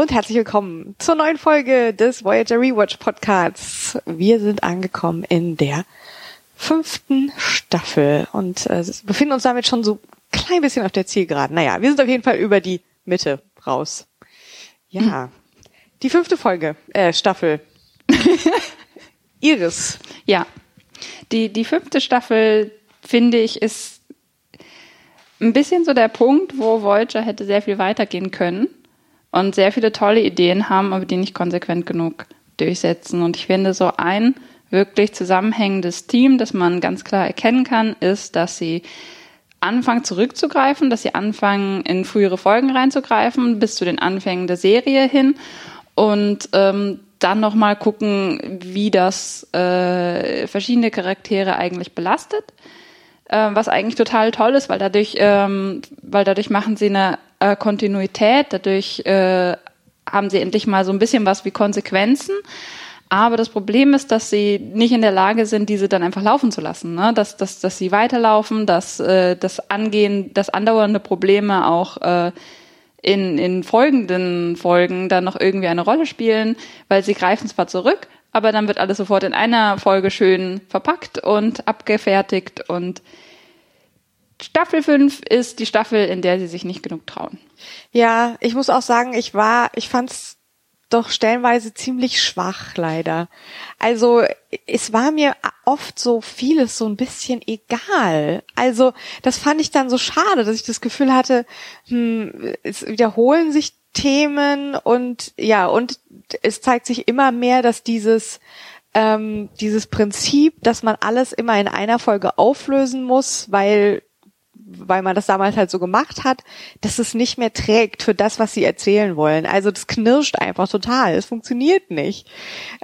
Und herzlich willkommen zur neuen Folge des Voyager Rewatch Podcasts. Wir sind angekommen in der fünften Staffel und äh, befinden uns damit schon so ein klein bisschen auf der Zielgeraden. Naja, wir sind auf jeden Fall über die Mitte raus. Ja, hm. die fünfte Folge, äh, Staffel. Iris. Ja, die, die fünfte Staffel, finde ich, ist ein bisschen so der Punkt, wo Voyager hätte sehr viel weitergehen können und sehr viele tolle Ideen haben, aber die nicht konsequent genug durchsetzen. Und ich finde, so ein wirklich zusammenhängendes Team, das man ganz klar erkennen kann, ist, dass sie anfangen zurückzugreifen, dass sie anfangen, in frühere Folgen reinzugreifen, bis zu den Anfängen der Serie hin und ähm, dann nochmal gucken, wie das äh, verschiedene Charaktere eigentlich belastet äh, was eigentlich total toll ist, weil dadurch, ähm, weil dadurch machen sie eine äh, Kontinuität, dadurch äh, haben sie endlich mal so ein bisschen was wie Konsequenzen. Aber das Problem ist, dass sie nicht in der Lage sind, diese dann einfach laufen zu lassen. Ne? Dass, dass, dass sie weiterlaufen, dass äh, das Angehen, dass andauernde Probleme auch äh, in, in folgenden Folgen dann noch irgendwie eine Rolle spielen, weil sie greifen zwar zurück, aber dann wird alles sofort in einer Folge schön verpackt und abgefertigt und Staffel 5 ist die Staffel, in der sie sich nicht genug trauen. Ja, ich muss auch sagen, ich war, ich fand's doch stellenweise ziemlich schwach, leider. Also es war mir oft so vieles so ein bisschen egal. Also das fand ich dann so schade, dass ich das Gefühl hatte, hm, es wiederholen sich Themen und ja, und es zeigt sich immer mehr, dass dieses ähm, dieses Prinzip, dass man alles immer in einer Folge auflösen muss, weil weil man das damals halt so gemacht hat, dass es nicht mehr trägt für das, was sie erzählen wollen. Also das knirscht einfach total. Es funktioniert nicht.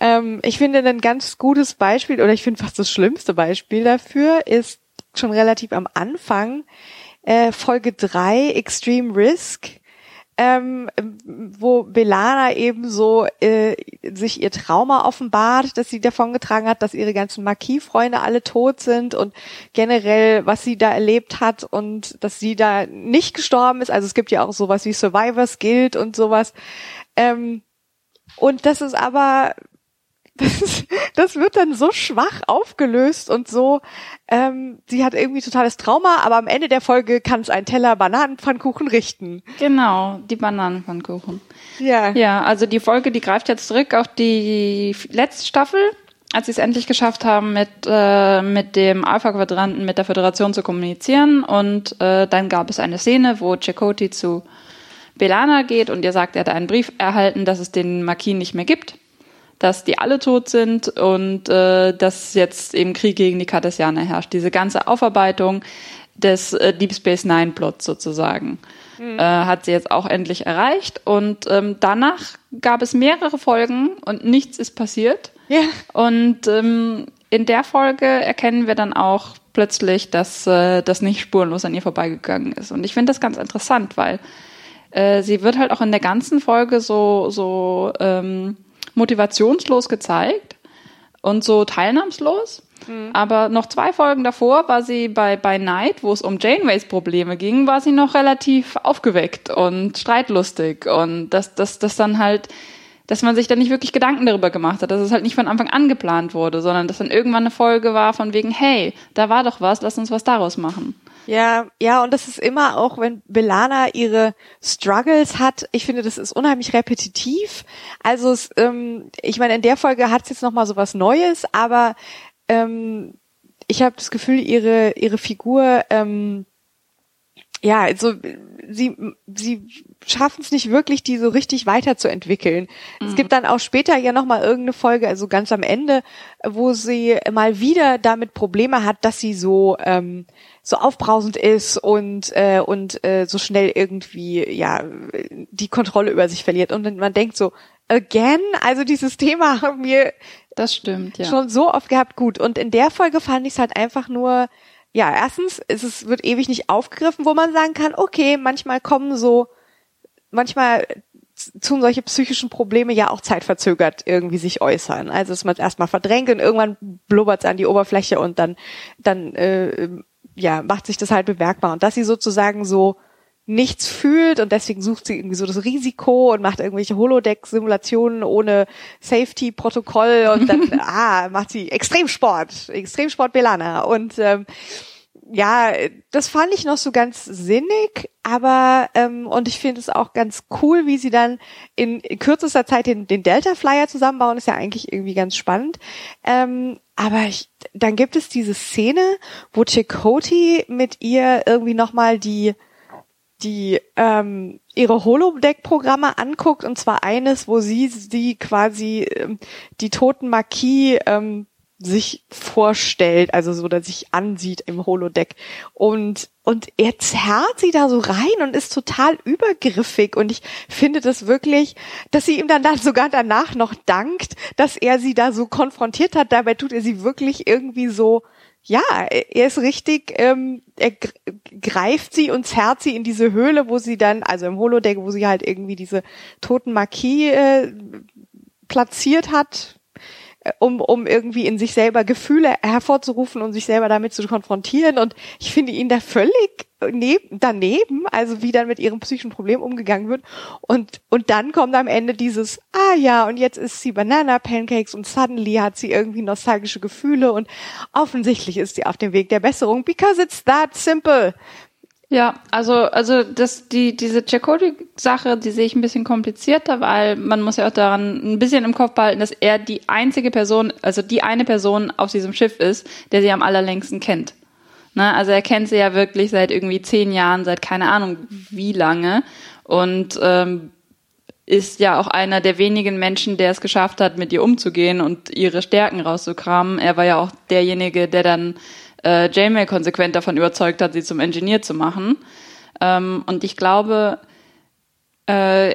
Ähm, ich finde ein ganz gutes Beispiel oder ich finde fast das schlimmste Beispiel dafür ist schon relativ am Anfang äh, Folge drei Extreme Risk ähm, wo Belana eben so äh, sich ihr Trauma offenbart, dass sie davongetragen hat, dass ihre ganzen Marquis-Freunde alle tot sind und generell, was sie da erlebt hat und dass sie da nicht gestorben ist. Also es gibt ja auch sowas wie Survivors Guild und sowas. Ähm, und das ist aber das, das wird dann so schwach aufgelöst und so, ähm, sie hat irgendwie totales Trauma, aber am Ende der Folge kann es einen Teller Bananenpfannkuchen richten. Genau, die Bananenpfannkuchen. Ja. Ja, also die Folge, die greift jetzt zurück auf die letzte Staffel, als sie es endlich geschafft haben, mit, äh, mit dem Alpha-Quadranten, mit der Föderation zu kommunizieren. Und äh, dann gab es eine Szene, wo Chakoti zu Belana geht und ihr sagt, er hat einen Brief erhalten, dass es den Marquis nicht mehr gibt dass die alle tot sind und äh, dass jetzt eben Krieg gegen die Cartesianer herrscht. Diese ganze Aufarbeitung des äh, Deep Space Nine Plots sozusagen mhm. äh, hat sie jetzt auch endlich erreicht und ähm, danach gab es mehrere Folgen und nichts ist passiert. Ja. Und ähm, in der Folge erkennen wir dann auch plötzlich, dass äh, das nicht spurlos an ihr vorbeigegangen ist. Und ich finde das ganz interessant, weil äh, sie wird halt auch in der ganzen Folge so so ähm, motivationslos gezeigt und so teilnahmslos. Mhm. Aber noch zwei Folgen davor war sie bei, bei Night, wo es um Janeways Probleme ging, war sie noch relativ aufgeweckt und streitlustig und dass das, das dann halt, dass man sich dann nicht wirklich Gedanken darüber gemacht hat, dass es halt nicht von Anfang an geplant wurde, sondern dass dann irgendwann eine Folge war von wegen, hey, da war doch was, lass uns was daraus machen. Ja, ja, und das ist immer auch, wenn Belana ihre Struggles hat, ich finde, das ist unheimlich repetitiv. Also es, ähm, ich meine, in der Folge hat es jetzt nochmal so was Neues, aber ähm, ich habe das Gefühl, ihre, ihre Figur, ähm, ja, also sie, sie schaffen es nicht wirklich, die so richtig weiterzuentwickeln. Mhm. Es gibt dann auch später ja nochmal irgendeine Folge, also ganz am Ende, wo sie mal wieder damit Probleme hat, dass sie so ähm, so aufbrausend ist und äh, und äh, so schnell irgendwie ja die Kontrolle über sich verliert und man denkt so again, also dieses Thema haben wir das stimmt ja schon so oft gehabt. Gut und in der Folge fand ich es halt einfach nur ja erstens es wird ewig nicht aufgegriffen, wo man sagen kann, okay, manchmal kommen so manchmal tun solche psychischen Probleme ja auch zeitverzögert irgendwie sich äußern. Also dass man es erstmal verdrängt und irgendwann blubbert es an die Oberfläche und dann dann äh, ja, macht sich das halt bemerkbar. Und dass sie sozusagen so nichts fühlt und deswegen sucht sie irgendwie so das Risiko und macht irgendwelche Holodeck-Simulationen ohne Safety-Protokoll und dann ah, macht sie Extremsport, Extremsport Belana und ähm, ja, das fand ich noch so ganz sinnig, aber ähm, und ich finde es auch ganz cool, wie sie dann in, in kürzester Zeit den, den Delta Flyer zusammenbauen, ist ja eigentlich irgendwie ganz spannend. Ähm, aber ich, dann gibt es diese Szene, wo Chakotay mit ihr irgendwie nochmal die die ähm, ihre Holodeck-Programme anguckt und zwar eines, wo sie sie quasi ähm, die toten Marquis ähm, sich vorstellt, also so, dass sich ansieht im Holodeck. Und, und er zerrt sie da so rein und ist total übergriffig. Und ich finde das wirklich, dass sie ihm dann, dann sogar danach noch dankt, dass er sie da so konfrontiert hat. Dabei tut er sie wirklich irgendwie so, ja, er ist richtig, ähm, er greift sie und zerrt sie in diese Höhle, wo sie dann, also im Holodeck, wo sie halt irgendwie diese toten Marquis äh, platziert hat, um, um irgendwie in sich selber Gefühle hervorzurufen und sich selber damit zu konfrontieren. Und ich finde ihn da völlig neben, daneben, also wie dann mit ihrem psychischen Problem umgegangen wird. Und, und dann kommt am Ende dieses, ah ja, und jetzt ist sie Banana Pancakes und suddenly hat sie irgendwie nostalgische Gefühle und offensichtlich ist sie auf dem Weg der Besserung, because it's that simple. Ja, also also das die diese Chakotay-Sache, die sehe ich ein bisschen komplizierter, weil man muss ja auch daran ein bisschen im Kopf behalten, dass er die einzige Person, also die eine Person auf diesem Schiff ist, der sie am allerlängsten kennt. Ne? Also er kennt sie ja wirklich seit irgendwie zehn Jahren, seit keine Ahnung wie lange und ähm, ist ja auch einer der wenigen Menschen, der es geschafft hat, mit ihr umzugehen und ihre Stärken rauszukramen. Er war ja auch derjenige, der dann äh, Janeway konsequent davon überzeugt hat, sie zum Engineer zu machen. Ähm, und ich glaube, äh,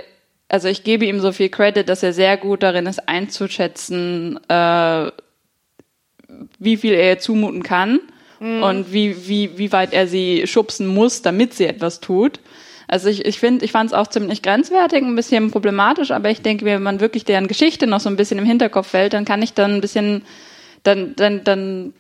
also ich gebe ihm so viel Credit, dass er sehr gut darin ist, einzuschätzen, äh, wie viel er ihr zumuten kann mhm. und wie, wie, wie weit er sie schubsen muss, damit sie etwas tut. Also ich, ich finde, ich fand es auch ziemlich grenzwertig, ein bisschen problematisch, aber ich denke, wenn man wirklich deren Geschichte noch so ein bisschen im Hinterkopf fällt, dann kann ich dann ein bisschen, dann, dann, dann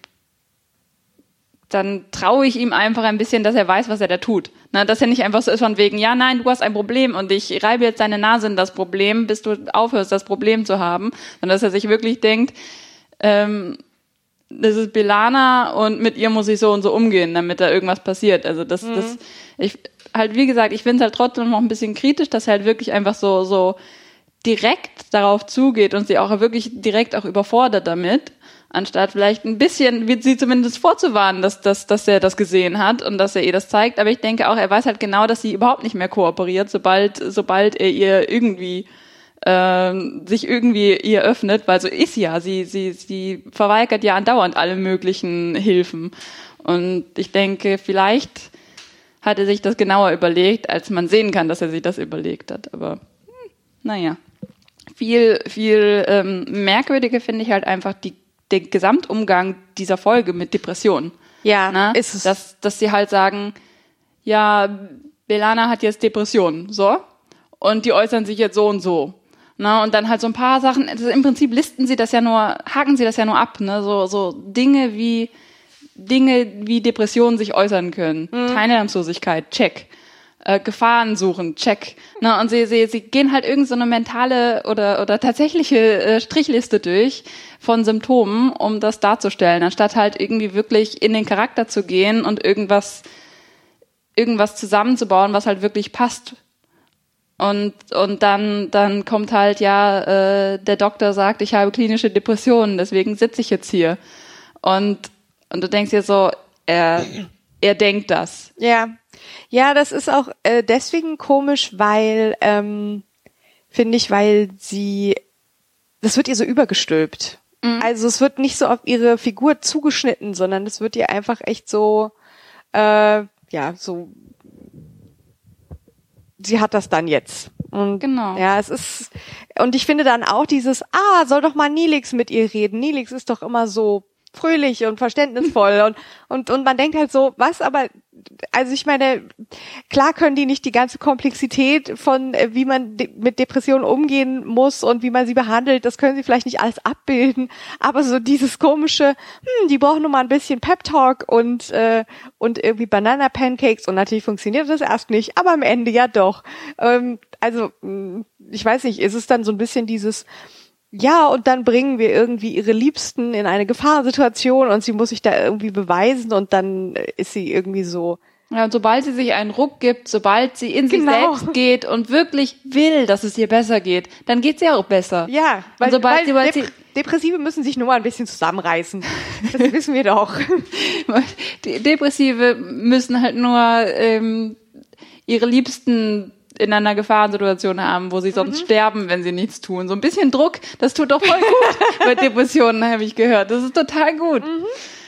dann traue ich ihm einfach ein bisschen, dass er weiß, was er da tut. Na, dass er nicht einfach so ist von wegen, ja, nein, du hast ein Problem und ich reibe jetzt deine Nase in das Problem, bis du aufhörst, das Problem zu haben. Sondern dass er sich wirklich denkt, ähm, das ist Belana und mit ihr muss ich so und so umgehen, damit da irgendwas passiert. Also das, mhm. das, ich, halt, wie gesagt, ich finde es halt trotzdem noch ein bisschen kritisch, dass er halt wirklich einfach so, so direkt darauf zugeht und sie auch wirklich direkt auch überfordert damit anstatt vielleicht ein bisschen, wird sie zumindest vorzuwarnen, dass, dass, dass er das gesehen hat und dass er ihr das zeigt. Aber ich denke auch, er weiß halt genau, dass sie überhaupt nicht mehr kooperiert, sobald, sobald er ihr irgendwie ähm, sich irgendwie ihr öffnet, weil so ist ja, sie, sie, sie verweigert ja andauernd alle möglichen Hilfen. Und ich denke, vielleicht hat er sich das genauer überlegt, als man sehen kann, dass er sich das überlegt hat. Aber hm, naja. Viel, viel ähm, merkwürdiger finde ich halt einfach die den Gesamtumgang dieser Folge mit Depressionen. Ja, ne? ist es. Dass, dass sie halt sagen, ja, Belana hat jetzt Depressionen, so. Und die äußern sich jetzt so und so. Ne? Und dann halt so ein paar Sachen, also im Prinzip listen sie das ja nur, haken sie das ja nur ab, ne? So, so Dinge wie, Dinge wie Depressionen sich äußern können. Mhm. Teilnahmslosigkeit, check äh, Gefahren suchen, check. Ne? Und sie, sie, sie gehen halt irgend so eine mentale oder, oder tatsächliche äh, Strichliste durch von Symptomen, um das darzustellen, anstatt halt irgendwie wirklich in den Charakter zu gehen und irgendwas, irgendwas zusammenzubauen, was halt wirklich passt. Und, und dann, dann kommt halt, ja, äh, der Doktor sagt, ich habe klinische Depressionen, deswegen sitze ich jetzt hier. Und, und du denkst dir so, er, er denkt das. Ja. Ja, das ist auch äh, deswegen komisch, weil, ähm, finde ich, weil sie, das wird ihr so übergestülpt. Mhm. Also es wird nicht so auf ihre Figur zugeschnitten, sondern es wird ihr einfach echt so, äh, ja, so, sie hat das dann jetzt. Und genau. Ja, es ist, und ich finde dann auch dieses, ah, soll doch mal Nilix mit ihr reden. Nilix ist doch immer so fröhlich und verständnisvoll und, und, und man denkt halt so, was, aber also ich meine, klar können die nicht die ganze Komplexität von, äh, wie man de mit Depressionen umgehen muss und wie man sie behandelt, das können sie vielleicht nicht alles abbilden, aber so dieses komische, hm, die brauchen nur mal ein bisschen Pep Talk und äh, und irgendwie Banana Pancakes und natürlich funktioniert das erst nicht, aber am Ende ja doch. Ähm, also hm, ich weiß nicht, ist es dann so ein bisschen dieses ja, und dann bringen wir irgendwie ihre Liebsten in eine Gefahrsituation und sie muss sich da irgendwie beweisen und dann ist sie irgendwie so. Ja, und sobald sie sich einen Ruck gibt, sobald sie in genau. sich selbst geht und wirklich will, dass es ihr besser geht, dann geht es ihr auch besser. Ja, weil, und sobald, weil sobald Dep Depressive müssen sich nur mal ein bisschen zusammenreißen. Das wissen wir doch. Die Depressive müssen halt nur ähm, ihre Liebsten in einer Gefahrensituation haben, wo sie sonst mhm. sterben, wenn sie nichts tun. So ein bisschen Druck, das tut doch voll gut bei Depressionen, habe ich gehört. Das ist total gut. Mhm.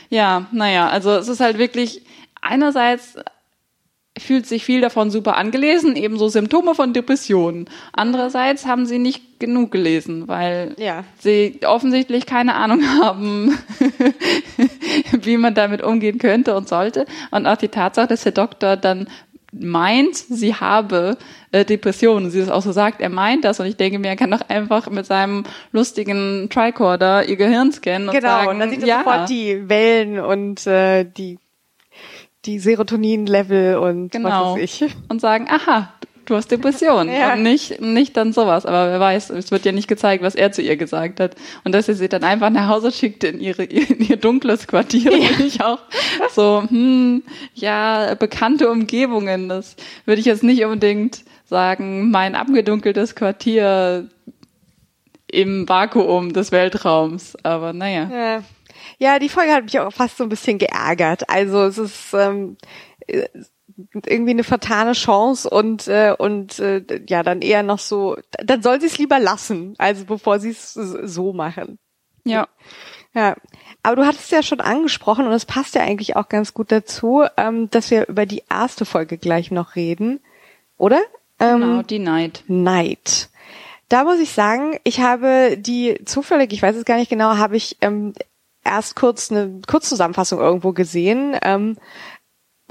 Ja, naja, also es ist halt wirklich, einerseits fühlt sich viel davon super angelesen, ebenso Symptome von Depressionen. Andererseits haben sie nicht genug gelesen, weil ja. sie offensichtlich keine Ahnung haben, wie man damit umgehen könnte und sollte. Und auch die Tatsache, dass der Doktor dann meint, sie habe äh, Depressionen. Sie das auch so sagt, er meint das und ich denke mir, er kann doch einfach mit seinem lustigen Tricorder ihr Gehirn scannen und genau, sagen, und dann sieht er ja. sofort die Wellen und äh, die die Serotonin-Level und genau. was weiß ich. Und sagen, aha, du hast Depressionen ja. und nicht, nicht dann sowas. Aber wer weiß, es wird ja nicht gezeigt, was er zu ihr gesagt hat. Und dass er sie dann einfach nach Hause schickt in ihre, in ihr dunkles Quartier, ja. finde ich auch so, hm, ja, bekannte Umgebungen. Das würde ich jetzt nicht unbedingt sagen, mein abgedunkeltes Quartier im Vakuum des Weltraums. Aber naja. Ja. ja, die Folge hat mich auch fast so ein bisschen geärgert. Also es ist, ähm, irgendwie eine vertane Chance und äh, und äh, ja dann eher noch so dann soll sie es lieber lassen also bevor sie es so machen. Ja. Ja. Aber du hattest ja schon angesprochen und es passt ja eigentlich auch ganz gut dazu ähm, dass wir über die erste Folge gleich noch reden oder? Ähm, genau die Night. Night. Da muss ich sagen ich habe die zufällig ich weiß es gar nicht genau habe ich ähm, erst kurz eine Kurzzusammenfassung irgendwo gesehen ähm,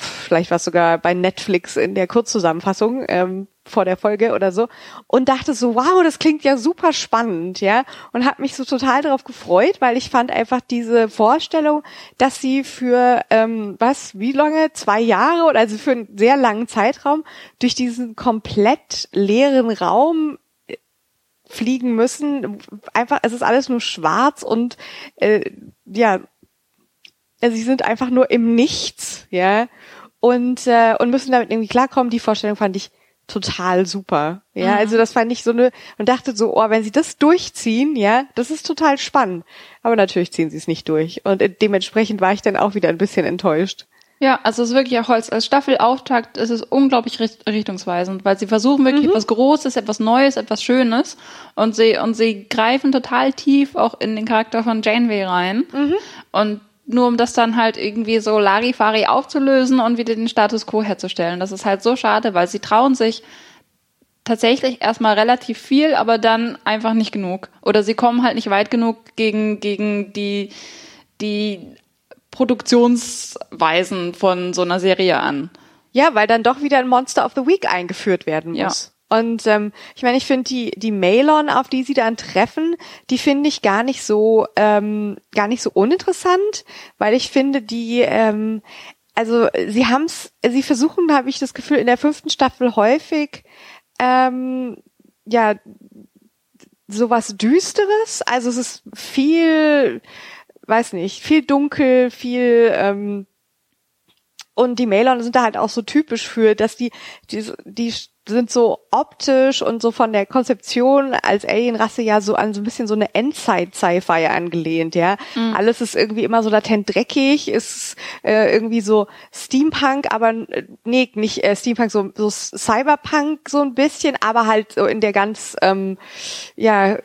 vielleicht war es sogar bei Netflix in der Kurzzusammenfassung ähm, vor der Folge oder so. Und dachte so, wow, das klingt ja super spannend, ja, und habe mich so total darauf gefreut, weil ich fand einfach diese Vorstellung, dass sie für ähm, was, wie lange, zwei Jahre oder also für einen sehr langen Zeitraum durch diesen komplett leeren Raum äh, fliegen müssen. Einfach, es ist alles nur schwarz und äh, ja, also sie sind einfach nur im Nichts, ja, und äh, und müssen damit irgendwie klarkommen. Die Vorstellung fand ich total super, ja, mhm. also das fand ich so eine und dachte so, oh, wenn sie das durchziehen, ja, das ist total spannend. Aber natürlich ziehen sie es nicht durch und dementsprechend war ich dann auch wieder ein bisschen enttäuscht. Ja, also es ist wirklich auch als, als Staffelauftakt ist es unglaublich richtungsweisend, weil sie versuchen wirklich mhm. etwas Großes, etwas Neues, etwas Schönes und sie und sie greifen total tief auch in den Charakter von Janeway rein mhm. und nur um das dann halt irgendwie so Larifari aufzulösen und wieder den Status quo herzustellen. Das ist halt so schade, weil sie trauen sich tatsächlich erstmal relativ viel, aber dann einfach nicht genug. Oder sie kommen halt nicht weit genug gegen, gegen die, die Produktionsweisen von so einer Serie an. Ja, weil dann doch wieder ein Monster of the Week eingeführt werden muss. Und ähm, ich meine, ich finde die die Mailon, auf die sie dann treffen, die finde ich gar nicht so ähm, gar nicht so uninteressant, weil ich finde die ähm, also sie haben's, sie versuchen, habe ich das Gefühl, in der fünften Staffel häufig ähm, ja sowas Düsteres. Also es ist viel, weiß nicht, viel dunkel, viel ähm, und die Mailon sind da halt auch so typisch für, dass die, die, die sind so optisch und so von der Konzeption als Alienrasse ja so an so ein bisschen so eine Endzeit-Sci-Fi angelehnt, ja. Mhm. Alles ist irgendwie immer so latent dreckig, ist äh, irgendwie so Steampunk, aber nee, nicht äh, Steampunk, so, so Cyberpunk so ein bisschen, aber halt so in der ganz, ähm, ja,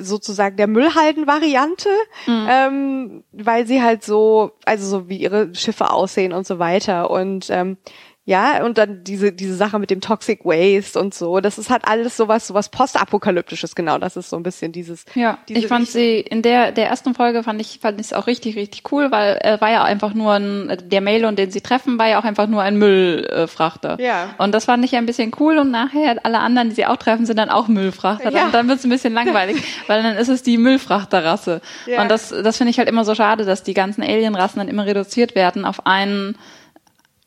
sozusagen der Müllhalden-Variante, mhm. ähm, weil sie halt so, also so wie ihre Schiffe aussehen und so weiter. Und ähm, Ja, und dann diese, diese Sache mit dem Toxic Waste und so. Das ist halt alles sowas, sowas postapokalyptisches, genau. Das ist so ein bisschen dieses. Ja, ich fand sie in der, der ersten Folge fand ich, fand ich es auch richtig, richtig cool, weil er war ja einfach nur ein, der Melon, den sie treffen, war ja auch einfach nur ein Müllfrachter. Ja. Und das fand ich ja ein bisschen cool und nachher alle anderen, die sie auch treffen, sind dann auch Müllfrachter. Ja. Dann, dann wird es ein bisschen langweilig, weil dann ist es die Müllfrachterrasse. Ja. Und das, das finde ich halt immer so schade, dass die ganzen Alienrassen dann immer reduziert werden auf einen,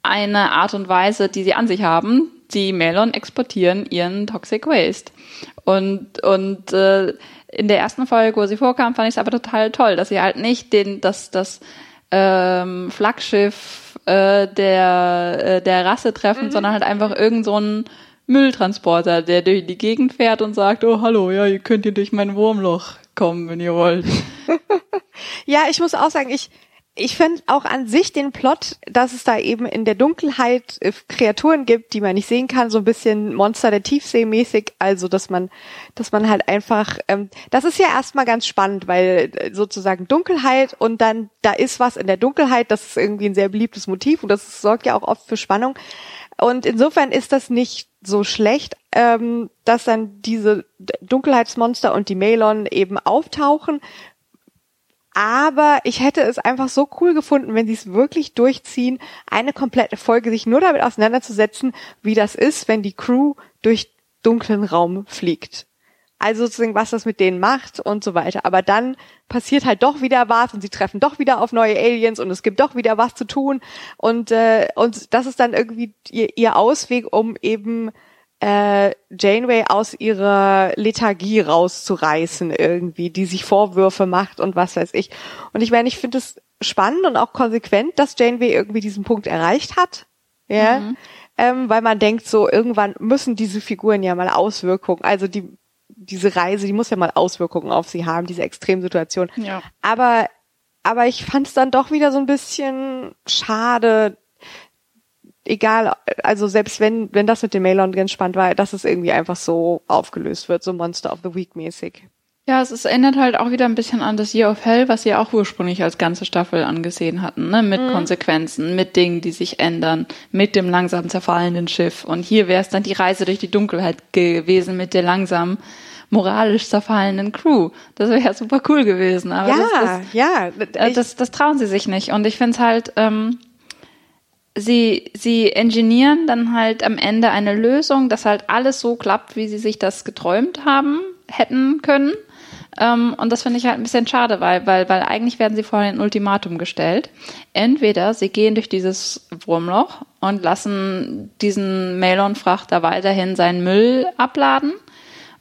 eine Art und Weise, die sie an sich haben. Die Melon exportieren ihren Toxic Waste. Und, und äh, in der ersten Folge, wo sie vorkam, fand ich es aber total toll, dass sie halt nicht den, das, das ähm, Flaggschiff äh, der, äh, der Rasse treffen, mhm. sondern halt einfach irgend so ein Mülltransporter, der durch die Gegend fährt und sagt, oh hallo, ja, ihr könnt hier durch mein Wurmloch kommen, wenn ihr wollt. ja, ich muss auch sagen, ich, ich finde auch an sich den Plot, dass es da eben in der Dunkelheit äh, Kreaturen gibt, die man nicht sehen kann, so ein bisschen Monster der Tiefsee mäßig, also dass man, dass man halt einfach, ähm, das ist ja erstmal ganz spannend, weil äh, sozusagen Dunkelheit und dann da ist was in der Dunkelheit, das ist irgendwie ein sehr beliebtes Motiv und das sorgt ja auch oft für Spannung. Und insofern ist das nicht so schlecht, ähm, dass dann diese Dunkelheitsmonster und die Melon eben auftauchen, aber ich hätte es einfach so cool gefunden, wenn sie es wirklich durchziehen, eine komplette Folge sich nur damit auseinanderzusetzen, wie das ist, wenn die Crew durch dunklen Raum fliegt. Also sozusagen, was das mit denen macht und so weiter. Aber dann passiert halt doch wieder was und sie treffen doch wieder auf neue Aliens und es gibt doch wieder was zu tun. Und, äh, und das ist dann irgendwie ihr, ihr Ausweg, um eben äh, Janeway aus ihrer Lethargie rauszureißen irgendwie, die sich Vorwürfe macht und was weiß ich. Und ich meine, ich finde es spannend und auch konsequent, dass Janeway irgendwie diesen Punkt erreicht hat. Ja. Mhm. Ähm, weil man denkt so, irgendwann müssen diese Figuren ja mal Auswirkungen, also die, diese Reise, die muss ja mal Auswirkungen auf sie haben, diese Extremsituation. Ja. Aber, aber ich fand es dann doch wieder so ein bisschen schade, egal, also selbst wenn, wenn das mit dem Melon ganz spannend war, dass es irgendwie einfach so aufgelöst wird, so Monster of the Week mäßig. Ja, es ist, erinnert halt auch wieder ein bisschen an das Year of Hell, was sie auch ursprünglich als ganze Staffel angesehen hatten, ne? mit mhm. Konsequenzen, mit Dingen, die sich ändern, mit dem langsam zerfallenden Schiff. Und hier wäre es dann die Reise durch die Dunkelheit gewesen mit der langsam moralisch zerfallenen Crew. Das wäre ja super cool gewesen. Aber ja, das, das, ja. Äh, das, das trauen sie sich nicht. Und ich finde es halt, ähm, sie, sie engineieren dann halt am Ende eine Lösung, dass halt alles so klappt, wie sie sich das geträumt haben, hätten können. Ähm, und das finde ich halt ein bisschen schade, weil, weil, weil eigentlich werden sie vorher ein Ultimatum gestellt. Entweder sie gehen durch dieses Wurmloch und lassen diesen Melon-Frachter weiterhin seinen Müll abladen.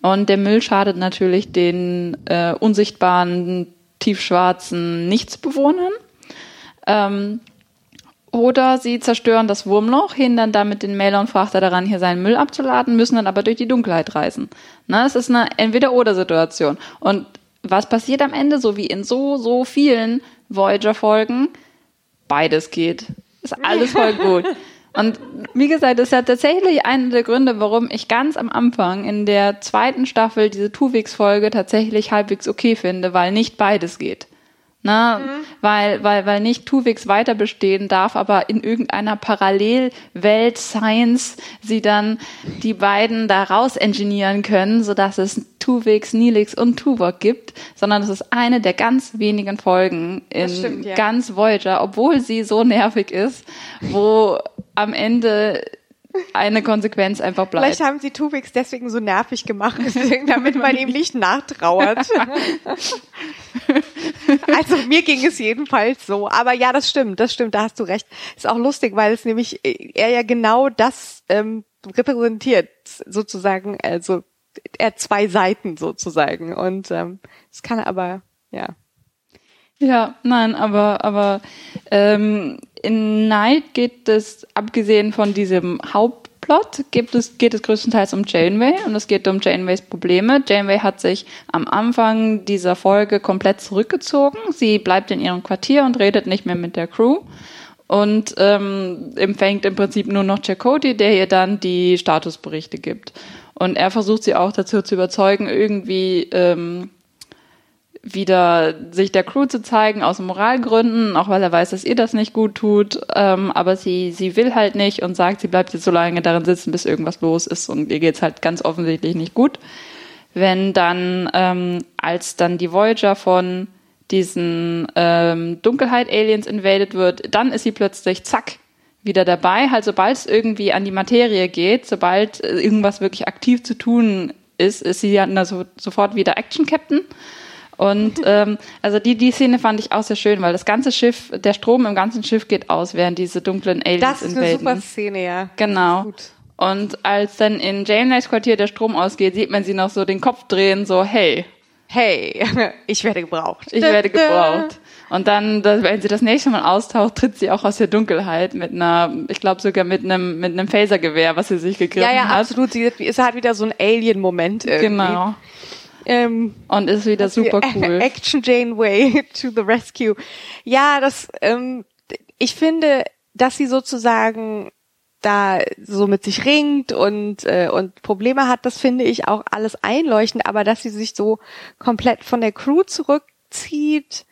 Und der Müll schadet natürlich den äh, unsichtbaren, tiefschwarzen Nichtsbewohnern. Ähm, oder sie zerstören das Wurmloch, hindern damit den Melon-Frachter daran, hier seinen Müll abzuladen, müssen dann aber durch die Dunkelheit reisen. Na, es ist eine Entweder-Oder-Situation. Und was passiert am Ende, so wie in so, so vielen Voyager-Folgen? Beides geht. Ist alles voll gut. Und wie gesagt, das ist ja tatsächlich einer der Gründe, warum ich ganz am Anfang in der zweiten Staffel diese Two-Weeks-Folge tatsächlich halbwegs okay finde, weil nicht beides geht. Ne? Mhm. Weil, weil, weil nicht Tuwix weiter bestehen darf, aber in irgendeiner Parallelwelt Science sie dann die beiden da raus engineeren können, sodass es Tuwix, Nilix und Tuvok gibt, sondern es ist eine der ganz wenigen Folgen in stimmt, ja. ganz Voyager, obwohl sie so nervig ist, wo am Ende eine Konsequenz einfach bleibt. Vielleicht haben sie Tuvix deswegen so nervig gemacht, damit man ihm nicht nachtrauert. also mir ging es jedenfalls so. Aber ja, das stimmt, das stimmt, da hast du recht. Ist auch lustig, weil es nämlich er ja genau das ähm, repräsentiert, sozusagen, also er hat zwei Seiten sozusagen. Und ähm, es kann aber, ja. Ja, nein, aber, aber ähm, in Night geht es, abgesehen von diesem Hauptplot, gibt es, geht es größtenteils um Janeway und es geht um Janeways Probleme. Janeway hat sich am Anfang dieser Folge komplett zurückgezogen. Sie bleibt in ihrem Quartier und redet nicht mehr mit der Crew und ähm, empfängt im Prinzip nur noch Chakoti, der ihr dann die Statusberichte gibt. Und er versucht sie auch dazu zu überzeugen, irgendwie ähm, wieder sich der Crew zu zeigen aus Moralgründen, auch weil er weiß, dass ihr das nicht gut tut. Ähm, aber sie, sie will halt nicht und sagt, sie bleibt jetzt so lange darin sitzen, bis irgendwas los ist und ihr geht's halt ganz offensichtlich nicht gut. Wenn dann, ähm, als dann die Voyager von diesen ähm, Dunkelheit-Aliens invaded wird, dann ist sie plötzlich zack wieder dabei. Halt, sobald es irgendwie an die Materie geht, sobald äh, irgendwas wirklich aktiv zu tun ist, ist sie ja so, sofort wieder Action Captain. Und ähm, also die, die Szene fand ich auch sehr schön, weil das ganze Schiff, der Strom im ganzen Schiff geht aus, während diese dunklen Aliens Das ist eine super Szene, ja. Genau. Und als dann in Jane's Quartier der Strom ausgeht, sieht man sie noch so den Kopf drehen, so hey. Hey, ich werde gebraucht. Ich werde gebraucht. Und dann, wenn sie das nächste Mal austaucht, tritt sie auch aus der Dunkelheit mit einer, ich glaube sogar mit einem mit einem Phasergewehr, was sie sich gegriffen hat. Ja, ja, hat. absolut. Sie ist halt wieder so ein Alien-Moment irgendwie. Genau. Ähm, und ist wieder super cool. Action Janeway to the rescue. Ja, das, ähm, ich finde, dass sie sozusagen da so mit sich ringt und äh, und Probleme hat, das finde ich auch alles einleuchtend, aber dass sie sich so komplett von der Crew zurückzieht,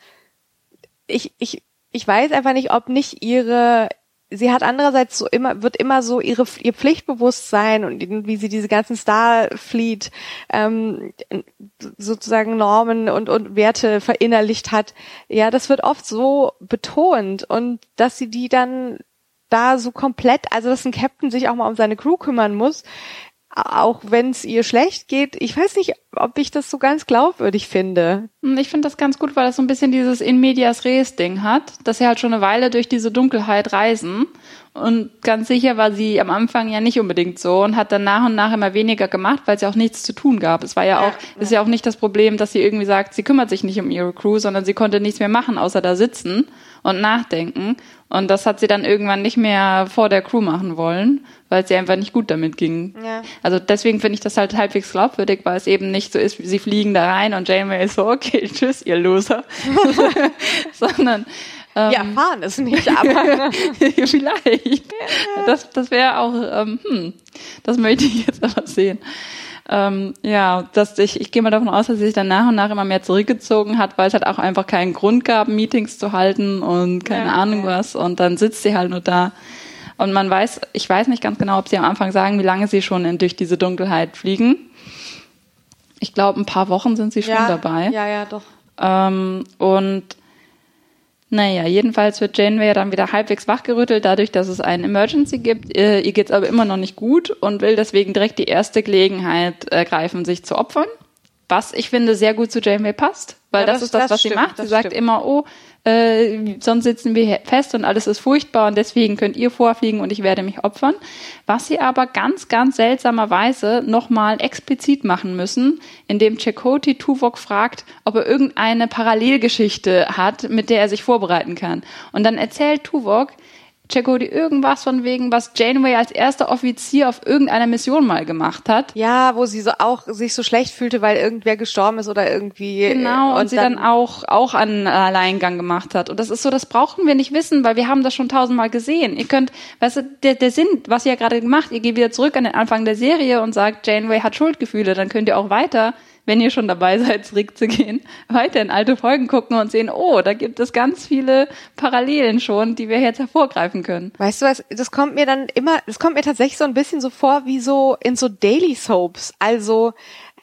ich ich ich weiß einfach nicht, ob nicht ihre sie hat andererseits so immer, wird immer so ihre, ihr Pflichtbewusstsein und wie sie diese ganzen Starfleet, ähm, sozusagen Normen und, und Werte verinnerlicht hat. Ja, das wird oft so betont und dass sie die dann da so komplett, also dass ein Captain sich auch mal um seine Crew kümmern muss, auch wenn es ihr schlecht geht. Ich weiß nicht, ob ich das so ganz glaubwürdig finde. Ich finde das ganz gut, weil das so ein bisschen dieses In medias res Ding hat, dass sie halt schon eine Weile durch diese Dunkelheit reisen. Und ganz sicher war sie am Anfang ja nicht unbedingt so und hat dann nach und nach immer weniger gemacht, weil es ja auch nichts zu tun gab. Es war ja, ja auch, ja. ist ja auch nicht das Problem, dass sie irgendwie sagt, sie kümmert sich nicht um ihre Crew, sondern sie konnte nichts mehr machen, außer da sitzen und nachdenken. Und das hat sie dann irgendwann nicht mehr vor der Crew machen wollen, weil es ihr einfach nicht gut damit ging. Ja. Also deswegen finde ich das halt halbwegs glaubwürdig, weil es eben nicht so ist, sie fliegen da rein und Janeway ist so, okay, tschüss, ihr Loser. Sondern ähm, Wir erfahren es nicht, aber vielleicht. Das, das wäre auch, ähm, hm, das möchte ich jetzt aber sehen. Ähm, ja, dass ich, ich gehe mal davon aus, dass sie sich dann nach und nach immer mehr zurückgezogen hat, weil es halt auch einfach keinen Grund gab, Meetings zu halten und keine ja, Ahnung ja. was. Und dann sitzt sie halt nur da. Und man weiß, ich weiß nicht ganz genau, ob sie am Anfang sagen, wie lange sie schon in, durch diese Dunkelheit fliegen. Ich glaube, ein paar Wochen sind sie schon ja, dabei. Ja, ja, doch. Ähm, und naja, jedenfalls wird Janeway ja dann wieder halbwegs wachgerüttelt, dadurch, dass es einen Emergency gibt. Äh, ihr geht's aber immer noch nicht gut und will deswegen direkt die erste Gelegenheit ergreifen, sich zu opfern. Was ich finde sehr gut zu Janeway passt, weil ja, das, das, ist das, was stimmt, sie macht. Sie sagt stimmt. immer, oh, äh, sonst sitzen wir fest und alles ist furchtbar und deswegen könnt ihr vorfliegen und ich werde mich opfern. Was sie aber ganz, ganz seltsamerweise nochmal explizit machen müssen, indem Chakoti Tuvok fragt, ob er irgendeine Parallelgeschichte hat, mit der er sich vorbereiten kann. Und dann erzählt Tuvok, Chakoti irgendwas von wegen, was Janeway als erster Offizier auf irgendeiner Mission mal gemacht hat. Ja, wo sie so auch sich so schlecht fühlte, weil irgendwer gestorben ist oder irgendwie. Genau, und, und sie dann, dann, auch, auch einen Alleingang gemacht hat. Und das ist so, das brauchen wir nicht wissen, weil wir haben das schon tausendmal gesehen. Ihr könnt, weißt du, der, der Sinn, was ihr ja gerade gemacht, ihr geht wieder zurück an den Anfang der Serie und sagt, Janeway hat Schuldgefühle, dann könnt ihr auch weiter wenn ihr schon dabei seid, zurückzugehen, weiter in alte Folgen gucken und sehen, oh, da gibt es ganz viele Parallelen schon, die wir jetzt hervorgreifen können. Weißt du was, das kommt mir dann immer, das kommt mir tatsächlich so ein bisschen so vor wie so in so Daily Soaps. Also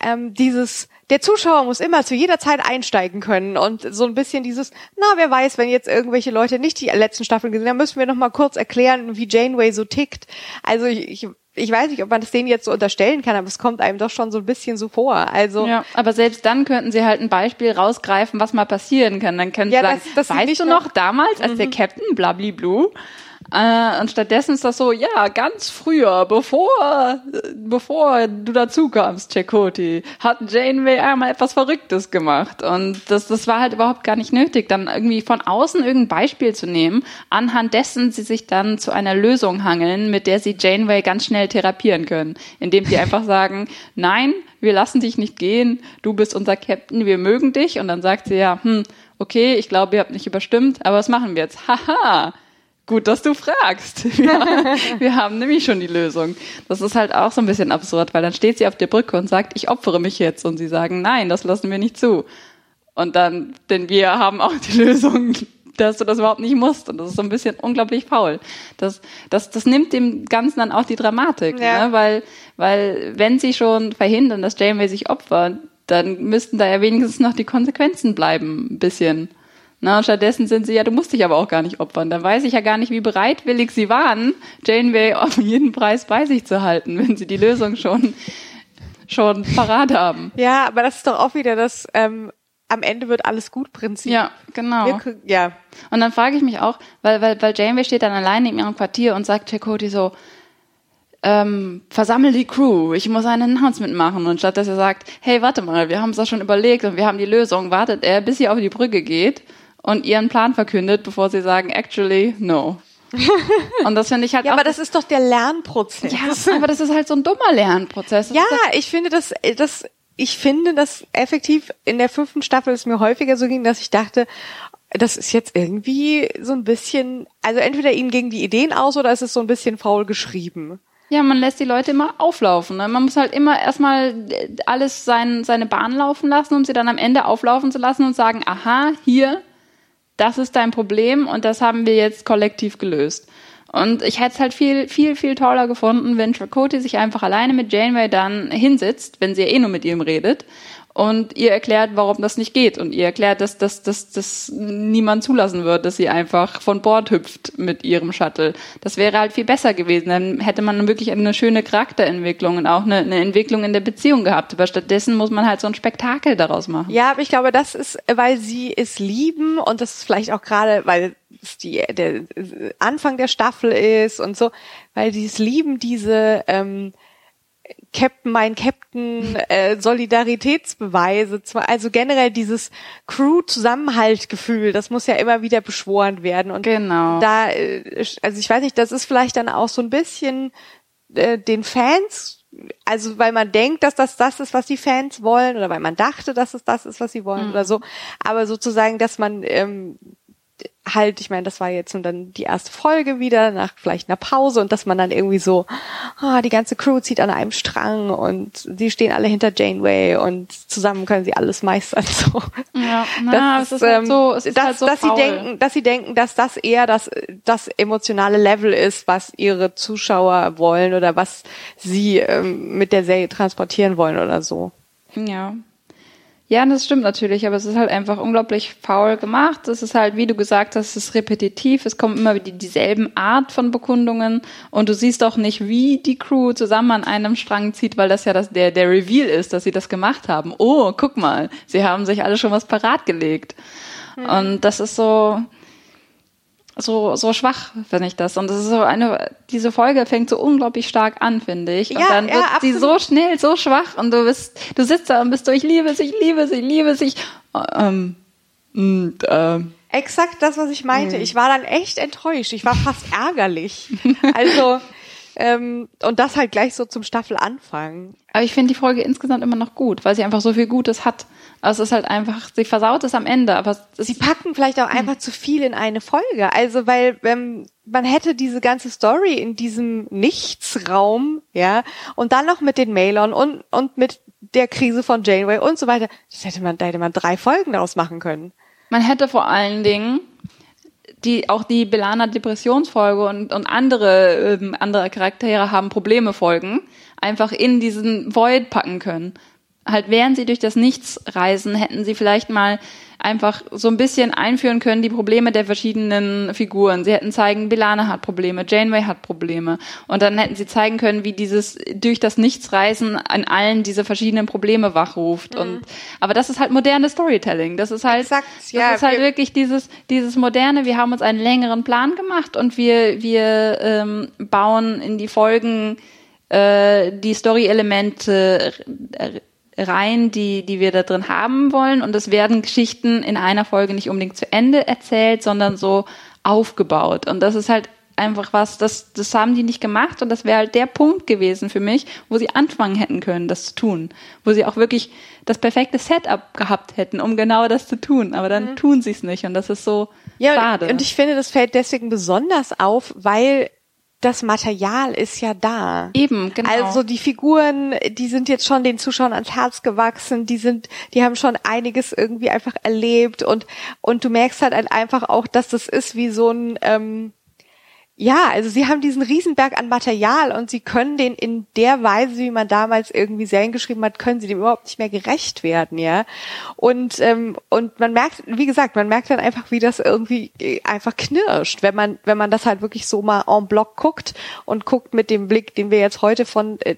ähm, dieses, der Zuschauer muss immer zu jeder Zeit einsteigen können und so ein bisschen dieses, na, wer weiß, wenn jetzt irgendwelche Leute nicht die letzten Staffeln gesehen haben, müssen wir noch mal kurz erklären, wie Janeway so tickt. Also ich, ich ich weiß nicht, ob man das denen jetzt so unterstellen kann, aber es kommt einem doch schon so ein bisschen so vor. Also ja, aber selbst dann könnten sie halt ein Beispiel rausgreifen, was mal passieren kann. Dann können sie ja, sagen, das, das weißt du noch damals, als mhm. der Captain blabliblu äh, und stattdessen ist das so, ja, ganz früher, bevor, bevor du dazu kamst, Chakoti, hat Janeway einmal etwas Verrücktes gemacht. Und das, das war halt überhaupt gar nicht nötig, dann irgendwie von außen irgendein Beispiel zu nehmen, anhand dessen sie sich dann zu einer Lösung hangeln, mit der sie Janeway ganz schnell therapieren können. Indem sie einfach sagen, nein, wir lassen dich nicht gehen, du bist unser Captain, wir mögen dich. Und dann sagt sie ja, hm, okay, ich glaube, ihr habt nicht überstimmt, aber was machen wir jetzt? Haha! Gut, dass du fragst. Wir, wir, haben nämlich schon die Lösung. Das ist halt auch so ein bisschen absurd, weil dann steht sie auf der Brücke und sagt, ich opfere mich jetzt. Und sie sagen, nein, das lassen wir nicht zu. Und dann, denn wir haben auch die Lösung, dass du das überhaupt nicht musst. Und das ist so ein bisschen unglaublich faul. Das, das, das nimmt dem Ganzen dann auch die Dramatik, ja. ne? weil, weil wenn sie schon verhindern, dass Janeway sich opfert, dann müssten da ja wenigstens noch die Konsequenzen bleiben, ein bisschen. Na, und stattdessen sind sie ja, du musst dich aber auch gar nicht opfern. Dann weiß ich ja gar nicht, wie bereitwillig sie waren, Janeway auf jeden Preis bei sich zu halten, wenn sie die Lösung schon, schon parat haben. Ja, aber das ist doch auch wieder das, ähm, am Ende wird alles gut Prinzip. Ja, genau. Wir, ja. Und dann frage ich mich auch, weil, weil, weil Janeway steht dann alleine in ihrem Quartier und sagt Chakoti so, ähm, versammel die Crew, ich muss einen Announcement machen. Und statt dass er sagt, hey, warte mal, wir haben es doch schon überlegt und wir haben die Lösung, wartet er, bis sie auf die Brücke geht und ihren Plan verkündet, bevor sie sagen, actually, no. Und das finde ich halt. ja, aber das ist doch der Lernprozess. Ja, aber das ist halt so ein dummer Lernprozess. Das ja, ich finde das, das, ich finde das effektiv in der fünften Staffel ist mir häufiger so ging, dass ich dachte, das ist jetzt irgendwie so ein bisschen, also entweder ihnen gegen die Ideen aus oder ist es so ein bisschen faul geschrieben. Ja, man lässt die Leute immer auflaufen. Ne? Man muss halt immer erstmal alles sein, seine Bahn laufen lassen, um sie dann am Ende auflaufen zu lassen und sagen, aha, hier, das ist dein Problem und das haben wir jetzt kollektiv gelöst. Und ich hätte es halt viel, viel, viel toller gefunden, wenn Chakoti sich einfach alleine mit Janeway dann hinsitzt, wenn sie ja eh nur mit ihm redet und ihr erklärt, warum das nicht geht und ihr erklärt, dass das dass, dass niemand zulassen wird, dass sie einfach von Bord hüpft mit ihrem Shuttle. Das wäre halt viel besser gewesen. Dann hätte man wirklich eine schöne Charakterentwicklung und auch eine, eine Entwicklung in der Beziehung gehabt. Aber stattdessen muss man halt so ein Spektakel daraus machen. Ja, aber ich glaube, das ist, weil sie es lieben und das ist vielleicht auch gerade, weil es die, der Anfang der Staffel ist und so, weil sie es lieben, diese ähm, Captain, mein Captain, äh, Solidaritätsbeweise, also generell dieses Crew-Zusammenhaltgefühl, das muss ja immer wieder beschworen werden. Und genau. da, äh, also ich weiß nicht, das ist vielleicht dann auch so ein bisschen äh, den Fans, also weil man denkt, dass das das ist, was die Fans wollen, oder weil man dachte, dass es das ist, was sie wollen, mhm. oder so. Aber sozusagen, dass man ähm, halt, ich meine, das war jetzt und dann die erste Folge wieder, nach vielleicht einer Pause und dass man dann irgendwie so, ah, die ganze Crew zieht an einem Strang und sie stehen alle hinter Janeway und zusammen können sie alles meistern. So. Ja, na, das, es ist halt ähm, so, es ist dass, halt so dass sie denken, dass sie denken, dass das eher das, das emotionale Level ist, was ihre Zuschauer wollen oder was sie ähm, mit der Serie transportieren wollen oder so. Ja, ja, das stimmt natürlich, aber es ist halt einfach unglaublich faul gemacht. Es ist halt, wie du gesagt hast, es ist repetitiv. Es kommen immer wieder dieselben Art von Bekundungen und du siehst auch nicht, wie die Crew zusammen an einem Strang zieht, weil das ja das, der, der Reveal ist, dass sie das gemacht haben. Oh, guck mal, sie haben sich alle schon was parat gelegt. Mhm. Und das ist so, so, so schwach, finde ich das. Und das ist so eine, diese Folge fängt so unglaublich stark an, finde ich. Und ja, dann wird ja, sie so schnell, so schwach und du bist, du sitzt da und bist so, ich liebe es, ich liebe es, ich liebe es, ich, ähm, und, ähm, Exakt das, was ich meinte. Mhm. Ich war dann echt enttäuscht. Ich war fast ärgerlich. Also, ähm, und das halt gleich so zum Staffelanfang. Aber ich finde die Folge insgesamt immer noch gut, weil sie einfach so viel Gutes hat. Also es ist halt einfach, sie versaut es am Ende, aber sie packen vielleicht auch einfach hm. zu viel in eine Folge. Also weil ähm, man hätte diese ganze Story in diesem Nichtsraum, ja, und dann noch mit den Mailern und und mit der Krise von Janeway und so weiter. Das hätte man, da hätte man drei Folgen daraus machen können. Man hätte vor allen Dingen die auch die Belana Depressionsfolge und, und andere ähm, andere Charaktere haben Probleme Folgen einfach in diesen Void packen können. Halt während sie durch das Nichts reisen, hätten sie vielleicht mal einfach so ein bisschen einführen können, die Probleme der verschiedenen Figuren. Sie hätten zeigen, Belana hat Probleme, Janeway hat Probleme. Und dann hätten sie zeigen können, wie dieses durch das Nichtsreisen an allen diese verschiedenen Probleme wachruft. Mhm. Und, aber das ist halt modernes Storytelling. Das ist halt, Exakt, ja, das ist halt wirklich dieses, dieses moderne, wir haben uns einen längeren Plan gemacht und wir, wir ähm, bauen in die Folgen äh, die Story-Elemente rein, die, die wir da drin haben wollen. Und es werden Geschichten in einer Folge nicht unbedingt zu Ende erzählt, sondern so aufgebaut. Und das ist halt einfach was, das, das haben die nicht gemacht und das wäre halt der Punkt gewesen für mich, wo sie anfangen hätten können, das zu tun. Wo sie auch wirklich das perfekte Setup gehabt hätten, um genau das zu tun. Aber dann mhm. tun sie es nicht und das ist so ja, schade. Und ich finde, das fällt deswegen besonders auf, weil das Material ist ja da. Eben, genau. Also die Figuren, die sind jetzt schon den Zuschauern ans Herz gewachsen, die sind, die haben schon einiges irgendwie einfach erlebt und und du merkst halt einfach auch, dass das ist wie so ein ähm, ja, also sie haben diesen Riesenberg an Material und sie können den in der Weise, wie man damals irgendwie Serien geschrieben hat, können sie dem überhaupt nicht mehr gerecht werden, ja. Und ähm, und man merkt, wie gesagt, man merkt dann einfach, wie das irgendwie äh, einfach knirscht, wenn man wenn man das halt wirklich so mal en bloc guckt und guckt mit dem Blick, den wir jetzt heute von äh,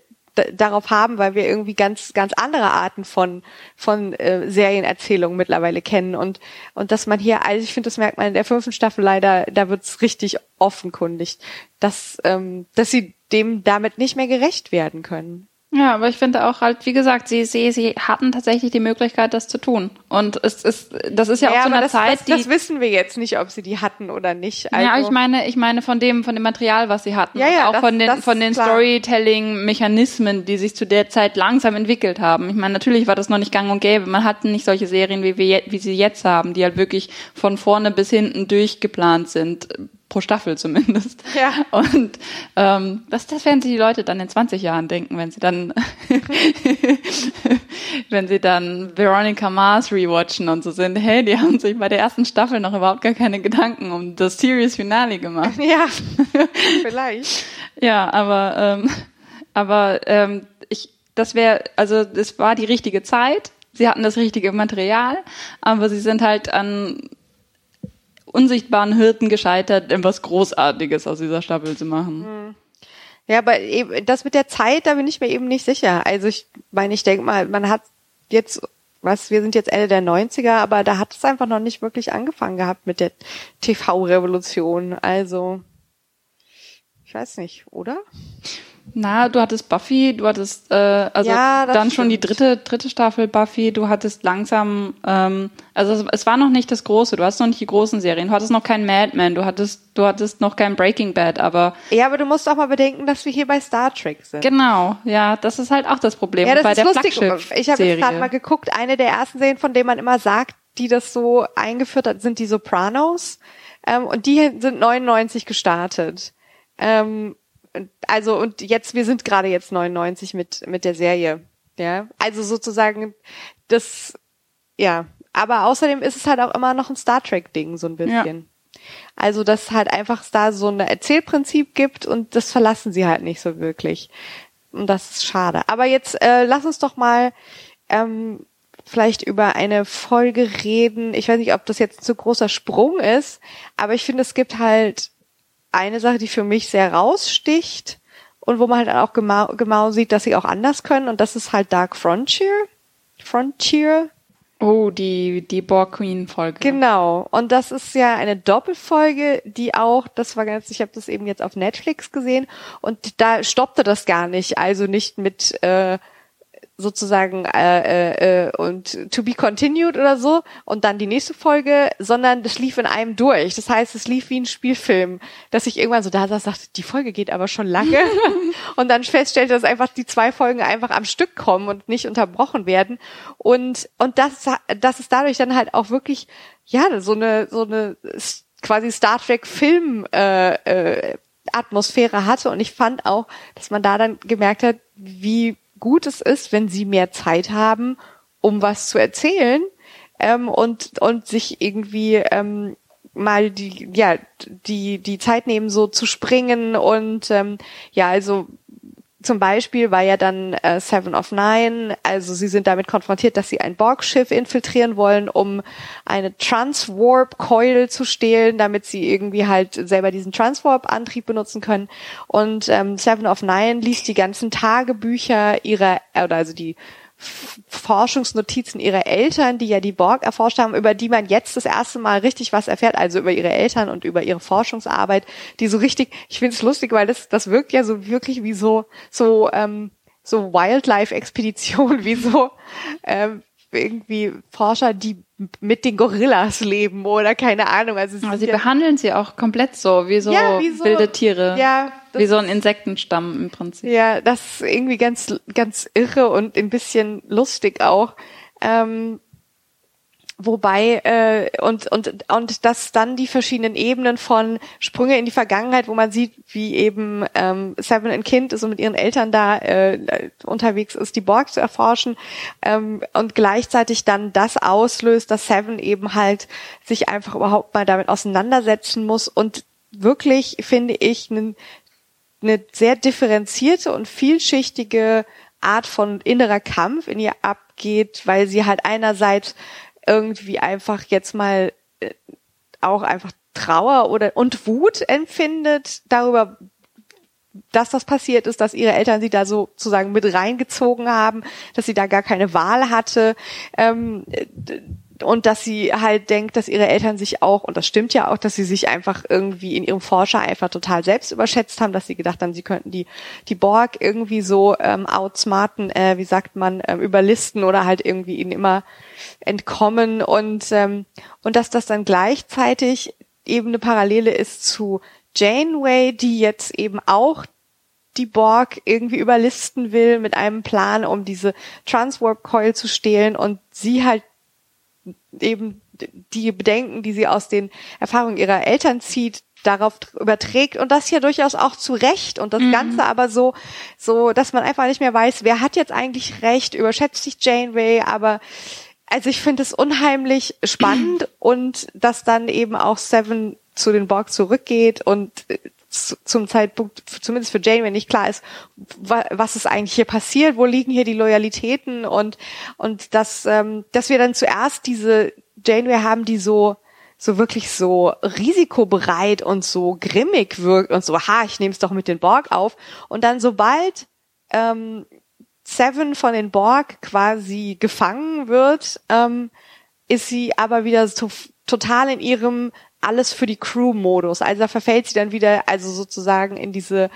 darauf haben, weil wir irgendwie ganz ganz andere Arten von von äh, Serienerzählungen mittlerweile kennen. Und und dass man hier also ich finde das merkt man in der fünften Staffel leider da wird's richtig offenkundig dass ähm, dass sie dem damit nicht mehr gerecht werden können ja, aber ich finde auch halt, wie gesagt, sie, sie, sie hatten tatsächlich die Möglichkeit, das zu tun. Und es ist, das ist ja, ja auch so eine das, Zeit, das, die. Das wissen wir jetzt nicht, ob sie die hatten oder nicht. Also, ja, ich meine, ich meine von dem, von dem Material, was sie hatten. Ja, ja, auch das, von den, von den Storytelling-Mechanismen, die sich zu der Zeit langsam entwickelt haben. Ich meine, natürlich war das noch nicht gang und gäbe. Man hatte nicht solche Serien, wie wir, wie sie jetzt haben, die halt wirklich von vorne bis hinten durchgeplant sind pro Staffel zumindest. Ja. Und ähm, das, das werden sich die Leute dann in 20 Jahren denken, wenn sie dann wenn sie dann Veronica Mars rewatchen und so sind, hey, die haben sich bei der ersten Staffel noch überhaupt gar keine Gedanken um das Series Finale gemacht. Ja, vielleicht. ja, aber ähm, aber ähm, ich das wäre also es war die richtige Zeit. Sie hatten das richtige Material, aber sie sind halt an unsichtbaren Hirten gescheitert, etwas Großartiges aus dieser Staffel zu machen. Hm. Ja, aber eben, das mit der Zeit, da bin ich mir eben nicht sicher. Also ich meine, ich denke mal, man hat jetzt, was, wir sind jetzt Ende der 90er, aber da hat es einfach noch nicht wirklich angefangen gehabt mit der TV-Revolution. Also, ich weiß nicht, oder? Na, du hattest Buffy, du hattest äh, also ja, dann schon die dritte dritte Staffel Buffy. Du hattest langsam, ähm, also es, es, war noch nicht das große. Du hast noch nicht die großen Serien. Du hattest noch keinen Mad Men. Du hattest du hattest noch kein Breaking Bad. Aber ja, aber du musst auch mal bedenken, dass wir hier bei Star Trek sind. Genau, ja, das ist halt auch das Problem ja, das bei ist der lustig. Ich habe jetzt gerade mal geguckt. Eine der ersten Serien, von denen man immer sagt, die das so eingeführt hat, sind die Sopranos. Ähm, und die sind 99 gestartet. Ähm, also und jetzt, wir sind gerade jetzt 99 mit, mit der Serie. Ja, also sozusagen das, ja. Aber außerdem ist es halt auch immer noch ein Star Trek Ding, so ein bisschen. Ja. Also, dass halt einfach da so ein Erzählprinzip gibt und das verlassen sie halt nicht so wirklich. Und das ist schade. Aber jetzt äh, lass uns doch mal ähm, vielleicht über eine Folge reden. Ich weiß nicht, ob das jetzt ein zu großer Sprung ist, aber ich finde, es gibt halt eine Sache, die für mich sehr raussticht und wo man halt auch genau, genau sieht, dass sie auch anders können und das ist halt Dark Frontier. Frontier. Oh, die, die Borg Queen Folge. Genau. Und das ist ja eine Doppelfolge, die auch, das war ganz, ich habe das eben jetzt auf Netflix gesehen und da stoppte das gar nicht. Also nicht mit, äh, sozusagen äh, äh, äh, und to be continued oder so und dann die nächste Folge, sondern das lief in einem durch. Das heißt, es lief wie ein Spielfilm, dass ich irgendwann so da saß, dachte, die Folge geht aber schon lange. Und dann feststellte, dass einfach die zwei Folgen einfach am Stück kommen und nicht unterbrochen werden. Und und das das ist dadurch dann halt auch wirklich ja so eine so eine quasi Star Trek Film äh, äh, Atmosphäre hatte. Und ich fand auch, dass man da dann gemerkt hat, wie gut es ist, wenn sie mehr Zeit haben, um was zu erzählen ähm, und und sich irgendwie ähm, mal die ja die die Zeit nehmen so zu springen und ähm, ja also zum Beispiel war ja dann äh, Seven of Nine, also sie sind damit konfrontiert, dass sie ein Borg-Schiff infiltrieren wollen, um eine Transwarp-Coil zu stehlen, damit sie irgendwie halt selber diesen Transwarp-Antrieb benutzen können. Und ähm, Seven of Nine liest die ganzen Tagebücher ihrer, oder also die Forschungsnotizen ihrer Eltern, die ja die Borg erforscht haben, über die man jetzt das erste Mal richtig was erfährt, also über ihre Eltern und über ihre Forschungsarbeit, die so richtig, ich finde es lustig, weil das, das wirkt ja so wirklich wie so, so, ähm, so Wildlife-Expedition, wie so, ähm, irgendwie Forscher, die mit den Gorillas leben oder keine Ahnung. Also, Aber sie ja behandeln sie auch komplett so, wie so, ja, wie so wilde Tiere. Ja. Wie so ein Insektenstamm im Prinzip. Ja, das ist irgendwie ganz, ganz irre und ein bisschen lustig auch. Ähm, Wobei, äh, und, und, und dass dann die verschiedenen Ebenen von Sprünge in die Vergangenheit, wo man sieht, wie eben ähm, Seven ein Kind ist und mit ihren Eltern da äh, unterwegs ist, die Borg zu erforschen ähm, und gleichzeitig dann das auslöst, dass Seven eben halt sich einfach überhaupt mal damit auseinandersetzen muss und wirklich, finde ich, eine ne sehr differenzierte und vielschichtige Art von innerer Kampf in ihr abgeht, weil sie halt einerseits irgendwie einfach jetzt mal äh, auch einfach Trauer oder und Wut empfindet darüber, dass das passiert ist, dass ihre Eltern sie da sozusagen mit reingezogen haben, dass sie da gar keine Wahl hatte. Ähm, und dass sie halt denkt, dass ihre Eltern sich auch, und das stimmt ja auch, dass sie sich einfach irgendwie in ihrem Forscher einfach total selbst überschätzt haben, dass sie gedacht haben, sie könnten die, die Borg irgendwie so ähm, outsmarten, äh, wie sagt man, ähm, überlisten oder halt irgendwie ihnen immer entkommen. Und, ähm, und dass das dann gleichzeitig eben eine Parallele ist zu Janeway, die jetzt eben auch die Borg irgendwie überlisten will mit einem Plan, um diese Transwarp Coil zu stehlen und sie halt eben die Bedenken, die sie aus den Erfahrungen ihrer Eltern zieht, darauf überträgt und das ja durchaus auch zu Recht und das mhm. Ganze aber so, so, dass man einfach nicht mehr weiß, wer hat jetzt eigentlich Recht, überschätzt sich Janeway, aber also ich finde es unheimlich spannend und dass dann eben auch Seven zu den Borg zurückgeht und äh, zum Zeitpunkt, zumindest für Jane, wenn nicht klar ist, was ist eigentlich hier passiert, wo liegen hier die Loyalitäten und und dass ähm, dass wir dann zuerst diese Janeway haben, die so so wirklich so risikobereit und so grimmig wirkt und so, ha, ich nehme es doch mit den Borg auf. Und dann sobald ähm, Seven von den Borg quasi gefangen wird, ähm, ist sie aber wieder so total in ihrem alles für die Crew-Modus. Also da verfällt sie dann wieder, also sozusagen in diese,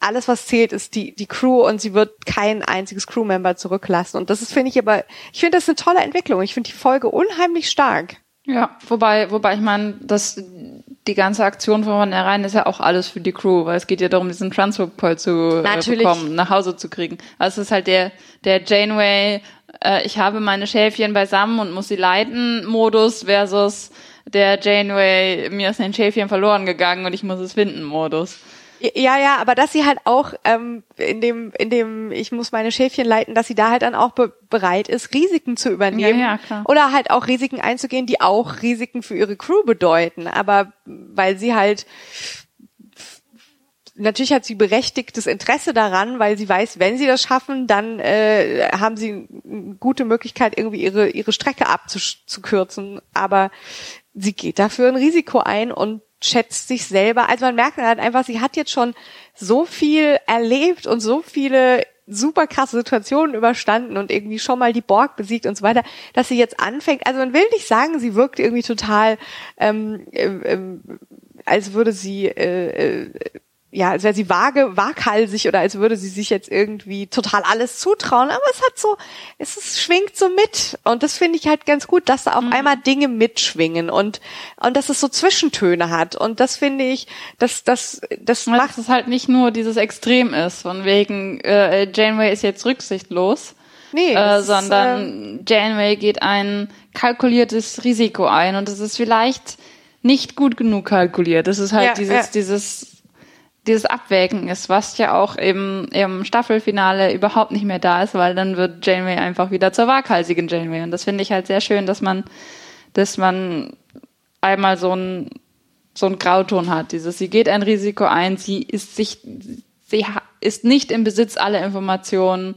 alles was zählt ist die, die Crew und sie wird kein einziges Crewmember zurücklassen. Und das ist, finde ich aber, ich finde das eine tolle Entwicklung. Ich finde die Folge unheimlich stark. Ja, wobei, wobei ich meine, dass die ganze Aktion von vornherein ist ja auch alles für die Crew, weil es geht ja darum, diesen Transfer zu äh, bekommen, nach Hause zu kriegen. Also es ist halt der, der Janeway, äh, ich habe meine Schäfchen beisammen und muss sie leiten Modus versus der Janeway, mir ist ein Schäfchen verloren gegangen und ich muss es finden Modus. Ja, ja, aber dass sie halt auch ähm, in dem, in dem, ich muss meine Schäfchen leiten, dass sie da halt dann auch be bereit ist, Risiken zu übernehmen. Ja, ja, klar. Oder halt auch Risiken einzugehen, die auch Risiken für ihre Crew bedeuten. Aber weil sie halt natürlich hat sie berechtigtes Interesse daran, weil sie weiß, wenn sie das schaffen, dann äh, haben sie eine gute Möglichkeit, irgendwie ihre, ihre Strecke abzukürzen. Aber sie geht dafür ein Risiko ein und schätzt sich selber. Also man merkt halt einfach, sie hat jetzt schon so viel erlebt und so viele super krasse Situationen überstanden und irgendwie schon mal die Borg besiegt und so weiter, dass sie jetzt anfängt. Also man will nicht sagen, sie wirkt irgendwie total, ähm, ähm, als würde sie äh, äh, ja, als wäre sie vage, waghalsig oder als würde sie sich jetzt irgendwie total alles zutrauen, aber es hat so, es ist, schwingt so mit und das finde ich halt ganz gut, dass da auf mhm. einmal Dinge mitschwingen und und dass es so Zwischentöne hat und das finde ich, dass das das macht dass es halt nicht nur dieses Extrem ist, von wegen äh, Janeway ist jetzt rücksichtslos. Nee, äh, sondern ist, äh, Janeway geht ein kalkuliertes Risiko ein und es ist vielleicht nicht gut genug kalkuliert. Es ist halt ja, dieses, ja. dieses dieses Abwägen ist, was ja auch im, im Staffelfinale überhaupt nicht mehr da ist, weil dann wird Janeway einfach wieder zur waghalsigen Janeway. Und das finde ich halt sehr schön, dass man, dass man einmal so ein so ein Grauton hat. Dieses, sie geht ein Risiko ein, sie ist sich, sie ist nicht im Besitz aller Informationen,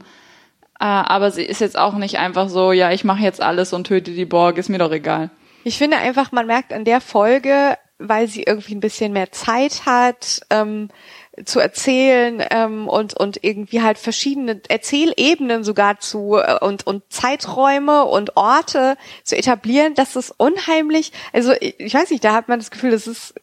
äh, aber sie ist jetzt auch nicht einfach so, ja, ich mache jetzt alles und töte die Borg, ist mir doch egal. Ich finde einfach, man merkt an der Folge, weil sie irgendwie ein bisschen mehr Zeit hat, ähm, zu erzählen ähm, und und irgendwie halt verschiedene Erzählebenen sogar zu äh, und und Zeiträume und Orte zu etablieren, das ist unheimlich. Also ich, ich weiß nicht, da hat man das Gefühl, das ist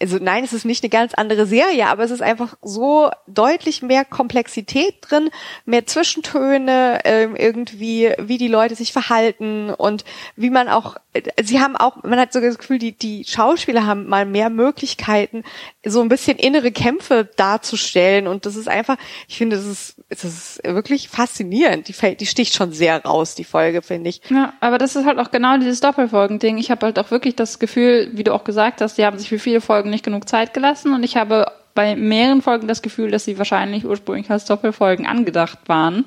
also nein, es ist nicht eine ganz andere Serie, aber es ist einfach so deutlich mehr Komplexität drin, mehr Zwischentöne, ähm, irgendwie, wie die Leute sich verhalten und wie man auch, sie haben auch, man hat sogar das Gefühl, die, die Schauspieler haben mal mehr Möglichkeiten, so ein bisschen innere Kämpfe darzustellen. Und das ist einfach, ich finde, das ist, das ist wirklich faszinierend. Die, die sticht schon sehr raus, die Folge, finde ich. Ja, aber das ist halt auch genau dieses Doppelfolgen-Ding. Ich habe halt auch wirklich das Gefühl, wie du auch gesagt hast, die haben sich für viele Folgen nicht genug Zeit gelassen und ich habe bei mehreren Folgen das Gefühl, dass sie wahrscheinlich ursprünglich als Doppelfolgen angedacht waren,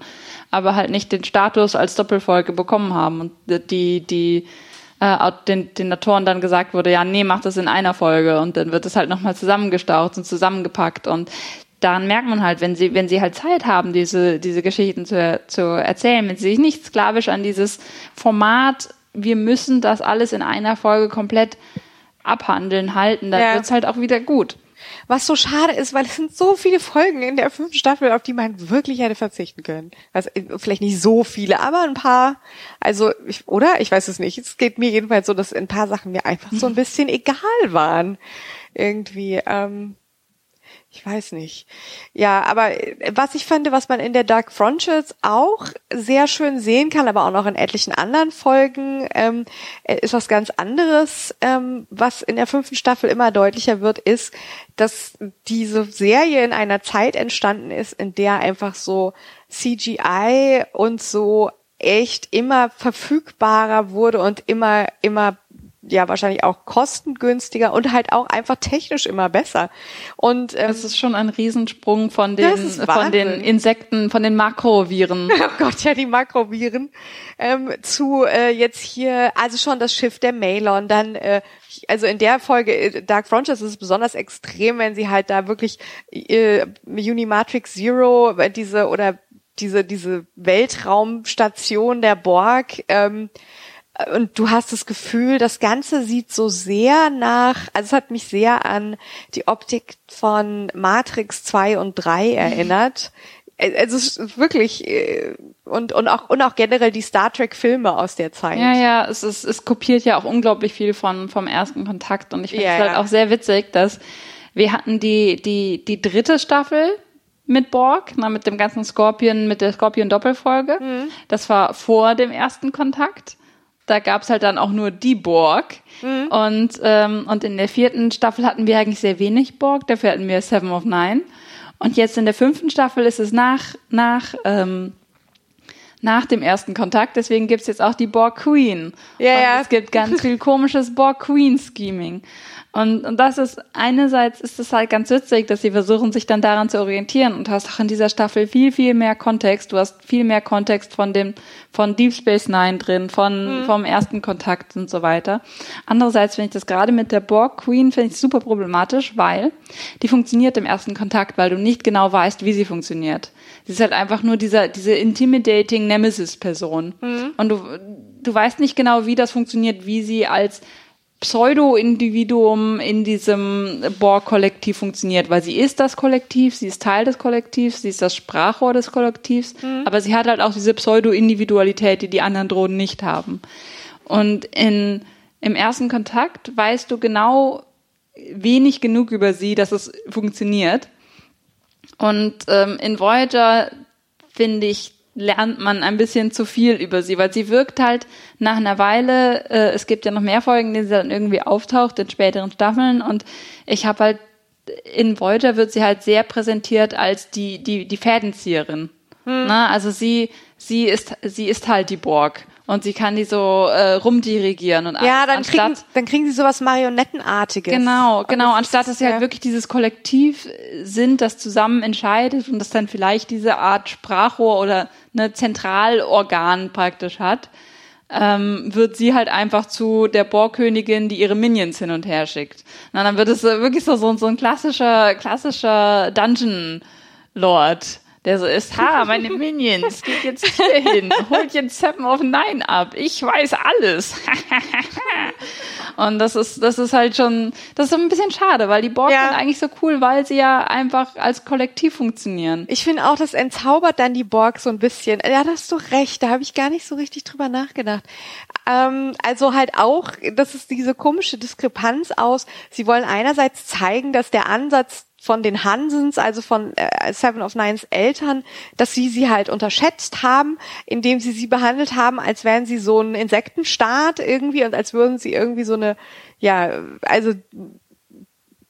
aber halt nicht den Status als Doppelfolge bekommen haben und die, die, äh, den, den Autoren dann gesagt wurde, ja, nee, mach das in einer Folge und dann wird es halt nochmal zusammengestaucht und zusammengepackt und dann merkt man halt, wenn sie, wenn sie halt Zeit haben, diese, diese Geschichten zu, zu erzählen, wenn sie sich nicht sklavisch an dieses Format, wir müssen das alles in einer Folge komplett abhandeln, halten, dann ja. wird's halt auch wieder gut. Was so schade ist, weil es sind so viele Folgen in der fünften Staffel, auf die man wirklich hätte verzichten können. Also vielleicht nicht so viele, aber ein paar. Also, ich, oder? Ich weiß es nicht. Es geht mir jedenfalls so, dass ein paar Sachen mir einfach so ein bisschen egal waren. Irgendwie. Ähm, ich weiß nicht. Ja, aber äh, was ich fand, was man in der Dark Frontiers auch sehr schön sehen kann, aber auch noch in etlichen anderen Folgen, ähm, äh, ist was ganz anderes. Ähm, was in der fünften Staffel immer deutlicher wird, ist, dass diese Serie in einer Zeit entstanden ist, in der einfach so CGI und so echt immer verfügbarer wurde und immer, immer ja wahrscheinlich auch kostengünstiger und halt auch einfach technisch immer besser. Und ähm, das ist schon ein Riesensprung von den von den Insekten, von den Makroviren. Oh Gott, ja die Makroviren ähm, zu äh, jetzt hier also schon das Schiff der Malon, dann äh, also in der Folge äh, Dark Frontiers ist es besonders extrem, wenn sie halt da wirklich äh, Unimatrix Zero diese oder diese diese Weltraumstation der Borg ähm, und du hast das Gefühl, das Ganze sieht so sehr nach, also es hat mich sehr an die Optik von Matrix 2 und 3 erinnert. Also es ist wirklich äh, und und auch und auch generell die Star Trek Filme aus der Zeit. Ja, ja, es ist es kopiert ja auch unglaublich viel von vom ersten Kontakt und ich finde es ja, halt ja. auch sehr witzig, dass wir hatten die die die dritte Staffel mit Borg, na, mit dem ganzen Scorpion, mit der Scorpion Doppelfolge. Mhm. Das war vor dem ersten Kontakt. Da gab's halt dann auch nur die Borg. Mhm. Und, ähm, und in der vierten Staffel hatten wir eigentlich sehr wenig Borg, dafür hatten wir Seven of Nine. Und jetzt in der fünften Staffel ist es nach, nach, ähm, nach dem ersten Kontakt, deswegen gibt's jetzt auch die Borg Queen. Ja, und ja. Es gibt ganz viel komisches Borg Queen Scheming. Und, und das ist, einerseits ist es halt ganz witzig, dass sie versuchen, sich dann daran zu orientieren und hast auch in dieser Staffel viel, viel mehr Kontext. Du hast viel mehr Kontext von dem, von Deep Space Nine drin, von, mhm. vom ersten Kontakt und so weiter. Andererseits finde ich das gerade mit der Borg Queen finde ich super problematisch, weil die funktioniert im ersten Kontakt, weil du nicht genau weißt, wie sie funktioniert. Sie ist halt einfach nur dieser, diese intimidating Nemesis-Person. Mhm. Und du, du weißt nicht genau, wie das funktioniert, wie sie als Pseudo-Individuum in diesem Borg-Kollektiv funktioniert, weil sie ist das Kollektiv, sie ist Teil des Kollektivs, sie ist das Sprachrohr des Kollektivs, mhm. aber sie hat halt auch diese Pseudo-Individualität, die die anderen Drohnen nicht haben. Und in, im ersten Kontakt weißt du genau wenig genug über sie, dass es funktioniert. Und ähm, in Voyager finde ich lernt man ein bisschen zu viel über sie, weil sie wirkt halt nach einer Weile, äh, es gibt ja noch mehr Folgen, die sie dann irgendwie auftaucht in späteren Staffeln und ich habe halt in Voyager wird sie halt sehr präsentiert als die die die Fädenzieherin. Hm. Na, also sie sie ist sie ist halt die Borg und sie kann die so äh, rumdirigieren und ja, dann anstatt, kriegen dann kriegen sie sowas Marionettenartiges. Genau, genau. Anstatt dass sie halt wirklich dieses Kollektiv sind, das zusammen entscheidet und das dann vielleicht diese Art Sprachrohr oder eine Zentralorgan praktisch hat, ähm, wird sie halt einfach zu der Bohrkönigin, die ihre Minions hin und her schickt. Na, dann wird es wirklich so, so, so ein klassischer, klassischer Dungeon Lord der so ist, ha, meine Minions, geht jetzt hier hin, holt jetzt Seven of Nine ab, ich weiß alles. Und das ist, das ist halt schon, das ist ein bisschen schade, weil die Borg ja. sind eigentlich so cool, weil sie ja einfach als Kollektiv funktionieren. Ich finde auch, das entzaubert dann die Borg so ein bisschen. Ja, da hast du recht, da habe ich gar nicht so richtig drüber nachgedacht. Ähm, also halt auch, das ist diese komische Diskrepanz aus, sie wollen einerseits zeigen, dass der Ansatz von den Hansens, also von äh, Seven of Nines Eltern, dass sie sie halt unterschätzt haben, indem sie sie behandelt haben, als wären sie so ein Insektenstaat irgendwie und als würden sie irgendwie so eine, ja, also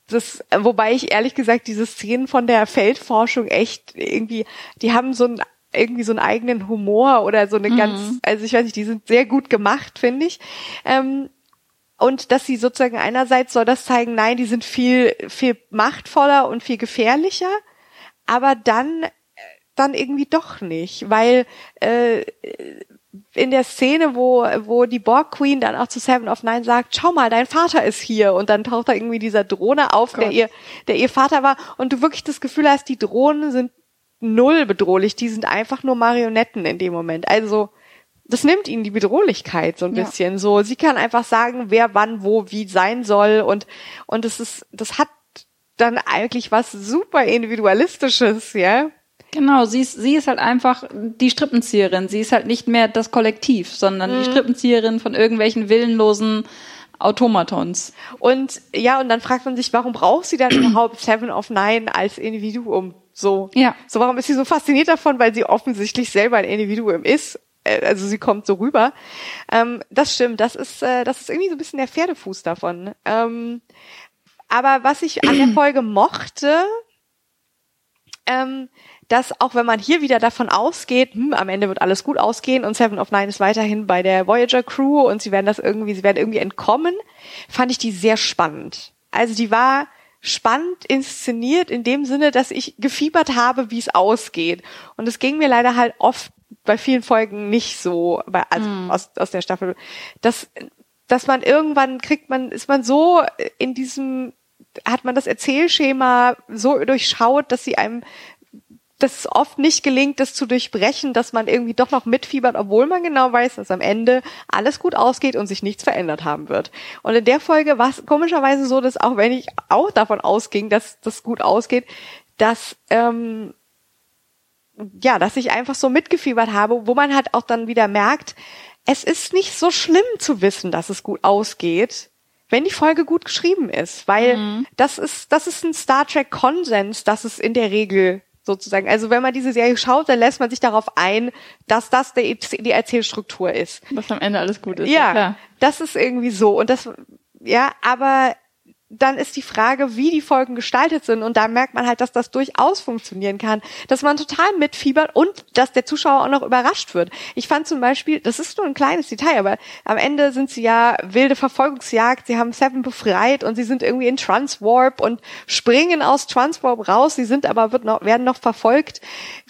das, wobei ich ehrlich gesagt diese Szenen von der Feldforschung echt irgendwie, die haben so ein irgendwie so einen eigenen Humor oder so eine mhm. ganz, also ich weiß nicht, die sind sehr gut gemacht, finde ich. Ähm, und dass sie sozusagen einerseits soll das zeigen, nein, die sind viel, viel machtvoller und viel gefährlicher, aber dann, dann irgendwie doch nicht, weil äh, in der Szene, wo, wo die Borg Queen dann auch zu Seven of Nine sagt, schau mal, dein Vater ist hier. Und dann taucht da irgendwie dieser Drohne auf, der ihr, der ihr Vater war. Und du wirklich das Gefühl hast, die Drohnen sind null bedrohlich, die sind einfach nur Marionetten in dem Moment. Also, das nimmt ihnen die Bedrohlichkeit so ein ja. bisschen. So, sie kann einfach sagen, wer wann wo wie sein soll und und es ist, das hat dann eigentlich was super individualistisches, ja. Genau, sie ist, sie ist halt einfach die Strippenzieherin. Sie ist halt nicht mehr das Kollektiv, sondern mhm. die Strippenzieherin von irgendwelchen willenlosen Automatons. Und ja, und dann fragt man sich, warum braucht sie dann überhaupt Seven of Nine als Individuum? So, ja. so warum ist sie so fasziniert davon, weil sie offensichtlich selber ein Individuum ist. Äh, also sie kommt so rüber. Ähm, das stimmt, das ist, äh, das ist irgendwie so ein bisschen der Pferdefuß davon. Ähm, aber was ich an der Folge mochte, ähm, dass auch wenn man hier wieder davon ausgeht, hm, am Ende wird alles gut ausgehen und Seven of Nine ist weiterhin bei der Voyager Crew und sie werden das irgendwie, sie werden irgendwie entkommen, fand ich die sehr spannend. Also die war spannend inszeniert in dem Sinne, dass ich gefiebert habe, wie es ausgeht. Und es ging mir leider halt oft bei vielen Folgen nicht so, bei, also mm. aus, aus der Staffel, dass, dass man irgendwann kriegt man, ist man so in diesem, hat man das Erzählschema so durchschaut, dass sie einem dass es oft nicht gelingt, das zu durchbrechen, dass man irgendwie doch noch mitfiebert, obwohl man genau weiß, dass am Ende alles gut ausgeht und sich nichts verändert haben wird. Und in der Folge war es komischerweise so, dass auch wenn ich auch davon ausging, dass das gut ausgeht, dass ähm, ja, dass ich einfach so mitgefiebert habe, wo man halt auch dann wieder merkt, es ist nicht so schlimm zu wissen, dass es gut ausgeht, wenn die Folge gut geschrieben ist, weil mhm. das ist das ist ein Star Trek Konsens, dass es in der Regel sozusagen. Also wenn man diese Serie schaut, dann lässt man sich darauf ein, dass das die, die Erzählstruktur ist. Dass am Ende alles gut ist. Ja, ja das ist irgendwie so. Und das, ja, aber dann ist die Frage, wie die Folgen gestaltet sind. Und da merkt man halt, dass das durchaus funktionieren kann, dass man total mitfiebert und dass der Zuschauer auch noch überrascht wird. Ich fand zum Beispiel, das ist nur ein kleines Detail, aber am Ende sind sie ja wilde Verfolgungsjagd, sie haben Seven befreit und sie sind irgendwie in Transwarp und springen aus Transwarp raus. Sie sind aber wird noch, werden noch verfolgt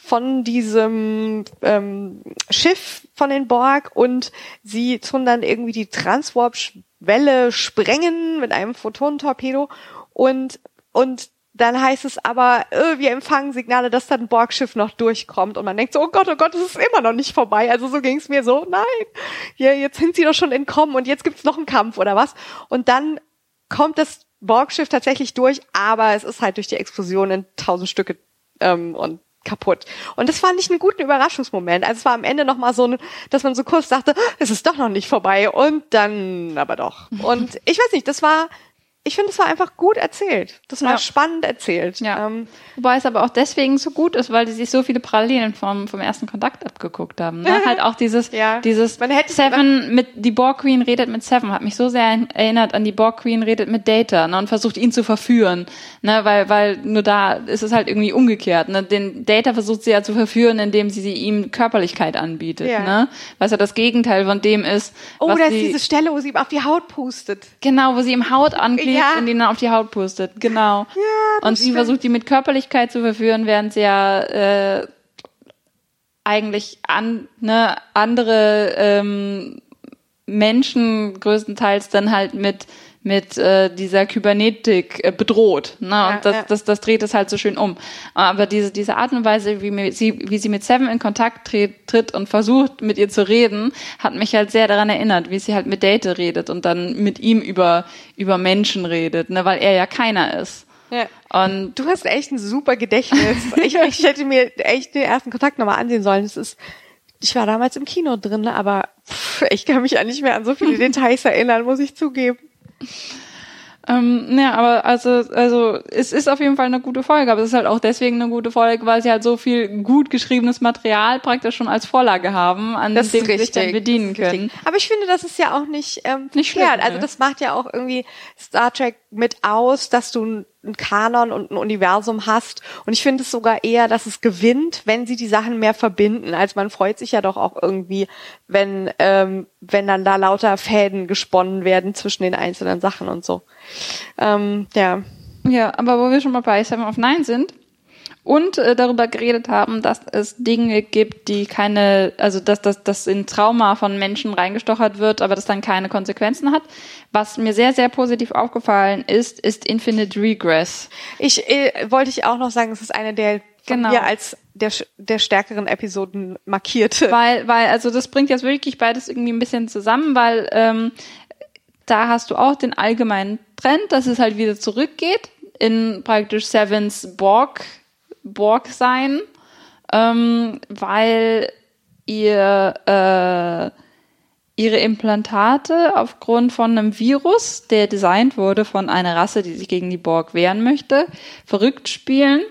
von diesem ähm, Schiff von den Borg und sie tun dann irgendwie die Transwarp-Welle sprengen mit einem Photonentorpedo und und dann heißt es aber, äh, wir empfangen Signale, dass da ein Borgschiff noch durchkommt. Und man denkt so, oh Gott, oh Gott, es ist immer noch nicht vorbei. Also so ging es mir so, nein, ja, jetzt sind sie doch schon entkommen und jetzt gibt's noch einen Kampf oder was. Und dann kommt das Borgschiff tatsächlich durch, aber es ist halt durch die Explosion in tausend Stücke ähm, und kaputt. Und das fand ich einen guten Überraschungsmoment. Also es war am Ende noch mal so, dass man so kurz dachte, es ist doch noch nicht vorbei und dann aber doch. Und ich weiß nicht, das war ich finde, es war einfach gut erzählt. Das war ja. spannend erzählt. Ja. Ähm, Wobei es aber auch deswegen so gut ist, weil die sich so viele Parallelen vom, vom ersten Kontakt abgeguckt haben. Ne? halt auch dieses, ja. dieses Seven mit, die Borg Queen redet mit Seven, hat mich so sehr erinnert an die Borg Queen redet mit Data ne? und versucht ihn zu verführen. Ne? Weil, weil nur da ist es halt irgendwie umgekehrt. Ne? Den Data versucht sie ja zu verführen, indem sie, sie ihm Körperlichkeit anbietet. Ja. Ne? Was ja das Gegenteil von dem ist. Oh, da ist diese Stelle, wo sie ihm auf die Haut pustet. Genau, wo sie ihm Haut anklebt ja. und die dann auf die Haut pustet. Genau. Ja, und sie stimmt. versucht, die mit Körperlichkeit zu verführen, während sie ja äh, eigentlich an, ne, andere ähm, Menschen größtenteils dann halt mit mit äh, dieser Kybernetik äh, bedroht. Ne? Ja, und das, ja. das, das dreht es halt so schön um. Aber diese, diese Art und Weise, wie, sie, wie sie mit Seven in Kontakt tritt, tritt und versucht, mit ihr zu reden, hat mich halt sehr daran erinnert, wie sie halt mit Date redet und dann mit ihm über, über Menschen redet, ne? weil er ja keiner ist. Ja. Und du hast echt ein super Gedächtnis. ich, ich hätte mir echt den ersten Kontakt nochmal ansehen sollen. Es ist, ich war damals im Kino drin, aber pff, ich kann mich ja nicht mehr an so viele Details erinnern, muss ich zugeben. Ähm, ja, aber also, also es ist auf jeden Fall eine gute Folge, aber es ist halt auch deswegen eine gute Folge, weil sie halt so viel gut geschriebenes Material praktisch schon als Vorlage haben, an das dem sie sich dann bedienen können. Aber ich finde, das ist ja auch nicht, ähm, nicht schlimm. Also das macht ja auch irgendwie Star Trek mit aus, dass du einen Kanon und ein Universum hast. Und ich finde es sogar eher, dass es gewinnt, wenn sie die Sachen mehr verbinden. Also man freut sich ja doch auch irgendwie, wenn, ähm, wenn dann da lauter Fäden gesponnen werden zwischen den einzelnen Sachen und so. Ähm, ja. Ja, aber wo wir schon mal bei Seven of Nine sind, und äh, darüber geredet haben, dass es Dinge gibt, die keine, also dass das dass in Trauma von Menschen reingestochert wird, aber das dann keine Konsequenzen hat. Was mir sehr sehr positiv aufgefallen ist, ist Infinite Regress. Ich äh, wollte ich auch noch sagen, es ist eine der genau. mir als der, der stärkeren Episoden markierte. Weil, weil, also das bringt jetzt wirklich beides irgendwie ein bisschen zusammen, weil ähm, da hast du auch den allgemeinen Trend, dass es halt wieder zurückgeht in praktisch Sevens Borg Borg sein, ähm, weil ihr äh, ihre Implantate aufgrund von einem Virus, der designt wurde von einer Rasse, die sich gegen die Borg wehren möchte, verrückt spielen.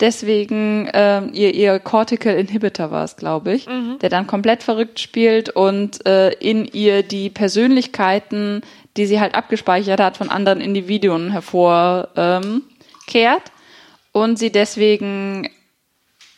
Deswegen ähm, ihr, ihr Cortical Inhibitor war es, glaube ich, mhm. der dann komplett verrückt spielt und äh, in ihr die Persönlichkeiten, die sie halt abgespeichert hat, von anderen Individuen hervorkehrt. Ähm, und sie deswegen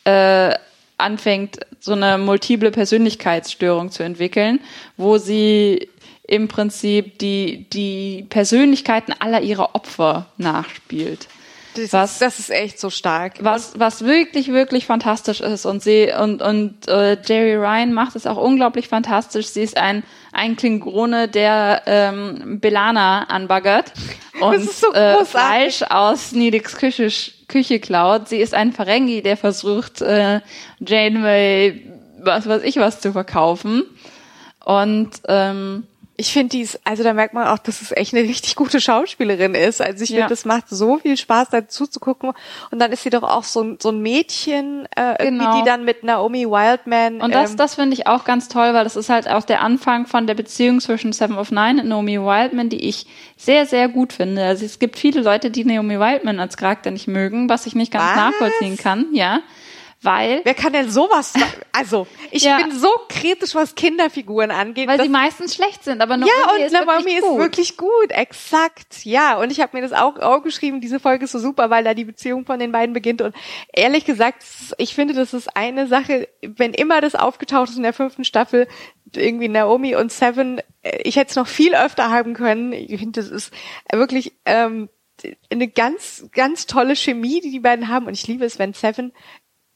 äh, anfängt, so eine multiple Persönlichkeitsstörung zu entwickeln, wo sie im Prinzip die, die Persönlichkeiten aller ihrer Opfer nachspielt. Das, was, ist, das ist echt so stark. Was, was wirklich, wirklich fantastisch ist. Und sie und, und äh, Jerry Ryan macht es auch unglaublich fantastisch. Sie ist ein, ein Klingone, der ähm, Belana anbaggert und so äh, Fleisch aus Nidix Küche, Küche klaut. Sie ist ein Ferengi, der versucht, äh, Janeway was weiß ich was zu verkaufen. Und ähm, ich finde dies, also da merkt man auch, dass es echt eine richtig gute Schauspielerin ist. Also ich finde, ja. das macht so viel Spaß, dazu zu gucken. Und dann ist sie doch auch so, so ein Mädchen, äh, genau. die dann mit Naomi Wildman. Und das, ähm, das finde ich auch ganz toll, weil das ist halt auch der Anfang von der Beziehung zwischen Seven of Nine und Naomi Wildman, die ich sehr, sehr gut finde. Also es gibt viele Leute, die Naomi Wildman als Charakter nicht mögen, was ich nicht ganz was? nachvollziehen kann, ja weil. Wer kann denn sowas? Also, ich ja. bin so kritisch, was Kinderfiguren angeht. Weil sie meistens schlecht sind, aber Naomi ja, und ist Naomi wirklich ist gut. wirklich gut, exakt. Ja, und ich habe mir das auch aufgeschrieben, diese Folge ist so super, weil da die Beziehung von den beiden beginnt. Und ehrlich gesagt, ich finde, das ist eine Sache, wenn immer das aufgetaucht ist in der fünften Staffel, irgendwie Naomi und Seven, äh, ich hätte es noch viel öfter haben können. Ich finde, das ist wirklich ähm, eine ganz, ganz tolle Chemie, die die beiden haben. Und ich liebe es, wenn Seven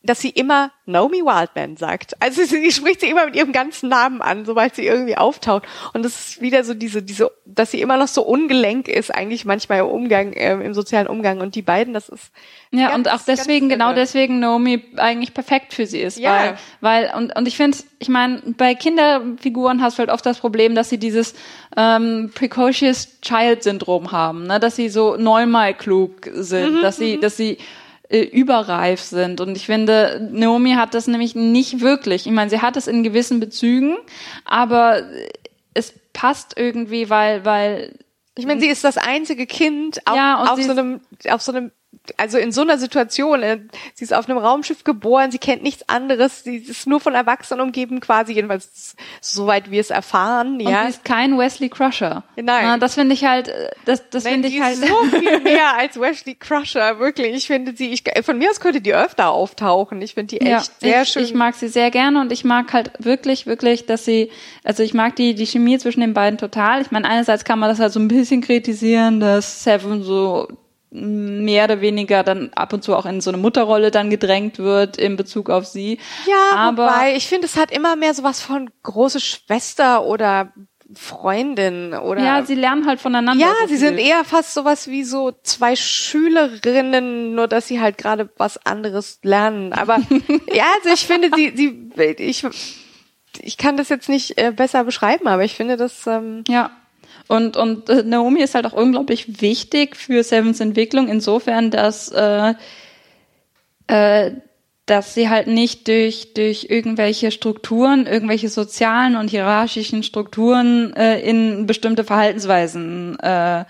dass sie immer Naomi Wildman sagt. Also sie, sie spricht sie immer mit ihrem ganzen Namen an, sobald sie irgendwie auftaucht. Und das ist wieder so diese, diese, dass sie immer noch so ungelenk ist, eigentlich manchmal im Umgang, äh, im sozialen Umgang. Und die beiden, das ist. Ja, ganz, und auch deswegen, genau deswegen Naomi eigentlich perfekt für sie ist. Ja. Weil, weil und, und ich finde, ich meine, bei Kinderfiguren hast du halt oft das Problem, dass sie dieses ähm, precocious Child Syndrom haben, ne? dass sie so neunmal klug sind, mhm, dass sie, mhm. dass sie äh, überreif sind. Und ich finde, Naomi hat das nämlich nicht wirklich. Ich meine, sie hat es in gewissen Bezügen, aber es passt irgendwie, weil, weil ich meine, sie ist das einzige Kind auf, ja, auf so einem, auf so einem also in so einer Situation, äh, sie ist auf einem Raumschiff geboren, sie kennt nichts anderes, sie ist nur von Erwachsenen umgeben quasi, jedenfalls soweit wir es erfahren, ja. Und sie ist kein Wesley Crusher. Nein. Na, das finde ich halt, äh, das, das finde ich halt. so viel mehr als Wesley Crusher, wirklich. Ich finde sie, ich, von mir aus könnte die öfter auftauchen. Ich finde die echt ja, sehr ich, schön. Ich mag sie sehr gerne und ich mag halt wirklich, wirklich, dass sie, also ich mag die, die Chemie zwischen den beiden total. Ich meine, einerseits kann man das halt so ein bisschen kritisieren, dass Seven so mehr oder weniger dann ab und zu auch in so eine Mutterrolle dann gedrängt wird in Bezug auf sie. Ja, aber wobei, ich finde, es hat immer mehr sowas von große Schwester oder Freundin oder. Ja, sie lernen halt voneinander. Ja, so sie sind eher fast sowas wie so zwei Schülerinnen, nur dass sie halt gerade was anderes lernen. Aber ja, also ich finde, sie, sie, ich, ich kann das jetzt nicht äh, besser beschreiben, aber ich finde das. Ähm, ja. Und, und äh, Naomi ist halt auch unglaublich wichtig für Sevens Entwicklung, insofern, dass, äh, äh, dass sie halt nicht durch, durch irgendwelche Strukturen, irgendwelche sozialen und hierarchischen Strukturen äh, in bestimmte Verhaltensweisen äh,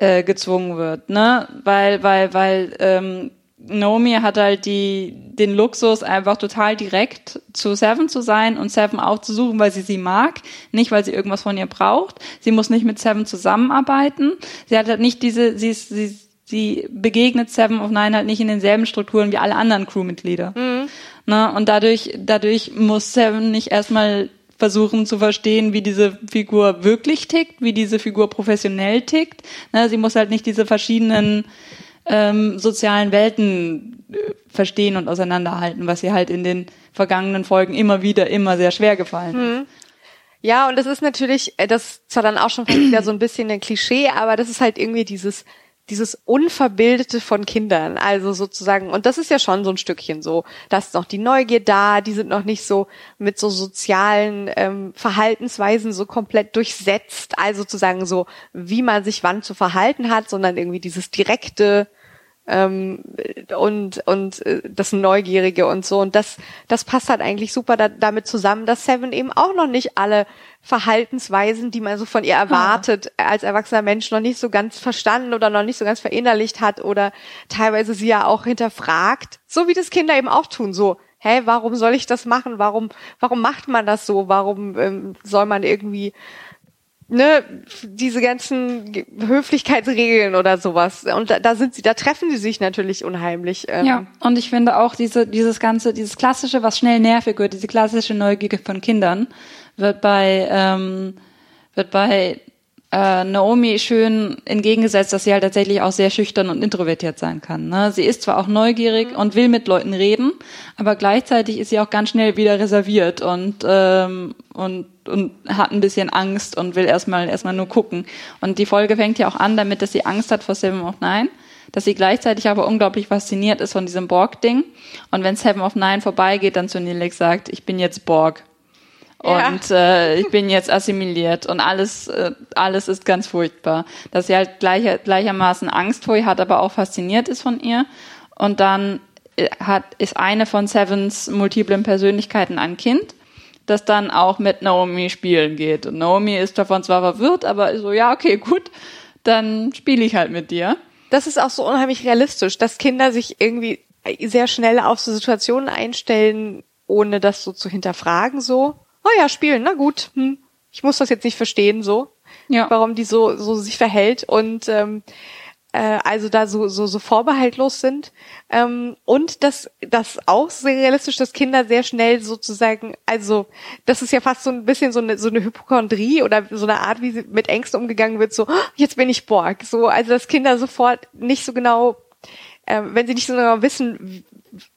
äh, gezwungen wird, ne? Weil, weil, weil ähm, Naomi hat halt die, den Luxus, einfach total direkt zu Seven zu sein und Seven aufzusuchen, weil sie sie mag, nicht weil sie irgendwas von ihr braucht. Sie muss nicht mit Seven zusammenarbeiten. Sie hat halt nicht diese, sie, ist, sie, sie begegnet Seven of Nine halt nicht in denselben Strukturen wie alle anderen Crewmitglieder. Mhm. Ne? Und dadurch, dadurch muss Seven nicht erstmal versuchen zu verstehen, wie diese Figur wirklich tickt, wie diese Figur professionell tickt. Ne? Sie muss halt nicht diese verschiedenen ähm, sozialen Welten äh, verstehen und auseinanderhalten, was ihr halt in den vergangenen Folgen immer wieder immer sehr schwer gefallen ist. Mhm. Ja, und das ist natürlich, äh, das zwar dann auch schon wieder so ein bisschen ein Klischee, aber das ist halt irgendwie dieses dieses Unverbildete von Kindern, also sozusagen, und das ist ja schon so ein Stückchen so, da ist noch die Neugier da, die sind noch nicht so mit so sozialen ähm, Verhaltensweisen so komplett durchsetzt, also sozusagen so, wie man sich wann zu verhalten hat, sondern irgendwie dieses direkte, ähm, und und äh, das Neugierige und so und das das passt halt eigentlich super da, damit zusammen, dass Seven eben auch noch nicht alle Verhaltensweisen, die man so von ihr erwartet, ah. als erwachsener Mensch noch nicht so ganz verstanden oder noch nicht so ganz verinnerlicht hat oder teilweise sie ja auch hinterfragt, so wie das Kinder eben auch tun, so hä, warum soll ich das machen? Warum warum macht man das so? Warum ähm, soll man irgendwie ne, diese ganzen Höflichkeitsregeln oder sowas. Und da, da sind sie, da treffen sie sich natürlich unheimlich. Ähm. Ja, und ich finde auch diese, dieses ganze, dieses klassische, was schnell nervig wird, diese klassische Neugier von Kindern, wird bei, ähm, wird bei äh, Naomi schön entgegengesetzt, dass sie halt tatsächlich auch sehr schüchtern und introvertiert sein kann. Ne? Sie ist zwar auch neugierig mhm. und will mit Leuten reden, aber gleichzeitig ist sie auch ganz schnell wieder reserviert und ähm, und und hat ein bisschen Angst und will erstmal erstmal nur gucken. Und die Folge fängt ja auch an damit, dass sie Angst hat vor Seven of Nine, dass sie gleichzeitig aber unglaublich fasziniert ist von diesem Borg-Ding. Und wenn Seven of Nine vorbeigeht, dann zu Nilix sagt, ich bin jetzt Borg. Und äh, ich bin jetzt assimiliert und alles, äh, alles ist ganz furchtbar. Dass sie halt gleicher, gleichermaßen Angst vor ihr hat, aber auch fasziniert ist von ihr. Und dann äh, hat, ist eine von Sevens multiplen Persönlichkeiten ein Kind, das dann auch mit Naomi spielen geht. Und Naomi ist davon zwar verwirrt, aber so, ja, okay, gut, dann spiele ich halt mit dir. Das ist auch so unheimlich realistisch, dass Kinder sich irgendwie sehr schnell auf so Situationen einstellen, ohne das so zu hinterfragen, so oh ja, spielen, na gut, hm, ich muss das jetzt nicht verstehen, so, ja. warum die so, so sich verhält und ähm, äh, also da so, so, so vorbehaltlos sind. Ähm, und dass das auch sehr realistisch, dass Kinder sehr schnell sozusagen, also das ist ja fast so ein bisschen so eine, so eine Hypochondrie oder so eine Art, wie sie mit Ängsten umgegangen wird, so, oh, jetzt bin ich Borg. So, also dass Kinder sofort nicht so genau äh, wenn sie nicht so genau wissen,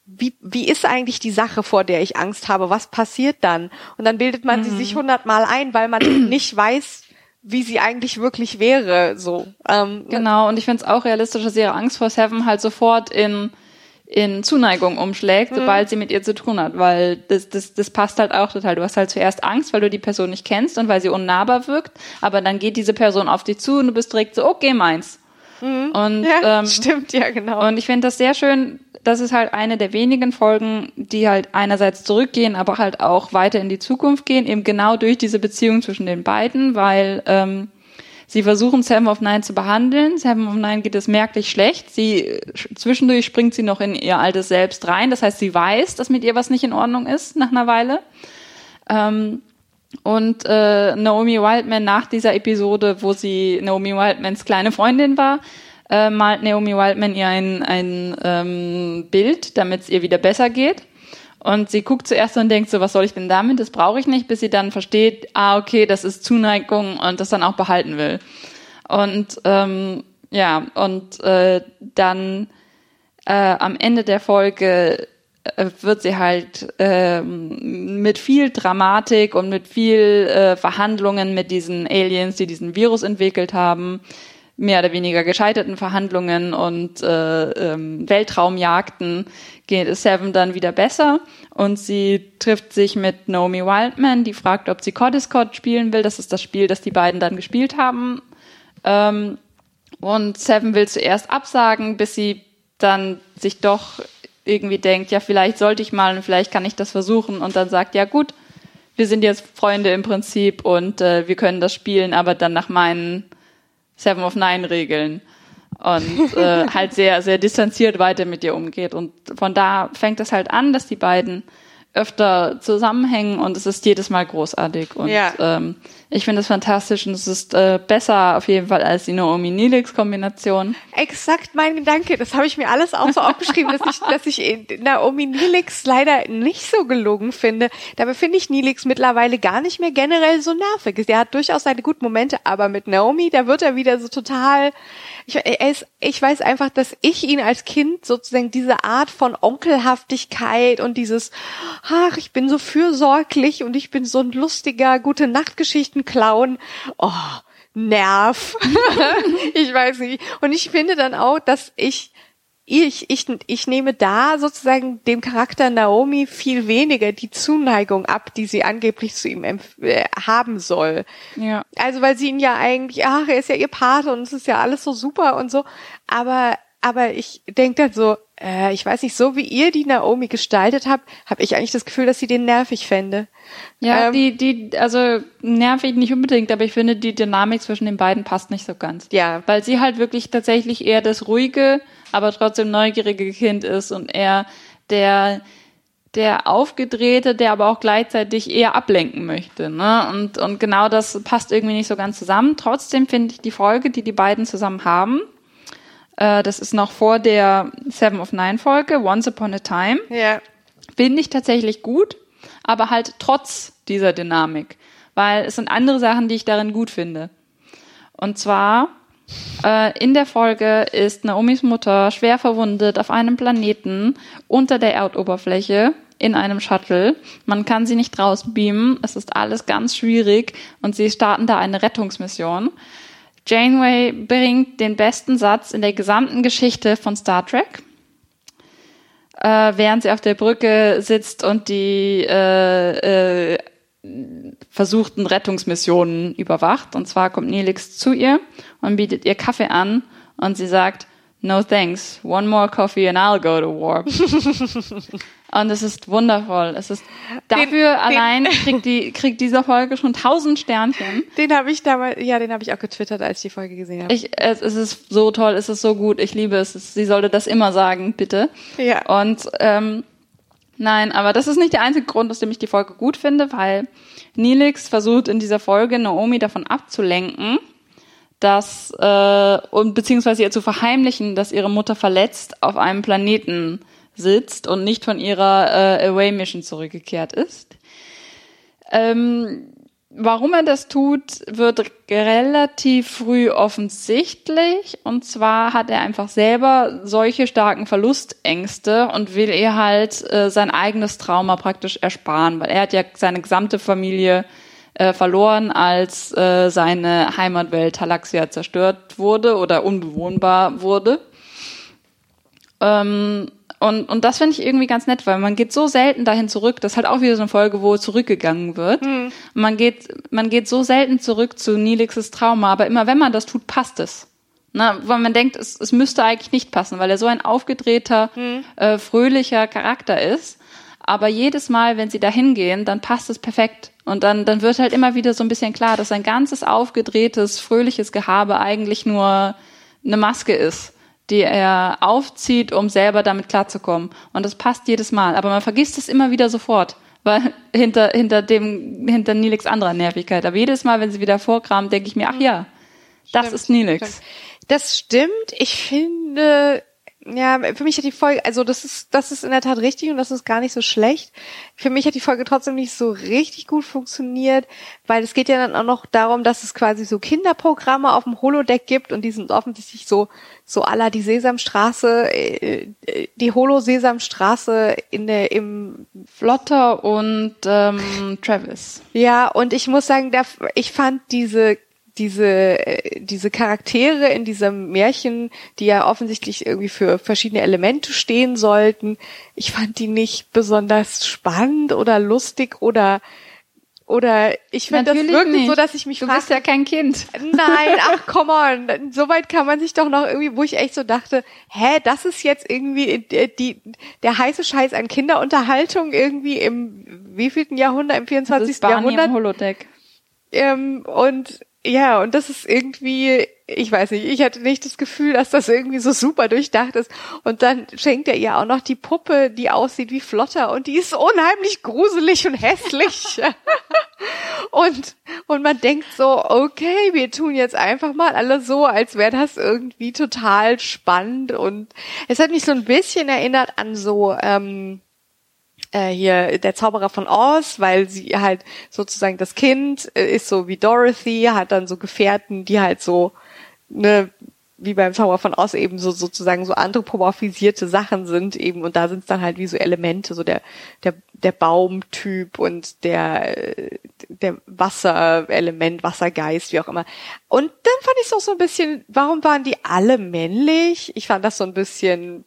wie, wie ist eigentlich die Sache, vor der ich Angst habe? Was passiert dann? Und dann bildet man mhm. sie sich hundertmal ein, weil man nicht weiß, wie sie eigentlich wirklich wäre. So. Ähm, genau, und ich finde es auch realistisch, dass ihre Angst vor Seven halt sofort in in Zuneigung umschlägt, mhm. sobald sie mit ihr zu tun hat, weil das, das, das passt halt auch total. Du hast halt zuerst Angst, weil du die Person nicht kennst und weil sie unnahbar wirkt, aber dann geht diese Person auf dich zu und du bist direkt so, okay, meins. Mhm. Und, ja, ähm, stimmt, ja, genau. Und ich finde das sehr schön, das ist halt eine der wenigen Folgen, die halt einerseits zurückgehen, aber halt auch weiter in die Zukunft gehen, eben genau durch diese Beziehung zwischen den beiden, weil ähm, sie versuchen Seven of Nine zu behandeln. Seven of Nine geht es merklich schlecht. Sie zwischendurch springt sie noch in ihr altes Selbst rein. Das heißt, sie weiß, dass mit ihr was nicht in Ordnung ist nach einer Weile. Ähm, und äh, Naomi Wildman nach dieser Episode, wo sie Naomi Wildmans kleine Freundin war, äh, malt Naomi Wildman ihr ein, ein ähm, Bild, damit es ihr wieder besser geht. Und sie guckt zuerst und denkt so, was soll ich denn damit? Das brauche ich nicht, bis sie dann versteht, ah, okay, das ist Zuneigung und das dann auch behalten will. Und ähm, ja, und äh, dann äh, am Ende der Folge wird sie halt äh, mit viel Dramatik und mit viel äh, Verhandlungen mit diesen Aliens, die diesen Virus entwickelt haben, mehr oder weniger gescheiterten Verhandlungen und äh, ähm, Weltraumjagden geht es Seven dann wieder besser und sie trifft sich mit Naomi Wildman, die fragt, ob sie Codiscot spielen will. Das ist das Spiel, das die beiden dann gespielt haben. Ähm, und Seven will zuerst absagen, bis sie dann sich doch irgendwie denkt, ja, vielleicht sollte ich mal und vielleicht kann ich das versuchen und dann sagt, ja gut, wir sind jetzt Freunde im Prinzip und äh, wir können das spielen, aber dann nach meinen Seven of Nine Regeln und äh, halt sehr, sehr distanziert weiter mit ihr umgeht. Und von da fängt es halt an, dass die beiden öfter zusammenhängen und es ist jedes Mal großartig. Und ja. ähm, ich finde es fantastisch und es ist äh, besser auf jeden Fall als die Naomi Nilix Kombination. Exakt mein Gedanke. Das habe ich mir alles auch so aufgeschrieben, dass ich, dass ich Naomi Nilix leider nicht so gelungen finde. Dabei finde ich Nilix mittlerweile gar nicht mehr generell so nervig. Er hat durchaus seine guten Momente, aber mit Naomi, da wird er wieder so total ich, er ist, ich weiß einfach, dass ich ihn als Kind sozusagen diese Art von Onkelhaftigkeit und dieses, ach, ich bin so fürsorglich und ich bin so ein lustiger, gute Nachtgeschichten-Clown, oh, Nerv. ich weiß nicht. Und ich finde dann auch, dass ich ich, ich, ich nehme da sozusagen dem Charakter Naomi viel weniger die Zuneigung ab, die sie angeblich zu ihm äh, haben soll. Ja. Also weil sie ihn ja eigentlich, ach, er ist ja ihr Pate und es ist ja alles so super und so. Aber, aber ich denke dann so, äh, ich weiß nicht, so wie ihr die Naomi gestaltet habt, habe ich eigentlich das Gefühl, dass sie den nervig fände. Ja, ähm, die, die, also nervig nicht unbedingt, aber ich finde, die Dynamik zwischen den beiden passt nicht so ganz. Ja. Weil sie halt wirklich tatsächlich eher das ruhige, aber trotzdem neugierige Kind ist und er der der aufgedrehte, der aber auch gleichzeitig eher ablenken möchte. Ne? Und, und genau das passt irgendwie nicht so ganz zusammen. Trotzdem finde ich die Folge, die die beiden zusammen haben, äh, das ist noch vor der Seven of Nine Folge, Once Upon a Time, ja. finde ich tatsächlich gut, aber halt trotz dieser Dynamik, weil es sind andere Sachen, die ich darin gut finde. Und zwar äh, in der Folge ist Naomis Mutter schwer verwundet auf einem Planeten unter der Erdoberfläche in einem Shuttle. Man kann sie nicht rausbeamen. Es ist alles ganz schwierig und sie starten da eine Rettungsmission. Janeway bringt den besten Satz in der gesamten Geschichte von Star Trek. Äh, während sie auf der Brücke sitzt und die äh, äh, versuchten Rettungsmissionen überwacht. Und zwar kommt Nelix zu ihr und bietet ihr Kaffee an und sie sagt, no thanks, one more coffee and I'll go to war. und es ist wundervoll. Es ist dafür den, allein den, kriegt die kriegt diese Folge schon tausend Sternchen. Den habe ich damals, ja, den habe ich auch getwittert, als ich die Folge gesehen habe. Ich, es, es ist so toll, es ist so gut, ich liebe es. Sie sollte das immer sagen, bitte. Ja. Und ähm, Nein, aber das ist nicht der einzige Grund, aus dem ich die Folge gut finde, weil Nilix versucht in dieser Folge Naomi davon abzulenken, dass äh, und beziehungsweise ihr zu verheimlichen, dass ihre Mutter verletzt auf einem Planeten sitzt und nicht von ihrer äh, Away Mission zurückgekehrt ist. Ähm, Warum er das tut, wird relativ früh offensichtlich. Und zwar hat er einfach selber solche starken Verlustängste und will ihr halt äh, sein eigenes Trauma praktisch ersparen, weil er hat ja seine gesamte Familie äh, verloren, als äh, seine Heimatwelt Talaxia zerstört wurde oder unbewohnbar wurde. Ähm, und, und das finde ich irgendwie ganz nett, weil man geht so selten dahin zurück. Das ist halt auch wieder so eine Folge, wo zurückgegangen wird. Mhm. Man geht, man geht so selten zurück zu Nilixes Trauma, aber immer wenn man das tut, passt es. Na, weil man denkt, es, es müsste eigentlich nicht passen, weil er so ein aufgedrehter, mhm. äh, fröhlicher Charakter ist. Aber jedes Mal, wenn sie da hingehen, dann passt es perfekt. Und dann, dann wird halt immer wieder so ein bisschen klar, dass sein ganzes aufgedrehtes, fröhliches Gehabe eigentlich nur eine Maske ist die er aufzieht, um selber damit klarzukommen. Und das passt jedes Mal. Aber man vergisst es immer wieder sofort, weil hinter, hinter dem, hinter Nilix anderer Nervigkeit. Aber jedes Mal, wenn sie wieder vorkramen, denke ich mir, ach ja, das stimmt, ist Nilix. Das stimmt. Ich finde, ja, für mich hat die Folge, also das ist, das ist in der Tat richtig und das ist gar nicht so schlecht. Für mich hat die Folge trotzdem nicht so richtig gut funktioniert, weil es geht ja dann auch noch darum, dass es quasi so Kinderprogramme auf dem Holodeck gibt und die sind offensichtlich so, so aller die Sesamstraße, äh, die Holo-Sesamstraße in der, im Flotter und ähm, Travis. Ja, und ich muss sagen, ich fand diese diese, äh, diese Charaktere in diesem Märchen, die ja offensichtlich irgendwie für verschiedene Elemente stehen sollten, ich fand die nicht besonders spannend oder lustig oder oder ich finde das wirklich nicht. so, dass ich mich frage. Du bist ja kein Kind. Nein, ach come on. So weit kann man sich doch noch irgendwie, wo ich echt so dachte, hä, das ist jetzt irgendwie äh, die, der heiße Scheiß an Kinderunterhaltung irgendwie im wievielten Jahrhundert, im 24. Das ist Barney Jahrhundert. Im Holodeck. Ähm, und ja, und das ist irgendwie, ich weiß nicht, ich hatte nicht das Gefühl, dass das irgendwie so super durchdacht ist. Und dann schenkt er ihr auch noch die Puppe, die aussieht wie Flotter und die ist unheimlich gruselig und hässlich. und, und man denkt so, okay, wir tun jetzt einfach mal alles so, als wäre das irgendwie total spannend. Und es hat mich so ein bisschen erinnert an so, ähm, äh, hier der Zauberer von Oz, weil sie halt sozusagen das Kind äh, ist so wie Dorothy, hat dann so Gefährten, die halt so ne wie beim Zauberer von Oz eben so sozusagen so anthropomorphisierte Sachen sind eben und da sind es dann halt wie so Elemente, so der der der Baumtyp und der der Wasserelement, Wassergeist, wie auch immer. Und dann fand ich es auch so ein bisschen, warum waren die alle männlich? Ich fand das so ein bisschen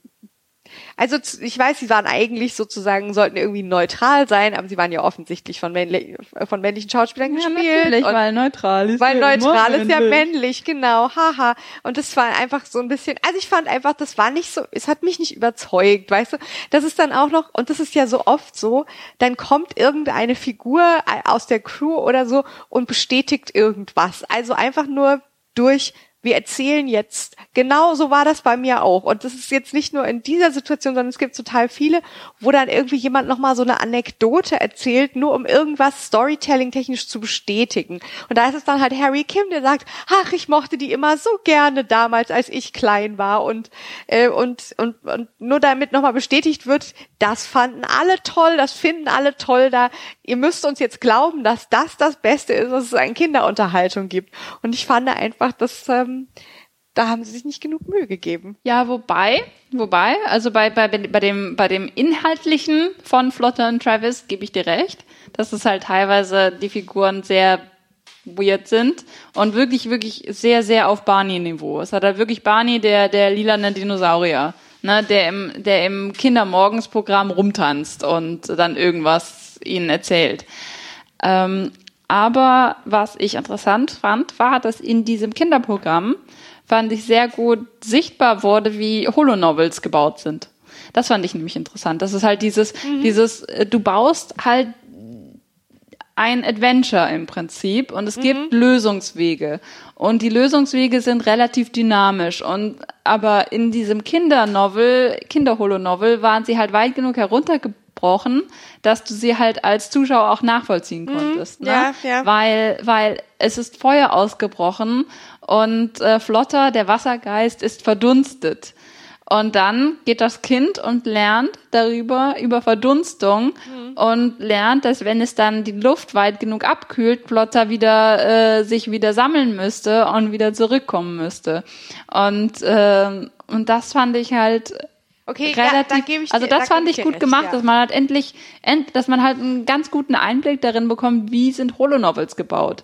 also ich weiß, sie waren eigentlich sozusagen, sollten irgendwie neutral sein, aber sie waren ja offensichtlich von, männlich, von männlichen Schauspielern ja, gespielt. Weil neutral ist Weil ja neutral ist ja männlich, genau, haha. Und das war einfach so ein bisschen, also ich fand einfach, das war nicht so, es hat mich nicht überzeugt, weißt du. Das ist dann auch noch, und das ist ja so oft so, dann kommt irgendeine Figur aus der Crew oder so und bestätigt irgendwas. Also einfach nur durch wir erzählen jetzt, genau so war das bei mir auch. Und das ist jetzt nicht nur in dieser Situation, sondern es gibt total viele, wo dann irgendwie jemand nochmal so eine Anekdote erzählt, nur um irgendwas Storytelling-technisch zu bestätigen. Und da ist es dann halt Harry Kim, der sagt, ach, ich mochte die immer so gerne damals, als ich klein war. Und, äh, und, und, und nur damit nochmal bestätigt wird, das fanden alle toll, das finden alle toll da. Ihr müsst uns jetzt glauben, dass das das Beste ist, was es an Kinderunterhaltung gibt. Und ich fand einfach, dass ähm, ähm, da haben sie sich nicht genug Mühe gegeben. Ja, wobei, wobei, also bei, bei, bei dem, bei dem Inhaltlichen von Flotter und Travis gebe ich dir recht, dass es halt teilweise die Figuren sehr weird sind und wirklich, wirklich sehr, sehr auf Barney-Niveau. Es hat halt wirklich Barney, der, der lilane Dinosaurier, ne, der im, der im Kindermorgensprogramm rumtanzt und dann irgendwas ihnen erzählt. Ähm, aber was ich interessant fand, war, dass in diesem Kinderprogramm fand ich sehr gut sichtbar wurde, wie Holonovels gebaut sind. Das fand ich nämlich interessant. Das ist halt dieses, mhm. dieses, äh, du baust halt ein Adventure im Prinzip und es mhm. gibt Lösungswege und die Lösungswege sind relativ dynamisch und aber in diesem Kindernovel, Kinderholonovel waren sie halt weit genug heruntergebrochen gesprochen, dass du sie halt als Zuschauer auch nachvollziehen mhm. konntest. Mhm, ne? ja, ja. Weil, weil es ist Feuer ausgebrochen und äh, Flotter, der Wassergeist, ist verdunstet. Und dann geht das Kind und lernt darüber, über Verdunstung mhm. und lernt, dass wenn es dann die Luft weit genug abkühlt, Flotter wieder äh, sich wieder sammeln müsste und wieder zurückkommen müsste. Und, äh, und das fand ich halt Okay, relativ, ja, da gebe ich Also das da fand ich gut recht, gemacht, ja. dass man halt endlich, end, dass man halt einen ganz guten Einblick darin bekommt, wie sind Holonovels gebaut.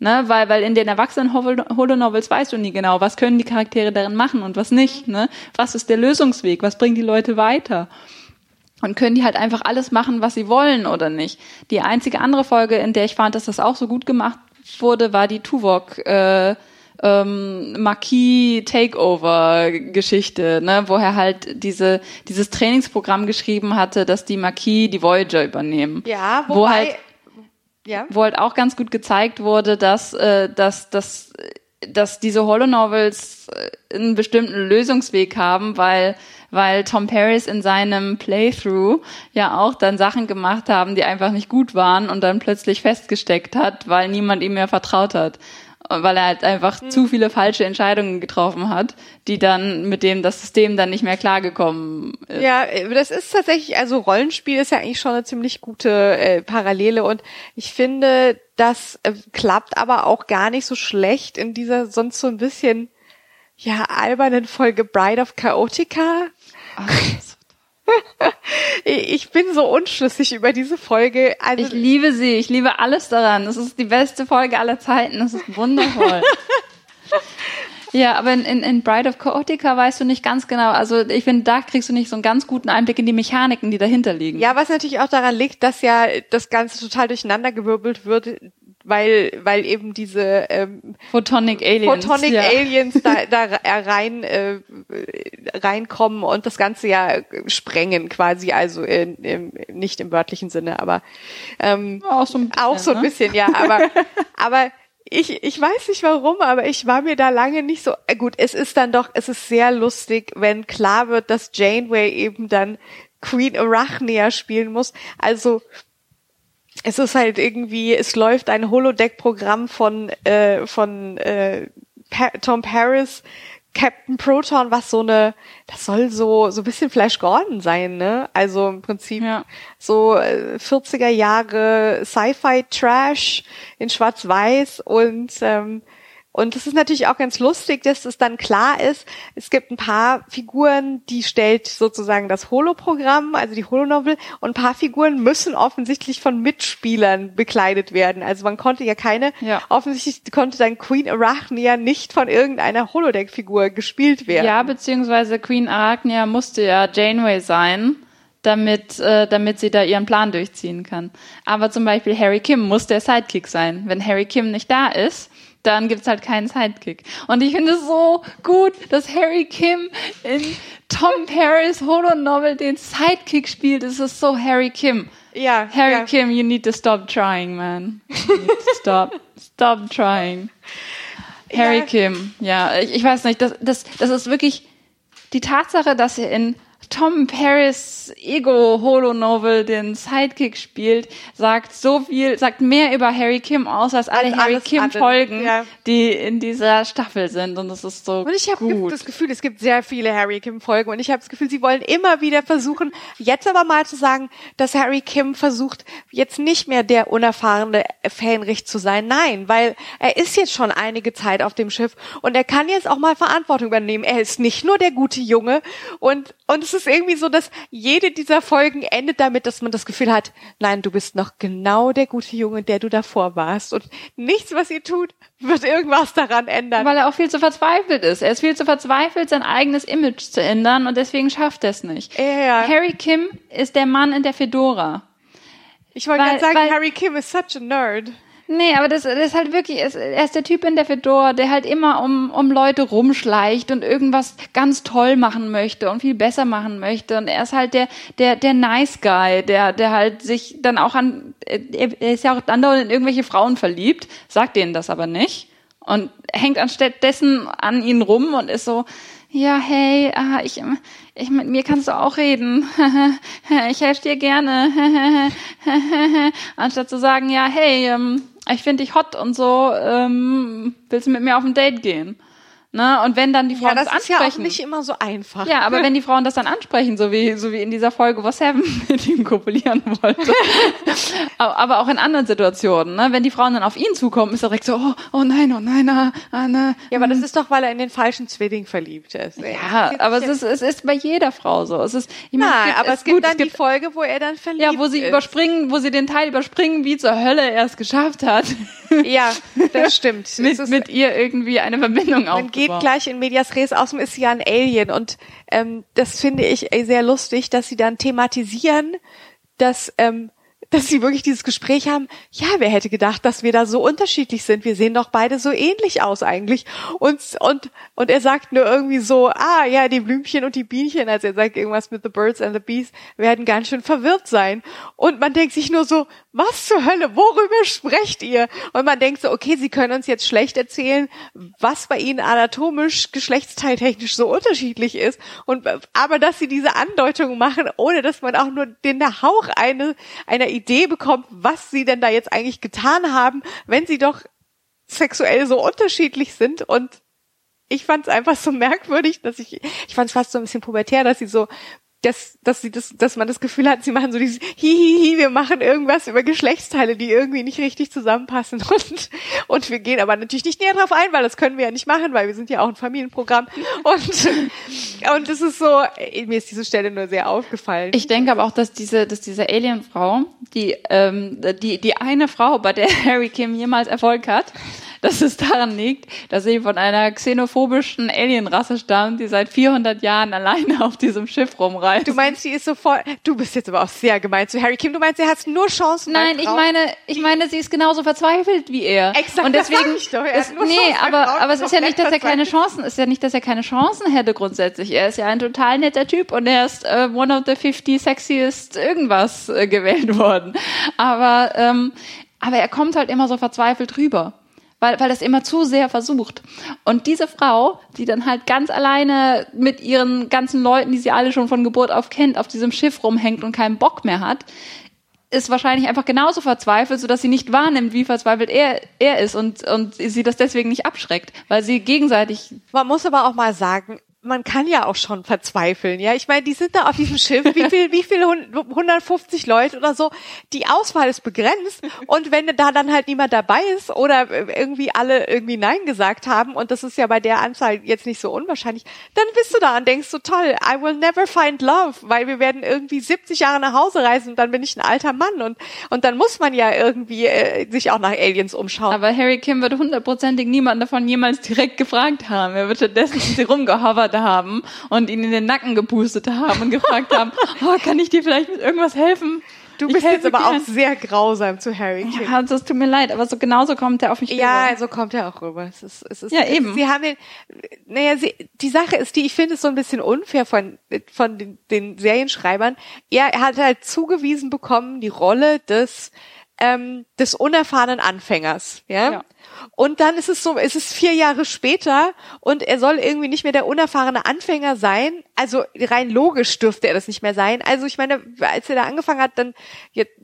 Ne, weil, weil in den erwachsenen Holonovels weißt du nie genau, was können die Charaktere darin machen und was nicht, ne? Was ist der Lösungsweg? Was bringt die Leute weiter? Und können die halt einfach alles machen, was sie wollen oder nicht? Die einzige andere Folge, in der ich fand, dass das auch so gut gemacht wurde, war die Tuvok, äh, ähm, Marquis-Takeover-Geschichte, ne, wo er halt diese, dieses Trainingsprogramm geschrieben hatte, dass die Marquis die Voyager übernehmen. Ja, wobei, wo halt, ja. wo halt auch ganz gut gezeigt wurde, dass, äh, dass, dass, dass diese Holonovels äh, einen bestimmten Lösungsweg haben, weil weil Tom Paris in seinem Playthrough ja auch dann Sachen gemacht haben, die einfach nicht gut waren und dann plötzlich festgesteckt hat, weil niemand ihm mehr vertraut hat weil er halt einfach mhm. zu viele falsche Entscheidungen getroffen hat, die dann mit dem das System dann nicht mehr klargekommen ist. Ja, das ist tatsächlich, also Rollenspiel ist ja eigentlich schon eine ziemlich gute äh, Parallele und ich finde, das äh, klappt aber auch gar nicht so schlecht in dieser sonst so ein bisschen ja albernen Folge Bride of Chaotica. Ach, ich bin so unschlüssig über diese Folge. Also ich liebe sie. Ich liebe alles daran. Das ist die beste Folge aller Zeiten. Das ist wundervoll. ja, aber in, in, in Bride of Chaotica weißt du nicht ganz genau. Also ich finde, da kriegst du nicht so einen ganz guten Einblick in die Mechaniken, die dahinter liegen. Ja, was natürlich auch daran liegt, dass ja das Ganze total durcheinandergewirbelt wird weil weil eben diese ähm, Photonic Aliens, Photonic ja. Aliens da, da rein äh, reinkommen und das Ganze ja sprengen quasi, also in, in, nicht im wörtlichen Sinne, aber ähm, auch so ein bisschen, auch so ein ne? bisschen ja, aber aber ich, ich weiß nicht warum, aber ich war mir da lange nicht so, äh gut, es ist dann doch, es ist sehr lustig, wenn klar wird, dass Janeway eben dann Queen Arachnia spielen muss. Also, es ist halt irgendwie, es läuft ein Holodeck-Programm von, äh, von äh, pa Tom Paris, Captain Proton, was so eine, das soll so so ein bisschen Flash Gordon sein, ne? Also im Prinzip ja. so äh, 40er Jahre Sci-Fi Trash in Schwarz-Weiß und ähm, und es ist natürlich auch ganz lustig, dass es dann klar ist, es gibt ein paar Figuren, die stellt sozusagen das Holoprogramm, also die Holonovel, und ein paar Figuren müssen offensichtlich von Mitspielern bekleidet werden. Also man konnte ja keine, ja. offensichtlich konnte dann Queen Arachnia nicht von irgendeiner Holodeck-Figur gespielt werden. Ja, beziehungsweise Queen Arachnia musste ja Janeway sein damit, äh, damit sie da ihren Plan durchziehen kann. Aber zum Beispiel Harry Kim muss der Sidekick sein. Wenn Harry Kim nicht da ist, dann gibt's halt keinen Sidekick. Und ich finde es so gut, dass Harry Kim in Tom Paris Holo-Novel den Sidekick spielt. Es ist so Harry Kim. Ja. Harry ja. Kim, you need to stop trying, man. stop. Stop trying. Harry ja. Kim, ja, ich, ich weiß nicht, das, das, das ist wirklich die Tatsache, dass er in Tom Paris Ego Holo Novel den Sidekick spielt, sagt so viel, sagt mehr über Harry Kim aus als alle Harry Kim Folgen, ja. die in dieser Staffel sind und das ist so Und ich habe das Gefühl, es gibt sehr viele Harry Kim Folgen und ich habe das Gefühl, sie wollen immer wieder versuchen, jetzt aber mal zu sagen, dass Harry Kim versucht, jetzt nicht mehr der unerfahrene Fähnrich zu sein. Nein, weil er ist jetzt schon einige Zeit auf dem Schiff und er kann jetzt auch mal Verantwortung übernehmen. Er ist nicht nur der gute Junge und und ist irgendwie so, dass jede dieser Folgen endet damit, dass man das Gefühl hat, nein, du bist noch genau der gute Junge, der du davor warst. Und nichts, was ihr tut, wird irgendwas daran ändern. Weil er auch viel zu verzweifelt ist. Er ist viel zu verzweifelt, sein eigenes Image zu ändern und deswegen schafft er es nicht. Ja. Harry Kim ist der Mann in der Fedora. Ich wollte gerade sagen, Harry Kim ist such a nerd. Nee, aber das, das ist halt wirklich, er ist der Typ in der Fedora, der halt immer um, um Leute rumschleicht und irgendwas ganz toll machen möchte und viel besser machen möchte. Und er ist halt der, der, der Nice Guy, der, der halt sich dann auch an, er ist ja auch andauernd in irgendwelche Frauen verliebt, sagt denen das aber nicht und hängt anstattdessen an ihnen rum und ist so, ja, hey, ah, ich, ich, mit mir kannst du auch reden. ich helfe dir gerne. Anstatt zu sagen, ja, hey, ähm, ich finde dich hot und so, ähm, willst du mit mir auf ein Date gehen? Ne? Und wenn dann die Frauen ja, das, das ansprechen. Das ist ja auch nicht immer so einfach. Ja, aber wenn die Frauen das dann ansprechen, so wie, so wie in dieser Folge, wo Seven mit ihm kopulieren wollte. aber auch in anderen Situationen, ne? Wenn die Frauen dann auf ihn zukommen, ist er direkt so, oh, oh nein, oh nein, ah, ah, ne. Ja, aber das ist doch, weil er in den falschen Zwilling verliebt ist. Ja, aber es ist, es ist bei jeder Frau so. Es ist, ich meine, Nein, aber es gibt gut, dann es gibt, die Folge, wo er dann verliebt ist. Ja, wo sie ist. überspringen, wo sie den Teil überspringen, wie zur Hölle er es geschafft hat. Ja, das stimmt. mit, mit ihr irgendwie eine Verbindung aufzubauen geht gleich in Medias Res. Außerdem ist sie ja ein Alien und ähm, das finde ich sehr lustig, dass sie dann thematisieren, dass ähm, dass sie wirklich dieses Gespräch haben, ja, wer hätte gedacht, dass wir da so unterschiedlich sind? Wir sehen doch beide so ähnlich aus eigentlich. Und, und, und er sagt nur irgendwie so, ah, ja, die Blümchen und die Bienchen, also er sagt irgendwas mit the birds and the bees, werden ganz schön verwirrt sein. Und man denkt sich nur so, was zur Hölle, worüber sprecht ihr? Und man denkt so, okay, sie können uns jetzt schlecht erzählen, was bei ihnen anatomisch, geschlechtsteiltechnisch so unterschiedlich ist. Und, aber dass sie diese Andeutung machen, ohne dass man auch nur den Hauch eine, einer Idee bekommt, was sie denn da jetzt eigentlich getan haben, wenn sie doch sexuell so unterschiedlich sind und ich fand es einfach so merkwürdig, dass ich, ich fand es fast so ein bisschen pubertär, dass sie so dass, dass sie das, dass man das Gefühl hat, sie machen so dieses Hihihi, wir machen irgendwas über Geschlechtsteile, die irgendwie nicht richtig zusammenpassen und, und wir gehen aber natürlich nicht näher drauf ein, weil das können wir ja nicht machen, weil wir sind ja auch ein Familienprogramm und, und das ist so, mir ist diese Stelle nur sehr aufgefallen. Ich denke aber auch, dass diese, dass diese Alienfrau, die, ähm, die, die eine Frau, bei der Harry Kim jemals Erfolg hat, dass es daran liegt, dass sie von einer xenophobischen Alienrasse stammt, die seit 400 Jahren alleine auf diesem Schiff rumreist. Du meinst, sie ist sofort, du bist jetzt aber auch sehr gemein zu Harry Kim, du meinst, sie hat nur Chancen Nein, ich meine, ich meine, sie ist genauso verzweifelt wie er. Exakt, und deswegen, das ich doch. Er ist, nee, aber, aber es ist ja nicht, dass er keine Chancen, ist ja nicht, dass er keine Chancen hätte grundsätzlich. Er ist ja ein total netter Typ und er ist äh, one of the 50 sexiest irgendwas äh, gewählt worden. Aber, ähm, aber er kommt halt immer so verzweifelt rüber weil, weil das immer zu sehr versucht. Und diese Frau, die dann halt ganz alleine mit ihren ganzen Leuten, die sie alle schon von Geburt auf kennt, auf diesem Schiff rumhängt und keinen Bock mehr hat, ist wahrscheinlich einfach genauso verzweifelt, sodass sie nicht wahrnimmt, wie verzweifelt er, er ist und, und sie das deswegen nicht abschreckt, weil sie gegenseitig. Man muss aber auch mal sagen, man kann ja auch schon verzweifeln, ja. Ich meine, die sind da auf diesem Schiff, wie viel, wie viel, 150 Leute oder so. Die Auswahl ist begrenzt und wenn da dann halt niemand dabei ist oder irgendwie alle irgendwie Nein gesagt haben und das ist ja bei der Anzahl jetzt nicht so unwahrscheinlich, dann bist du da und denkst so toll, I will never find love, weil wir werden irgendwie 70 Jahre nach Hause reisen und dann bin ich ein alter Mann und und dann muss man ja irgendwie äh, sich auch nach Aliens umschauen. Aber Harry Kim würde hundertprozentig niemanden davon jemals direkt gefragt haben. Er wird stattdessen rumgehovert haben und ihn in den Nacken gepustet haben und gefragt haben, oh, kann ich dir vielleicht mit irgendwas helfen? Du bist jetzt aber gern. auch sehr grausam zu Harry King. Ja, das tut mir leid, aber so genauso kommt er auf mich rüber. Ja, so kommt er auch rüber. Es ist, es ist, ja, eben. Sie haben den, naja, sie, die Sache ist die, ich finde es so ein bisschen unfair von, von den, den Serienschreibern. Er, er hat halt zugewiesen bekommen, die Rolle des, ähm, des unerfahrenen Anfängers, ja? ja. Und dann ist es so, es ist vier Jahre später und er soll irgendwie nicht mehr der unerfahrene Anfänger sein. Also rein logisch dürfte er das nicht mehr sein. Also ich meine, als er da angefangen hat, dann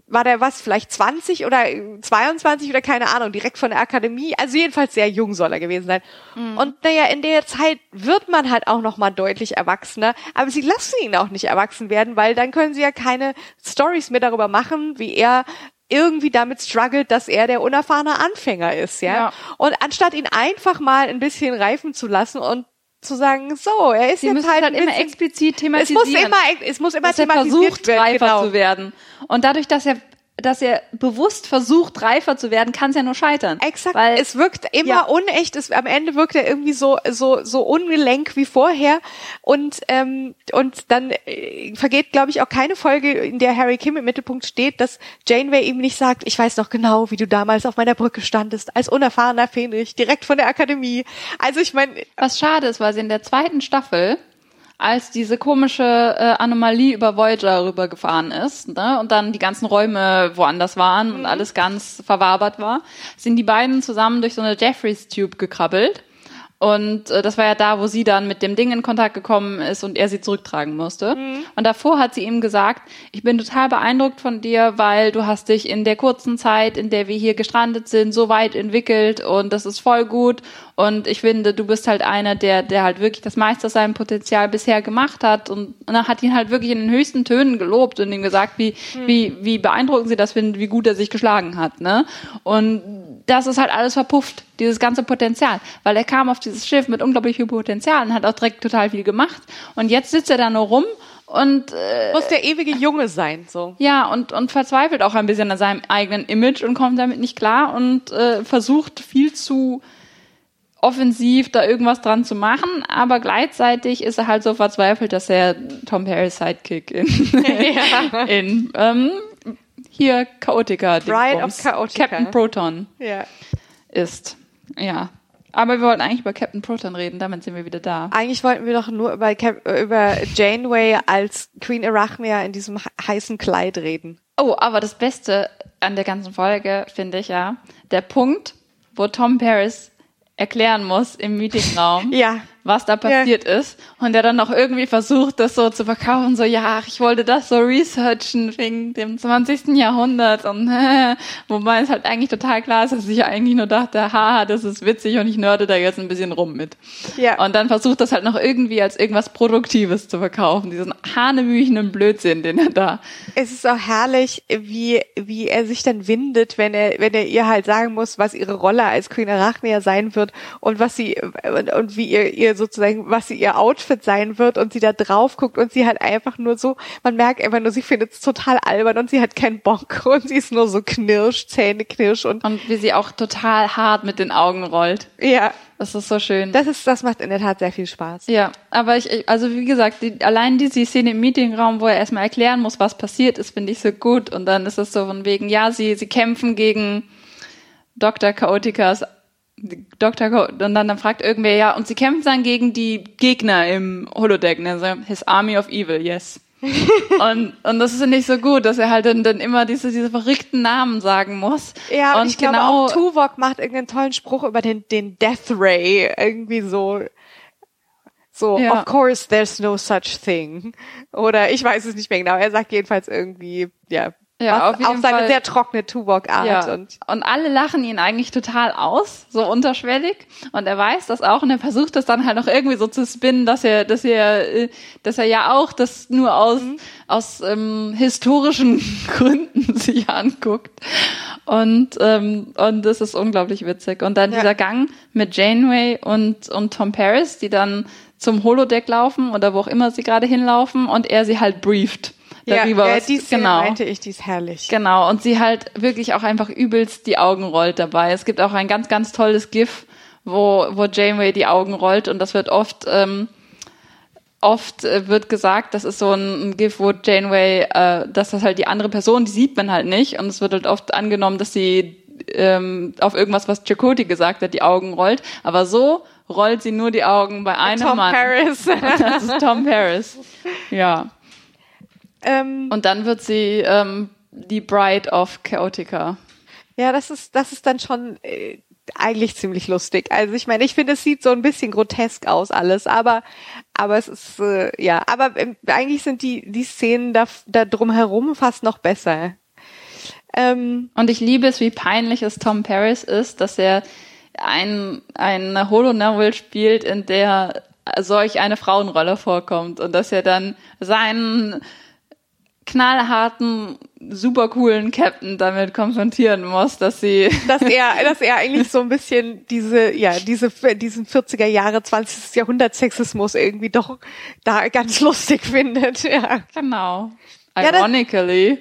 war der was, vielleicht 20 oder 22 oder keine Ahnung, direkt von der Akademie. Also jedenfalls sehr jung soll er gewesen sein. Mhm. Und naja, in der Zeit wird man halt auch nochmal deutlich erwachsener. Aber sie lassen ihn auch nicht erwachsen werden, weil dann können sie ja keine Stories mehr darüber machen, wie er irgendwie damit struggelt, dass er der unerfahrene Anfänger ist, ja? ja. Und anstatt ihn einfach mal ein bisschen reifen zu lassen und zu sagen, so, er ist Sie jetzt halt halt immer explizit thematisieren. Es muss immer, es muss immer thematisiert er versucht, werden, reifer genau. zu werden. Und dadurch, dass er dass er bewusst versucht, reifer zu werden, kann es ja nur scheitern. Exakt. Weil, es wirkt immer ja. unecht. Es, am Ende wirkt er irgendwie so so so ungelenk wie vorher. Und ähm, und dann äh, vergeht, glaube ich, auch keine Folge, in der Harry Kim im Mittelpunkt steht, dass Janeway ihm nicht sagt: Ich weiß noch genau, wie du damals auf meiner Brücke standest als unerfahrener Fähnrich direkt von der Akademie. Also ich meine, was schade ist, weil sie in der zweiten Staffel als diese komische äh, Anomalie über Voyager rübergefahren ist ne, und dann die ganzen Räume woanders waren und mhm. alles ganz verwabert war, sind die beiden zusammen durch so eine Jeffreys Tube gekrabbelt und äh, das war ja da, wo sie dann mit dem Ding in Kontakt gekommen ist und er sie zurücktragen musste. Mhm. Und davor hat sie ihm gesagt, ich bin total beeindruckt von dir, weil du hast dich in der kurzen Zeit, in der wir hier gestrandet sind, so weit entwickelt und das ist voll gut. Und ich finde, du bist halt einer, der, der halt wirklich das meiste aus seinem Potenzial bisher gemacht hat. Und, und hat ihn halt wirklich in den höchsten Tönen gelobt und ihm gesagt, wie, mhm. wie, wie beeindruckend sie das finden, wie gut er sich geschlagen hat. Ne? Und das ist halt alles verpufft, dieses ganze Potenzial. Weil er kam auf dieses Schiff mit unglaublich viel Potenzial und hat auch direkt total viel gemacht. Und jetzt sitzt er da nur rum und äh, muss der ewige Junge sein, so. Ja, und und verzweifelt auch ein bisschen an seinem eigenen Image und kommt damit nicht klar und äh, versucht viel zu offensiv da irgendwas dran zu machen, aber gleichzeitig ist er halt so verzweifelt, dass er Tom Perrys Sidekick in, ja. in ähm, hier Chaotica, Bride of Chaotica. Captain Proton ja. ist. Ja. Aber wir wollten eigentlich über Captain Proton reden, damit sind wir wieder da. Eigentlich wollten wir doch nur über, Cap über Janeway als Queen Arachnia in diesem heißen Kleid reden. Oh, aber das Beste an der ganzen Folge finde ich ja, der Punkt, wo Tom Paris erklären muss im Meetingraum, ja. Was da passiert ja. ist. Und der dann noch irgendwie versucht, das so zu verkaufen, so, ja, ich wollte das so researchen wegen dem 20. Jahrhundert. Und äh, wobei es halt eigentlich total klar ist, dass ich eigentlich nur dachte, haha, das ist witzig und ich nörde da jetzt ein bisschen rum mit. Ja. Und dann versucht das halt noch irgendwie als irgendwas Produktives zu verkaufen, diesen hanebüchenen Blödsinn, den er da. Es ist auch herrlich, wie, wie er sich dann windet, wenn er, wenn er ihr halt sagen muss, was ihre Rolle als Queen Arachnia sein wird und was sie und, und wie ihr, ihr sozusagen, was sie ihr Outfit sein wird und sie da drauf guckt und sie halt einfach nur so, man merkt einfach nur, sie findet es total albern und sie hat keinen Bock und sie ist nur so knirsch, Zähne knirsch und und wie sie auch total hart mit den Augen rollt. Ja. Das ist so schön. Das ist, das macht in der Tat sehr viel Spaß. Ja, aber ich, also wie gesagt, die, allein diese Szene im Meetingraum, wo er erstmal erklären muss, was passiert ist, finde ich so gut. Und dann ist es so von wegen, ja, sie, sie kämpfen gegen Dr. Chaoticas Dr. Co und dann, dann fragt irgendwer, ja, und sie kämpfen dann gegen die Gegner im Holodeck, ne? his army of evil, yes. und, und das ist nicht so gut, dass er halt dann, dann immer diese, diese verrückten Namen sagen muss. Ja, und, ich genau, glaube auch Tuvok macht irgendeinen tollen Spruch über den, den Death Ray, irgendwie so. So, ja. of course there's no such thing. Oder ich weiß es nicht mehr genau. Er sagt jedenfalls irgendwie, ja, ja, auf, auf seine Fall. sehr trockene Tuvok-Art. Ja. Und, und alle lachen ihn eigentlich total aus, so unterschwellig. Und er weiß das auch und er versucht das dann halt auch irgendwie so zu spinnen, dass er, dass er, äh, dass er ja auch das nur aus, mhm. aus ähm, historischen Gründen sich anguckt. Und, ähm, und das ist unglaublich witzig. Und dann ja. dieser Gang mit Janeway und, und Tom Paris, die dann zum Holodeck laufen oder wo auch immer sie gerade hinlaufen und er sie halt brieft darüber. Ja, ja die Szene genau. meinte ich, die ist herrlich. Genau, und sie halt wirklich auch einfach übelst die Augen rollt dabei. Es gibt auch ein ganz, ganz tolles GIF, wo, wo Janeway die Augen rollt und das wird oft, ähm, oft äh, wird gesagt, das ist so ein, GIF, wo Janeway, äh, dass das halt die andere Person, die sieht man halt nicht und es wird halt oft angenommen, dass sie ähm, auf irgendwas, was Chakoti gesagt hat, die Augen rollt, aber so rollt sie nur die Augen bei einem Tom Mann. Tom Paris. das ist Tom Paris. Ja. Ähm, und dann wird sie ähm, die Bride of Chaotica. Ja, das ist, das ist dann schon äh, eigentlich ziemlich lustig. Also ich meine, ich finde, es sieht so ein bisschen grotesk aus alles, aber aber es ist äh, ja, aber äh, eigentlich sind die die Szenen da, da drumherum fast noch besser. Ähm, und ich liebe es, wie peinlich es Tom Paris ist, dass er ein ein Holo-Novel spielt, in der solch eine Frauenrolle vorkommt und dass er dann seinen knallharten, super coolen Captain damit konfrontieren muss, dass sie dass er dass er eigentlich so ein bisschen diese ja diese diesen 40er Jahre 20. Jahrhundert Sexismus irgendwie doch da ganz lustig findet ja genau ironically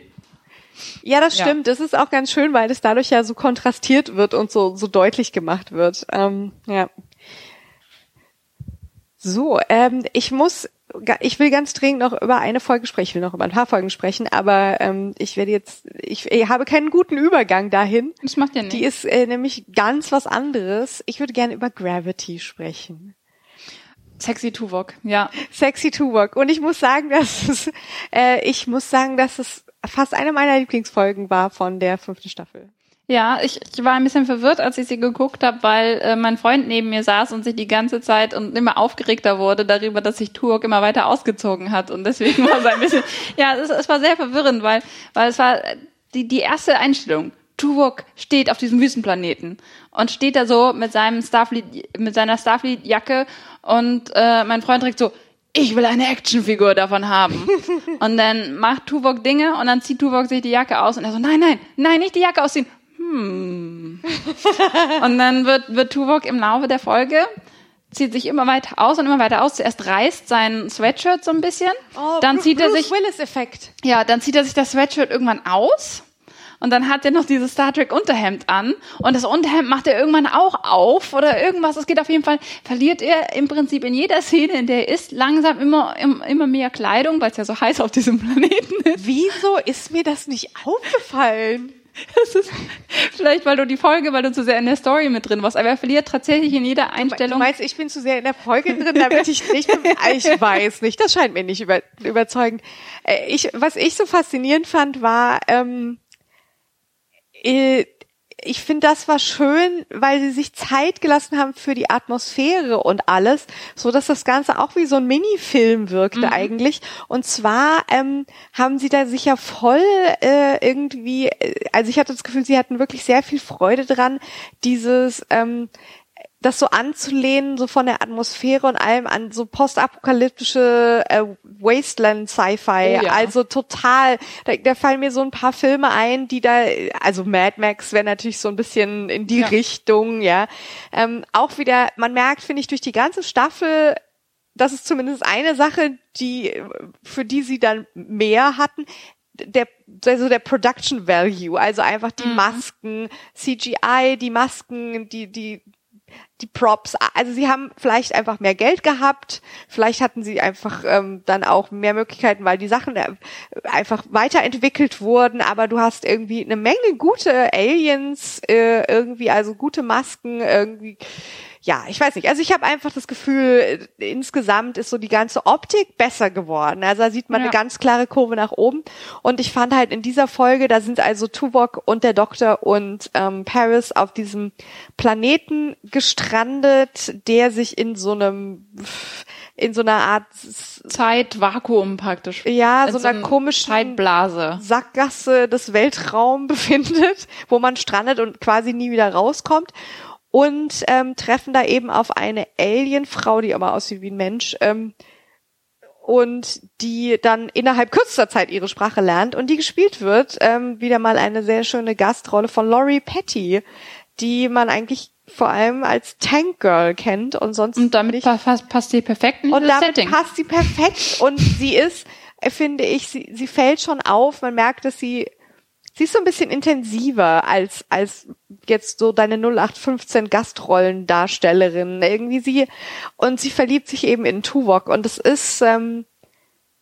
ja, das stimmt. Ja. Das ist auch ganz schön, weil es dadurch ja so kontrastiert wird und so so deutlich gemacht wird. Ähm, ja. So, ähm, ich muss ich will ganz dringend noch über eine Folge sprechen, ich will noch über ein paar Folgen sprechen, aber ähm, ich werde jetzt, ich, ich habe keinen guten Übergang dahin. Das macht ja nicht. Die ist äh, nämlich ganz was anderes. Ich würde gerne über Gravity sprechen. Sexy Tuvok, ja. Sexy Tuvok. Und ich muss sagen, dass es, äh, ich muss sagen, dass es fast eine meiner Lieblingsfolgen war von der fünften Staffel. Ja, ich, ich war ein bisschen verwirrt, als ich sie geguckt habe, weil äh, mein Freund neben mir saß und sich die ganze Zeit und immer aufgeregter wurde darüber, dass sich Turok immer weiter ausgezogen hat. Und deswegen war es ein bisschen, ja, es, es war sehr verwirrend, weil, weil es war die, die erste Einstellung. Tuvok steht auf diesem Wüstenplaneten und steht da so mit seinem Starfleet, mit seiner Starfleet-Jacke und äh, mein Freund trägt so, ich will eine Actionfigur davon haben. und dann macht Tuvok Dinge und dann zieht Tuvok sich die Jacke aus und er so, nein, nein, nein, nicht die Jacke ausziehen hm. und dann wird, wird Tuvok im Laufe der Folge zieht sich immer weiter aus und immer weiter aus. Zuerst reißt sein Sweatshirt so ein bisschen. Oh, dann zieht Bruce er sich Willis Effekt. Ja, dann zieht er sich das Sweatshirt irgendwann aus. Und dann hat er noch dieses Star Trek Unterhemd an und das Unterhemd macht er irgendwann auch auf oder irgendwas. Es geht auf jeden Fall, verliert er im Prinzip in jeder Szene, in der er ist, langsam immer, immer mehr Kleidung, weil es ja so heiß auf diesem Planeten ist. Wieso ist mir das nicht aufgefallen? Das ist vielleicht, weil du die Folge, weil du zu sehr in der Story mit drin warst. Aber er verliert tatsächlich in jeder Einstellung. Du meinst, ich bin zu sehr in der Folge drin, damit ich nicht, ich weiß nicht, das scheint mir nicht über, überzeugend. Äh, ich, was ich so faszinierend fand, war, ähm, äh, ich finde, das war schön, weil sie sich Zeit gelassen haben für die Atmosphäre und alles, so dass das Ganze auch wie so ein Minifilm wirkte mhm. eigentlich. Und zwar ähm, haben sie da sicher voll äh, irgendwie, äh, also ich hatte das Gefühl, sie hatten wirklich sehr viel Freude dran, dieses ähm, das so anzulehnen, so von der Atmosphäre und allem an so postapokalyptische äh, Wasteland-Sci-Fi. Oh ja. Also total, da, da fallen mir so ein paar Filme ein, die da, also Mad Max wäre natürlich so ein bisschen in die ja. Richtung, ja. Ähm, auch wieder, man merkt, finde ich, durch die ganze Staffel, das ist zumindest eine Sache, die, für die sie dann mehr hatten der also der Production Value, also einfach die mhm. Masken, CGI, die Masken, die die die Props, also sie haben vielleicht einfach mehr Geld gehabt, vielleicht hatten sie einfach ähm, dann auch mehr Möglichkeiten, weil die Sachen äh, einfach weiterentwickelt wurden, aber du hast irgendwie eine Menge gute Aliens, äh, irgendwie, also gute Masken, irgendwie, ja, ich weiß nicht. Also ich habe einfach das Gefühl, insgesamt ist so die ganze Optik besser geworden. Also da sieht man ja. eine ganz klare Kurve nach oben. Und ich fand halt in dieser Folge, da sind also Tuvok und der Doktor und ähm, Paris auf diesem Planeten gestrandet, der sich in so einem in so einer Art Zeitvakuum praktisch. Ja, so, so einer komischen Zeitblase. Sackgasse des Weltraums befindet, wo man strandet und quasi nie wieder rauskommt und ähm, treffen da eben auf eine Alienfrau, die aber aussieht wie ein Mensch, ähm, und die dann innerhalb kürzester Zeit ihre Sprache lernt und die gespielt wird, ähm, wieder mal eine sehr schöne Gastrolle von Laurie Petty, die man eigentlich vor allem als Tank Girl kennt und sonst und damit nicht. passt, passt sie perfekt in und damit Setting. passt sie perfekt und sie ist finde ich sie sie fällt schon auf man merkt dass sie sie ist so ein bisschen intensiver als, als jetzt so deine 0815 Gastrollendarstellerin. Irgendwie sie, und sie verliebt sich eben in Tuvok und es ist, ähm,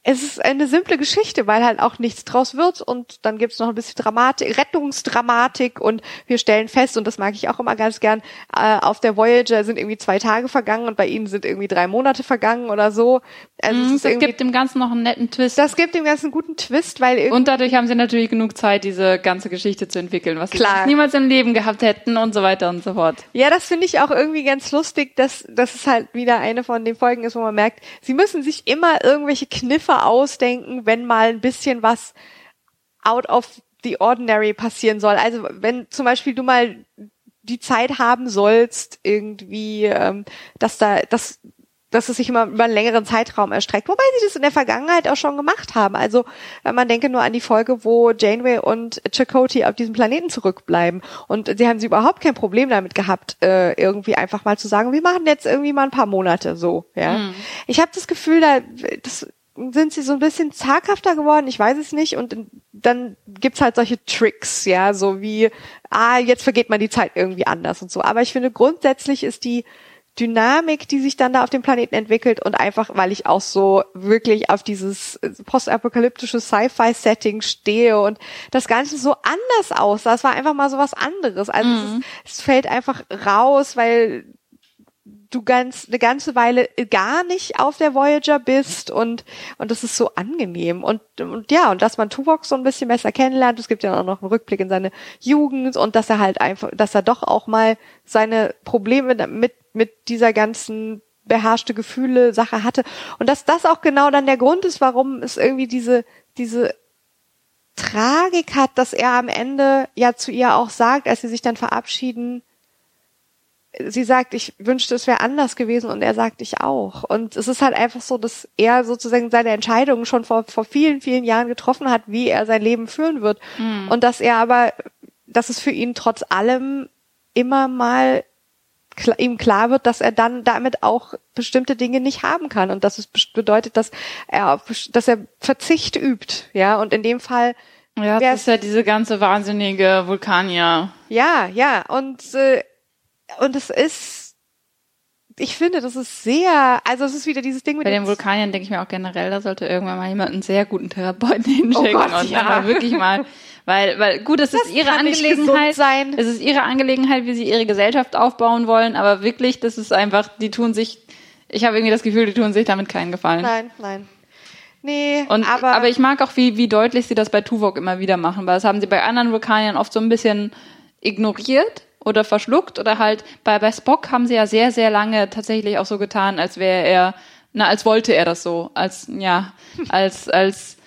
es ist eine simple Geschichte, weil halt auch nichts draus wird und dann gibt's noch ein bisschen Dramatik, Rettungsdramatik und wir stellen fest, und das mag ich auch immer ganz gern, äh, auf der Voyager sind irgendwie zwei Tage vergangen und bei ihnen sind irgendwie drei Monate vergangen oder so. Also mm, das gibt dem Ganzen noch einen netten Twist. Das gibt dem Ganzen einen guten Twist, weil irgendwie Und dadurch haben sie natürlich genug Zeit, diese ganze Geschichte zu entwickeln, was Klar. sie niemals im Leben gehabt hätten und so weiter und so fort. Ja, das finde ich auch irgendwie ganz lustig, dass, dass es halt wieder eine von den Folgen ist, wo man merkt, sie müssen sich immer irgendwelche Kniffe ausdenken, wenn mal ein bisschen was out of the ordinary passieren soll. Also wenn zum Beispiel du mal die Zeit haben sollst, irgendwie, ähm, dass da, dass dass es sich immer über einen längeren Zeitraum erstreckt. Wobei sie das in der Vergangenheit auch schon gemacht haben. Also wenn man denke nur an die Folge, wo Janeway und Chakotay auf diesem Planeten zurückbleiben. Und sie haben sie überhaupt kein Problem damit gehabt, äh, irgendwie einfach mal zu sagen, wir machen jetzt irgendwie mal ein paar Monate so. Ja, mhm. Ich habe das Gefühl, da das sind sie so ein bisschen zaghafter geworden, ich weiß es nicht. Und dann gibt's halt solche Tricks, ja, so wie, ah, jetzt vergeht man die Zeit irgendwie anders und so. Aber ich finde, grundsätzlich ist die Dynamik, die sich dann da auf dem Planeten entwickelt und einfach, weil ich auch so wirklich auf dieses postapokalyptische Sci-Fi-Setting stehe und das Ganze so anders aussah. Es war einfach mal so was anderes. Also mhm. es, es, fällt einfach raus, weil du ganz eine ganze Weile gar nicht auf der Voyager bist und und das ist so angenehm. Und und ja und dass man Tuvok so ein bisschen besser kennenlernt. Es gibt ja auch noch einen Rückblick in seine Jugend und dass er halt einfach dass er doch auch mal seine Probleme mit mit dieser ganzen beherrschte Gefühle Sache hatte. Und dass das auch genau dann der Grund ist warum es irgendwie diese diese Tragik hat dass er am Ende ja zu ihr auch sagt als sie sich dann verabschieden sie sagt, ich wünschte, es wäre anders gewesen und er sagt, ich auch. Und es ist halt einfach so, dass er sozusagen seine Entscheidungen schon vor, vor vielen, vielen Jahren getroffen hat, wie er sein Leben führen wird. Mhm. Und dass er aber, dass es für ihn trotz allem immer mal ihm klar wird, dass er dann damit auch bestimmte Dinge nicht haben kann und dass es bedeutet, dass er, dass er Verzicht übt, ja, und in dem Fall ja, das ist ja diese ganze wahnsinnige Vulkanier. Ja, ja, und äh, und es ist, ich finde, das ist sehr, also es ist wieder dieses Ding mit Bei den Vulkaniern denke ich mir auch generell, da sollte irgendwann mal jemand einen sehr guten Therapeuten hinschicken oh Gott, und ja. mal wirklich mal, weil, weil gut, es das ist ihre Angelegenheit, sein. es ist ihre Angelegenheit, wie sie ihre Gesellschaft aufbauen wollen, aber wirklich, das ist einfach, die tun sich, ich habe irgendwie das Gefühl, die tun sich damit keinen Gefallen. Nein, nein. Nee, und, aber, aber ich mag auch, wie, wie deutlich sie das bei Tuvok immer wieder machen, weil das haben sie bei anderen Vulkaniern oft so ein bisschen ignoriert oder verschluckt oder halt bei, bei Spock haben sie ja sehr, sehr lange tatsächlich auch so getan, als wäre er, na, als wollte er das so, als, ja, als, als,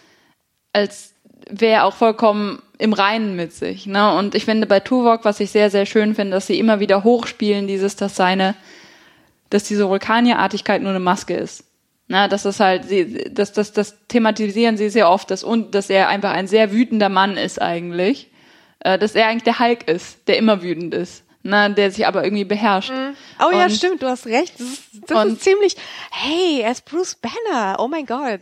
als wäre er auch vollkommen im Reinen mit sich, ne? Und ich finde bei Tuvok, was ich sehr, sehr schön finde, dass sie immer wieder hochspielen, dieses, dass seine, dass diese Vulkanierartigkeit nur eine Maske ist. Na, das ist halt, sie, das, das, das thematisieren sie sehr oft, dass, und, dass er einfach ein sehr wütender Mann ist eigentlich äh, dass er eigentlich der Hulk ist, der immer wütend ist. Ne, der sich aber irgendwie beherrscht. Mhm. Oh und, ja, stimmt, du hast recht. Das ist, das ist ziemlich, hey, er ist Bruce Banner, oh mein Gott.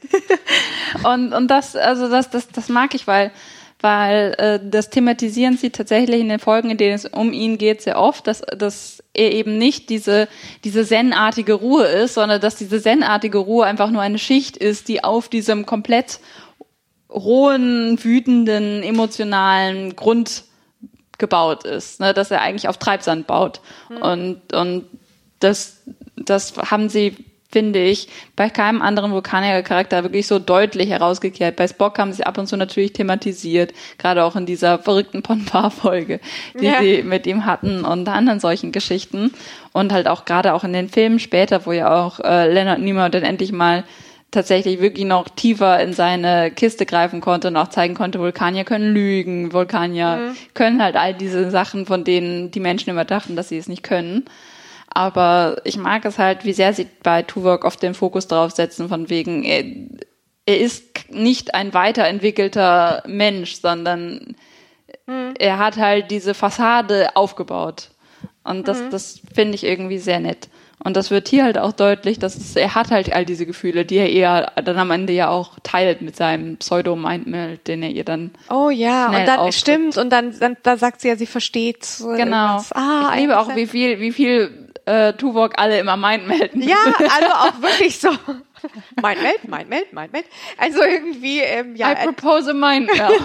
und, und das, also das, das, das mag ich, weil, weil äh, das thematisieren sie tatsächlich in den Folgen, in denen es um ihn geht, sehr oft, dass, dass er eben nicht diese, diese zen-artige Ruhe ist, sondern dass diese zen-artige Ruhe einfach nur eine Schicht ist, die auf diesem komplett rohen, wütenden, emotionalen Grund gebaut ist, ne, dass er eigentlich auf Treibsand baut. Mhm. Und, und das, das haben sie finde ich, bei keinem anderen Vulkanier-Charakter wirklich so deutlich herausgekehrt. Bei Spock haben sie ab und zu natürlich thematisiert, gerade auch in dieser verrückten Ponpar-Folge, die ja. sie mit ihm hatten und anderen solchen Geschichten. Und halt auch gerade auch in den Filmen später, wo ja auch äh, Leonard Nimoy dann endlich mal tatsächlich wirklich noch tiefer in seine Kiste greifen konnte und auch zeigen konnte, Vulkanier können lügen, Vulkanier mhm. können halt all diese Sachen, von denen die Menschen immer dachten, dass sie es nicht können. Aber ich mag es halt, wie sehr sie bei Tuvok auf den Fokus draufsetzen, von wegen, er, er ist nicht ein weiterentwickelter Mensch, sondern mhm. er hat halt diese Fassade aufgebaut. Und das, mhm. das finde ich irgendwie sehr nett. Und das wird hier halt auch deutlich, dass es, er hat halt all diese Gefühle, die er eher dann am Ende ja auch teilt mit seinem Pseudo-Mindmeld, den er ihr dann. Oh ja, und dann auftritt. stimmt, und dann, dann da sagt sie ja, sie versteht. Genau. Ah, ich liebe auch, wie viel, wie viel äh, Tuvok alle immer Mindmelden. Ja, also auch wirklich so. Mindmeld, Mindmeld, Mindmeld. Also irgendwie, ähm, ja. I propose a Mindmeld.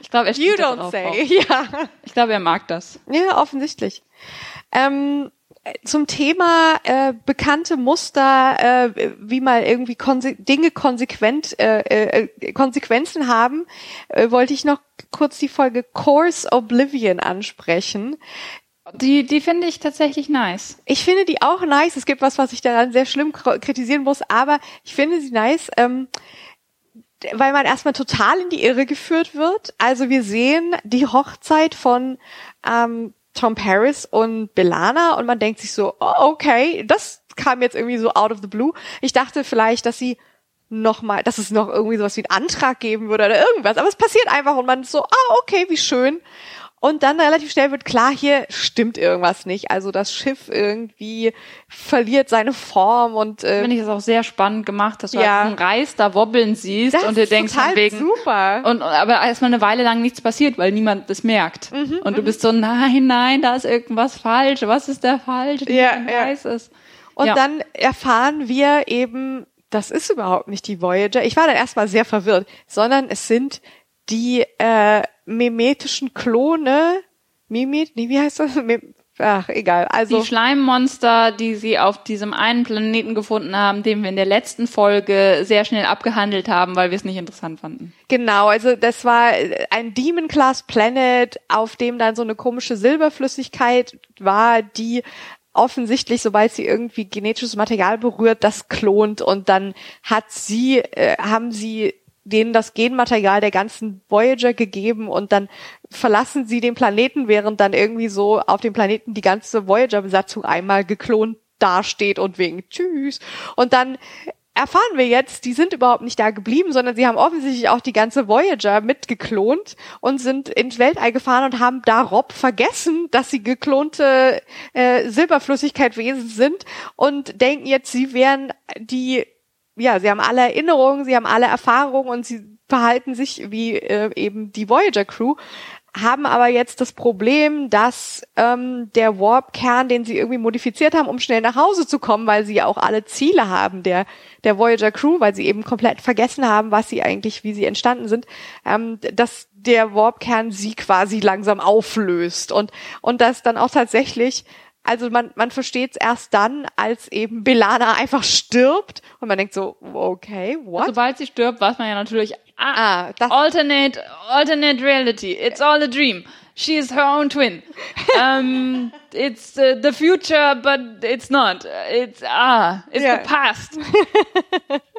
ich glaube, er You don't say, auf. ja. Ich glaube, er mag das. Ja, offensichtlich. Ähm, zum Thema äh, bekannte Muster, äh, wie mal irgendwie konse Dinge konsequent äh, äh, Konsequenzen haben, äh, wollte ich noch kurz die Folge Course Oblivion ansprechen. Die, die finde ich tatsächlich nice. Ich finde die auch nice. Es gibt was, was ich daran sehr schlimm kritisieren muss, aber ich finde sie nice, ähm, weil man erstmal total in die Irre geführt wird. Also wir sehen die Hochzeit von ähm, Tom Paris und Belana und man denkt sich so, oh, okay, das kam jetzt irgendwie so out of the blue. Ich dachte vielleicht, dass sie noch mal, dass es noch irgendwie sowas wie einen Antrag geben würde oder irgendwas, aber es passiert einfach und man ist so, ah, okay, wie schön. Und dann relativ schnell wird klar, hier stimmt irgendwas nicht. Also das Schiff irgendwie verliert seine Form und äh, finde ich das auch sehr spannend gemacht, dass du ja. halt einen Reis da wobbeln siehst das und dir denkst von wegen super. Und aber erstmal eine Weile lang nichts passiert, weil niemand das merkt. Mhm, und du mhm. bist so nein, nein, da ist irgendwas falsch. Was ist der falsch? Ja, ja. Reis ist. Und ja. dann erfahren wir eben, das ist überhaupt nicht die Voyager. Ich war dann erstmal sehr verwirrt, sondern es sind die äh, mimetischen Klone, Mimit, nee, wie heißt das? Ach, egal. Also die Schleimmonster, die sie auf diesem einen Planeten gefunden haben, den wir in der letzten Folge sehr schnell abgehandelt haben, weil wir es nicht interessant fanden. Genau, also das war ein Demon Class Planet, auf dem dann so eine komische Silberflüssigkeit war, die offensichtlich, sobald sie irgendwie genetisches Material berührt, das klont und dann hat sie, äh, haben sie denen das Genmaterial der ganzen Voyager gegeben und dann verlassen sie den Planeten, während dann irgendwie so auf dem Planeten die ganze Voyager-Besatzung einmal geklont dasteht und wegen Tschüss. Und dann erfahren wir jetzt, die sind überhaupt nicht da geblieben, sondern sie haben offensichtlich auch die ganze Voyager mitgeklont und sind ins Weltall gefahren und haben da Rob vergessen, dass sie geklonte äh, Silberflüssigkeitwesen sind und denken jetzt, sie wären die ja, sie haben alle Erinnerungen, sie haben alle Erfahrungen und sie verhalten sich wie äh, eben die Voyager Crew, haben aber jetzt das Problem, dass ähm, der Warp-Kern, den sie irgendwie modifiziert haben, um schnell nach Hause zu kommen, weil sie ja auch alle Ziele haben der der Voyager Crew, weil sie eben komplett vergessen haben, was sie eigentlich, wie sie entstanden sind, ähm, dass der Warp-Kern sie quasi langsam auflöst und und das dann auch tatsächlich also man, man versteht es erst dann, als eben Belana einfach stirbt und man denkt so, okay, what? Sobald sie stirbt, weiß man ja natürlich, ah, ah das alternate, alternate reality, it's all a dream. She is her own twin. um, it's uh, the future, but it's not. It's ah, it's yeah. the past.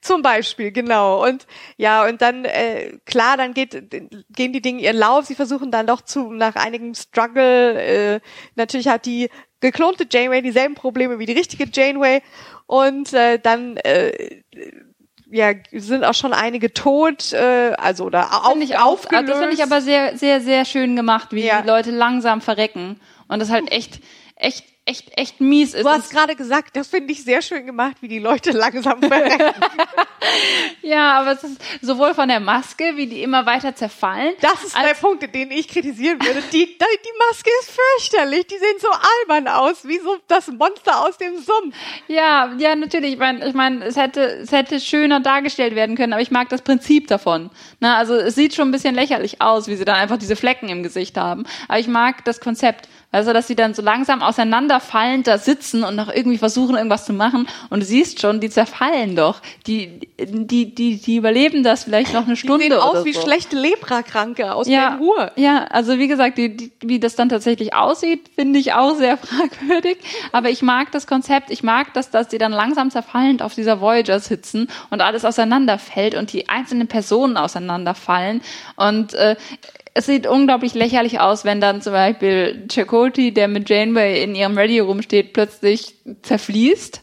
Zum Beispiel, genau. Und ja, und dann, äh, klar, dann geht, gehen die Dinge ihren Lauf. Sie versuchen dann doch zu, nach einigem Struggle, äh, natürlich hat die geklonte Janeway dieselben Probleme wie die richtige Janeway. Und äh, dann äh, ja, sind auch schon einige tot, äh, also oder auf, find ich auch, aufgelöst. Das finde ich aber sehr, sehr, sehr schön gemacht, wie ja. die Leute langsam verrecken. Und das halt echt, echt echt, echt mies ist. Du hast gerade gesagt, das finde ich sehr schön gemacht, wie die Leute langsam verrecken. ja, aber es ist sowohl von der Maske, wie die immer weiter zerfallen. Das ist der Punkt, den ich kritisieren würde. Die, die Maske ist fürchterlich. Die sehen so albern aus, wie so das Monster aus dem Sumpf. Ja, ja, natürlich. Ich meine, ich mein, es hätte, es hätte schöner dargestellt werden können, aber ich mag das Prinzip davon. Na, also es sieht schon ein bisschen lächerlich aus, wie sie dann einfach diese Flecken im Gesicht haben. Aber ich mag das Konzept. Also, dass sie dann so langsam auseinander runterfallend da sitzen und noch irgendwie versuchen, irgendwas zu machen. Und du siehst schon, die zerfallen doch. Die, die, die, die überleben das vielleicht noch eine Stunde die sehen aus wie so. schlechte Leprakranke aus ja, Ben Hur. Ja, also wie gesagt, die, die, wie das dann tatsächlich aussieht, finde ich auch sehr fragwürdig. Aber ich mag das Konzept. Ich mag das, dass die dann langsam zerfallend auf dieser Voyager sitzen und alles auseinanderfällt und die einzelnen Personen auseinanderfallen. Und äh, es sieht unglaublich lächerlich aus, wenn dann zum Beispiel Chakoti, der mit Janeway in ihrem Radio rumsteht, plötzlich zerfließt.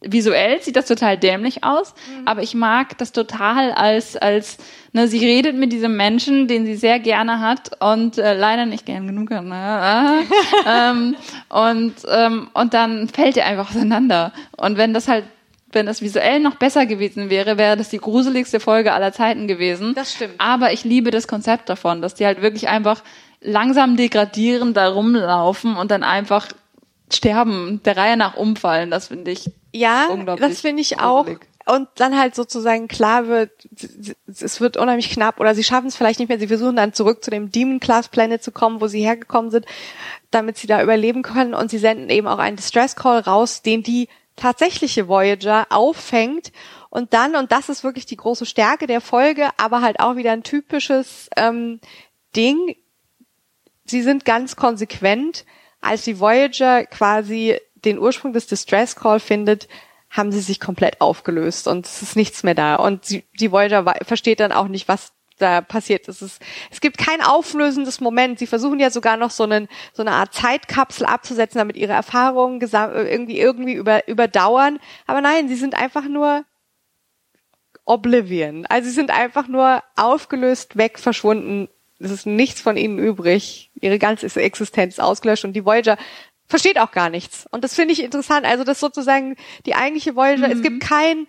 Visuell sieht das total dämlich aus, mhm. aber ich mag das total als, als, ne, sie redet mit diesem Menschen, den sie sehr gerne hat und äh, leider nicht gern genug hat, ne? ähm, und, ähm, und dann fällt er einfach auseinander. Und wenn das halt wenn das visuell noch besser gewesen wäre, wäre das die gruseligste Folge aller Zeiten gewesen. Das stimmt. Aber ich liebe das Konzept davon, dass die halt wirklich einfach langsam degradieren, da rumlaufen und dann einfach sterben, der Reihe nach umfallen. Das finde ich ja, unglaublich. Das finde ich auch. Und dann halt sozusagen klar wird, es wird unheimlich knapp oder sie schaffen es vielleicht nicht mehr. Sie versuchen dann zurück zu dem Demon Class Planet zu kommen, wo sie hergekommen sind, damit sie da überleben können. Und sie senden eben auch einen Distress Call raus, den die tatsächliche Voyager auffängt und dann, und das ist wirklich die große Stärke der Folge, aber halt auch wieder ein typisches ähm, Ding, sie sind ganz konsequent, als die Voyager quasi den Ursprung des Distress Call findet, haben sie sich komplett aufgelöst und es ist nichts mehr da. Und sie, die Voyager versteht dann auch nicht, was da passiert. Es, ist, es gibt kein auflösendes Moment. Sie versuchen ja sogar noch so, einen, so eine Art Zeitkapsel abzusetzen, damit ihre Erfahrungen irgendwie, irgendwie über, überdauern. Aber nein, sie sind einfach nur Oblivion. Also sie sind einfach nur aufgelöst, weg, verschwunden. Es ist nichts von ihnen übrig. Ihre ganze Existenz ausgelöscht und die Voyager versteht auch gar nichts. Und das finde ich interessant. Also das sozusagen die eigentliche Voyager. Mhm. Es gibt kein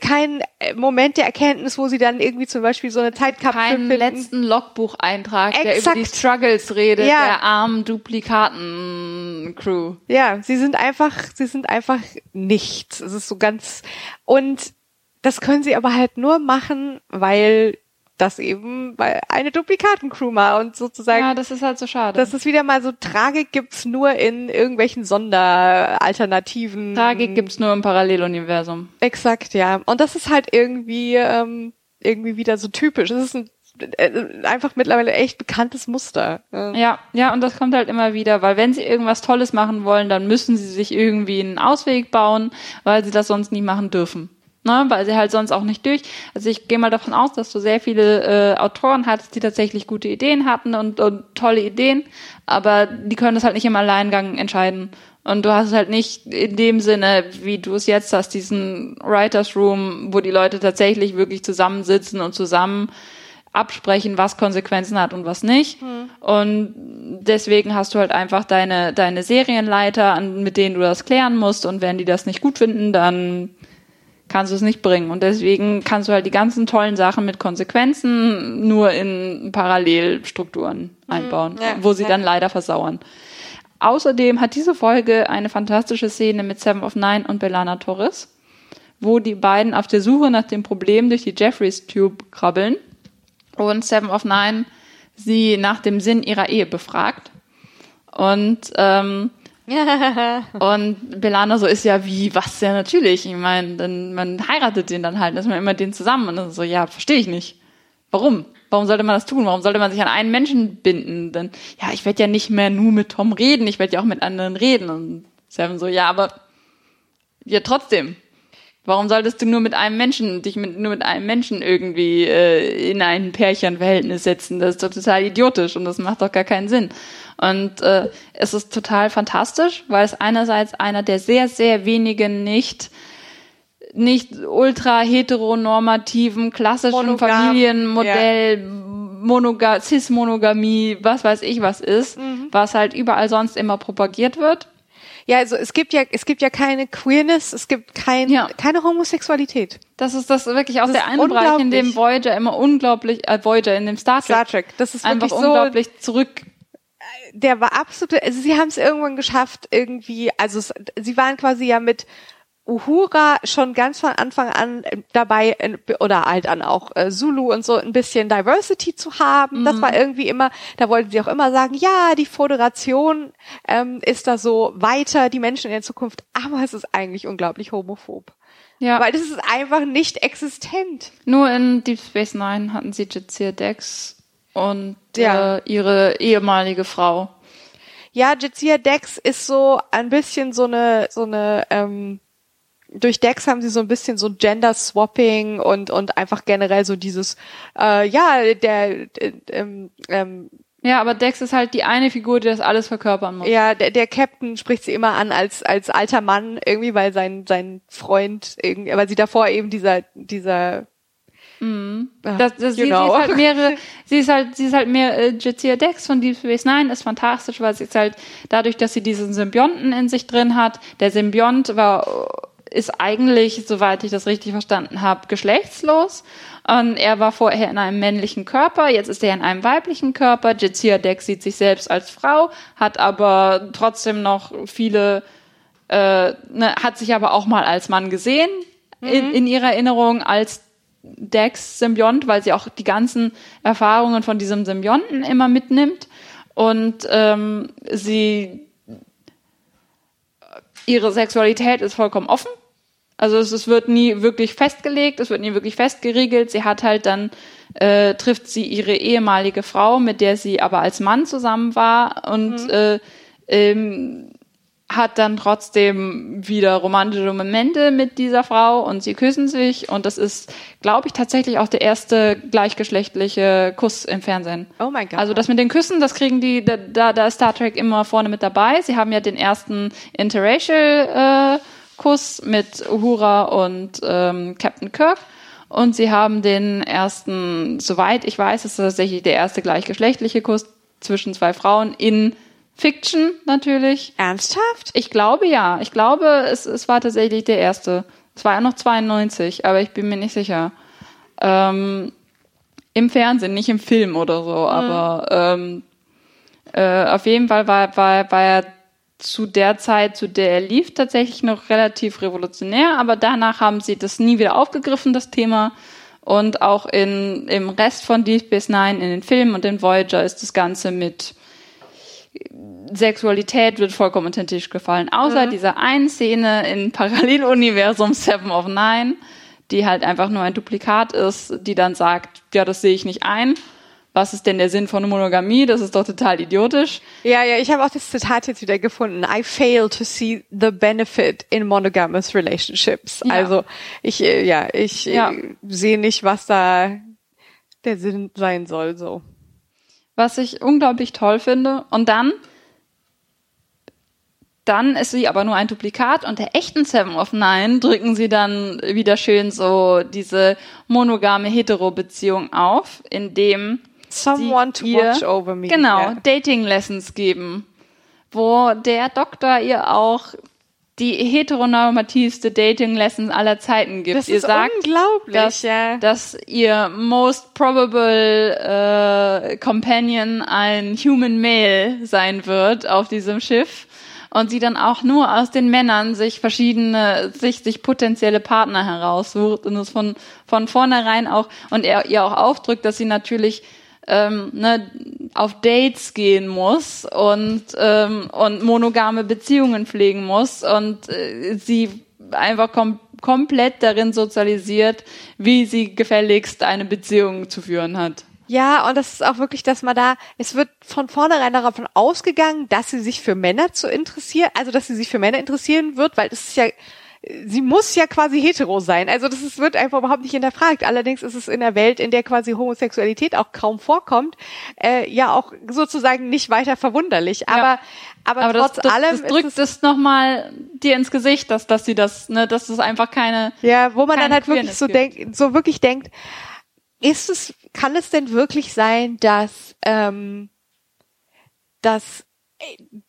kein äh, Moment der Erkenntnis, wo sie dann irgendwie zum Beispiel so eine Zeitkapsel Keinen finden. letzten Logbucheintrag, der über die Struggles redet, ja. der armen Duplikaten-Crew. Ja, sie sind einfach, sie sind einfach nichts. Es ist so ganz, und das können sie aber halt nur machen, weil das eben bei eine Duplikatencrew mal und sozusagen. Ja, das ist halt so schade. Das ist wieder mal so Tragik gibt's nur in irgendwelchen Sonderalternativen. Tragik gibt's nur im Paralleluniversum. Exakt, ja. Und das ist halt irgendwie ähm, irgendwie wieder so typisch. Es ist ein äh, einfach mittlerweile echt bekanntes Muster. Ja, ja, und das kommt halt immer wieder, weil wenn sie irgendwas Tolles machen wollen, dann müssen sie sich irgendwie einen Ausweg bauen, weil sie das sonst nie machen dürfen ne, weil sie halt sonst auch nicht durch. Also ich gehe mal davon aus, dass du sehr viele äh, Autoren hattest, die tatsächlich gute Ideen hatten und, und tolle Ideen, aber die können das halt nicht im Alleingang entscheiden. Und du hast halt nicht in dem Sinne, wie du es jetzt hast, diesen Writers Room, wo die Leute tatsächlich wirklich zusammensitzen und zusammen absprechen, was Konsequenzen hat und was nicht. Hm. Und deswegen hast du halt einfach deine, deine Serienleiter, mit denen du das klären musst. Und wenn die das nicht gut finden, dann kannst du es nicht bringen. Und deswegen kannst du halt die ganzen tollen Sachen mit Konsequenzen nur in Parallelstrukturen mhm. einbauen, ja, wo sie ja. dann leider versauern. Außerdem hat diese Folge eine fantastische Szene mit Seven of Nine und Belana Torres, wo die beiden auf der Suche nach dem Problem durch die Jeffreys Tube krabbeln und Seven of Nine sie nach dem Sinn ihrer Ehe befragt. Und ähm, und Belana so ist ja wie, was ja natürlich. Ich meine, dann man heiratet den dann halt, ist man immer den zusammen. Und dann so, ja, verstehe ich nicht. Warum? Warum sollte man das tun? Warum sollte man sich an einen Menschen binden? Denn ja, ich werde ja nicht mehr nur mit Tom reden, ich werde ja auch mit anderen reden. Und Seven so, ja, aber ja trotzdem. Warum solltest du nur mit einem Menschen, dich mit, nur mit einem Menschen irgendwie äh, in ein Pärchenverhältnis setzen? Das ist doch total idiotisch und das macht doch gar keinen Sinn. Und äh, es ist total fantastisch, weil es einerseits einer der sehr, sehr wenigen nicht nicht ultra heteronormativen klassischen Monogam, Familienmodell ja. Monoga Cis-Monogamie, was weiß ich was ist, mhm. was halt überall sonst immer propagiert wird. Ja, also es gibt ja, es gibt ja keine Queerness, es gibt kein, ja. keine Homosexualität. Das ist das wirklich auch das der eine Bereich, in dem Voyager immer unglaublich, äh, Voyager in dem Star Trek, Star Trek. Das ist einfach unglaublich so, zurück. Der war absolut, also sie haben es irgendwann geschafft, irgendwie, also es, sie waren quasi ja mit Uhura schon ganz von Anfang an äh, dabei äh, oder halt an auch äh, Zulu und so ein bisschen Diversity zu haben. Mhm. Das war irgendwie immer, da wollten sie auch immer sagen, ja, die Föderation ähm, ist da so weiter, die Menschen in der Zukunft, aber es ist eigentlich unglaublich homophob. Ja. Weil das ist einfach nicht existent. Nur in Deep Space Nine hatten sie Jadzia Dex und ja. äh, ihre ehemalige Frau. Ja, Jadzia Dex ist so ein bisschen so eine, so eine, ähm, durch Dex haben sie so ein bisschen so Gender Swapping und und einfach generell so dieses äh, ja der äh, ähm, ähm, ja, aber Dex ist halt die eine Figur, die das alles verkörpern muss. Ja, der, der Captain spricht sie immer an als als alter Mann irgendwie, weil sein sein Freund irgendwie, weil sie davor eben dieser dieser Mhm. Das, das, sie, sie, ist halt mehrere, sie ist halt, sie ist halt mehr äh, Jadzia Dex von Deep Space Nine, ist fantastisch, weil sie ist halt dadurch, dass sie diesen Symbionten in sich drin hat. Der Symbiont war ist eigentlich, soweit ich das richtig verstanden habe, geschlechtslos. Und er war vorher in einem männlichen Körper, jetzt ist er in einem weiblichen Körper. Jadzia Dex sieht sich selbst als Frau, hat aber trotzdem noch viele, äh, ne, hat sich aber auch mal als Mann gesehen mhm. in, in ihrer Erinnerung als Dex-Symbiont, weil sie auch die ganzen Erfahrungen von diesem Symbionten immer mitnimmt. Und ähm, sie ihre Sexualität ist vollkommen offen. Also es, es, wird nie wirklich festgelegt, es wird nie wirklich festgeriegelt. Sie hat halt dann, äh, trifft sie ihre ehemalige Frau, mit der sie aber als Mann zusammen war und mhm. äh, ähm, hat dann trotzdem wieder romantische Momente mit dieser Frau und sie küssen sich und das ist, glaube ich, tatsächlich auch der erste gleichgeschlechtliche Kuss im Fernsehen. Oh mein Gott. Also das mit den Küssen, das kriegen die, da, da ist Star Trek immer vorne mit dabei. Sie haben ja den ersten Interracial äh, Kuss mit Uhura und ähm, Captain Kirk. Und sie haben den ersten, soweit ich weiß, ist tatsächlich der erste gleichgeschlechtliche Kuss zwischen zwei Frauen in Fiction natürlich. Ernsthaft? Ich glaube ja. Ich glaube, es, es war tatsächlich der erste. Es war ja noch 92, aber ich bin mir nicht sicher. Ähm, Im Fernsehen, nicht im Film oder so, mhm. aber ähm, äh, auf jeden Fall war, war, war er zu der Zeit, zu der er lief, tatsächlich noch relativ revolutionär, aber danach haben sie das nie wieder aufgegriffen, das Thema. Und auch in, im Rest von Deep Space Nine, in den Filmen und in Voyager ist das Ganze mit Sexualität wird vollkommen unter den Tisch gefallen. Außer mhm. dieser einen Szene in Paralleluniversum Seven of Nine, die halt einfach nur ein Duplikat ist, die dann sagt, ja, das sehe ich nicht ein was ist denn der Sinn von Monogamie? Das ist doch total idiotisch. Ja, ja, ich habe auch das Zitat jetzt wieder gefunden. I fail to see the benefit in monogamous relationships. Ja. Also ich, äh, ja, ich äh, ja. sehe nicht, was da der Sinn sein soll, so. Was ich unglaublich toll finde. Und dann, dann ist sie aber nur ein Duplikat und der echten Seven of Nine drücken sie dann wieder schön so diese monogame Hetero-Beziehung auf, in dem Someone to ihr, watch over me. Genau, yeah. Dating Lessons geben, wo der Doktor ihr auch die heteronormativste Dating Lessons aller Zeiten gibt. Das ihr ist sagt, unglaublich, dass, ja. dass ihr most probable äh, Companion ein Human Male sein wird auf diesem Schiff und sie dann auch nur aus den Männern sich verschiedene, sich, sich potenzielle Partner heraussucht und es von, von vornherein auch, und er ihr auch aufdrückt, dass sie natürlich ähm, ne, auf Dates gehen muss und, ähm, und monogame Beziehungen pflegen muss und äh, sie einfach kom komplett darin sozialisiert, wie sie gefälligst eine Beziehung zu führen hat. Ja, und das ist auch wirklich, dass man da, es wird von vornherein davon ausgegangen, dass sie sich für Männer zu interessieren, also dass sie sich für Männer interessieren wird, weil es ist ja sie muss ja quasi hetero sein. Also das ist, wird einfach überhaupt nicht hinterfragt. Allerdings ist es in der Welt, in der quasi Homosexualität auch kaum vorkommt, äh, ja auch sozusagen nicht weiter verwunderlich. Aber, ja. aber, aber, trotz das, das, allem. Das drückt es, es nochmal dir ins Gesicht, dass, dass sie das, ne, dass es einfach keine. Ja, wo man dann halt wirklich so denkt, so wirklich denkt, ist es, kann es denn wirklich sein, dass, ähm, dass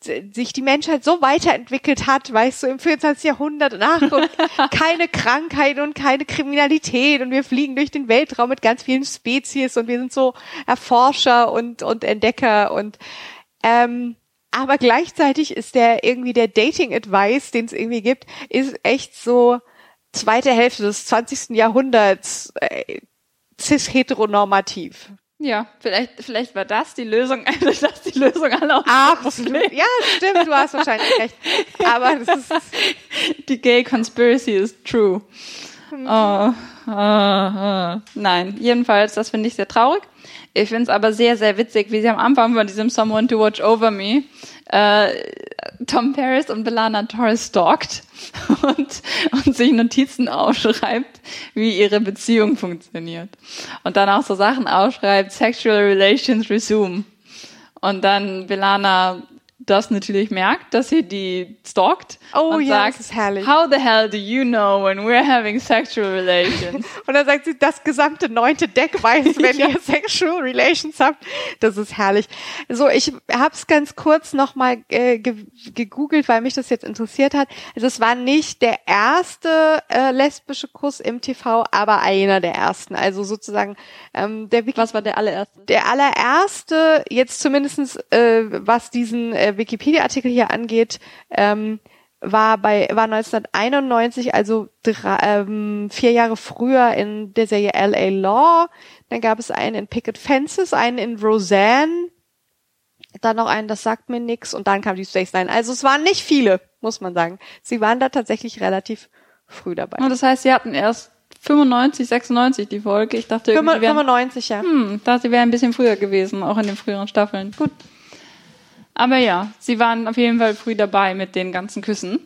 sich die Menschheit so weiterentwickelt hat, weißt du, im 24. Jahrhundert nach und keine Krankheit und keine Kriminalität und wir fliegen durch den Weltraum mit ganz vielen Spezies und wir sind so Erforscher und, und Entdecker und ähm, aber gleichzeitig ist der irgendwie der Dating-Advice, den es irgendwie gibt, ist echt so zweite Hälfte des 20. Jahrhunderts äh, cis-heteronormativ. Ja, vielleicht, vielleicht war das die Lösung, eigentlich das die Lösung aller Absolut. Ja, stimmt, du hast wahrscheinlich recht. Aber das ist. Die Gay Conspiracy is true. Oh, oh, oh. Nein, jedenfalls, das finde ich sehr traurig. Ich finde es aber sehr, sehr witzig, wie sie am Anfang von diesem Someone to Watch Over Me äh, Tom Paris und Belana Torres stalkt und, und sich Notizen aufschreibt, wie ihre Beziehung funktioniert. Und dann auch so Sachen aufschreibt, Sexual Relations Resume. Und dann Belana das natürlich merkt, dass sie die stalkt oh, und ja, sagt, das ist herrlich. How the hell do you know when we're having sexual relations? und dann sagt sie, das gesamte neunte Deck weiß, wenn ihr sexual relations habt. Das ist herrlich. So, ich habe es ganz kurz nochmal äh, ge gegoogelt, weil mich das jetzt interessiert hat. Also es war nicht der erste äh, lesbische Kuss im TV, aber einer der ersten. Also sozusagen ähm, der Wiki Was war der allererste? Der allererste, jetzt zumindestens äh, was diesen äh, Wikipedia-Artikel hier angeht, ähm, war bei war 1991, also drei, ähm, vier Jahre früher in der Serie L.A. Law. Dann gab es einen in Picket Fences, einen in Roseanne, dann noch einen, das sagt mir nix, und dann kam die Space Nine. Also es waren nicht viele, muss man sagen. Sie waren da tatsächlich relativ früh dabei. Und das heißt, sie hatten erst 95, 96 die Folge. Ich dachte irgendwie, 95, wären, ja. Hm, dachte, sie wäre ein bisschen früher gewesen, auch in den früheren Staffeln. Gut. Aber ja, sie waren auf jeden Fall früh dabei mit den ganzen Küssen.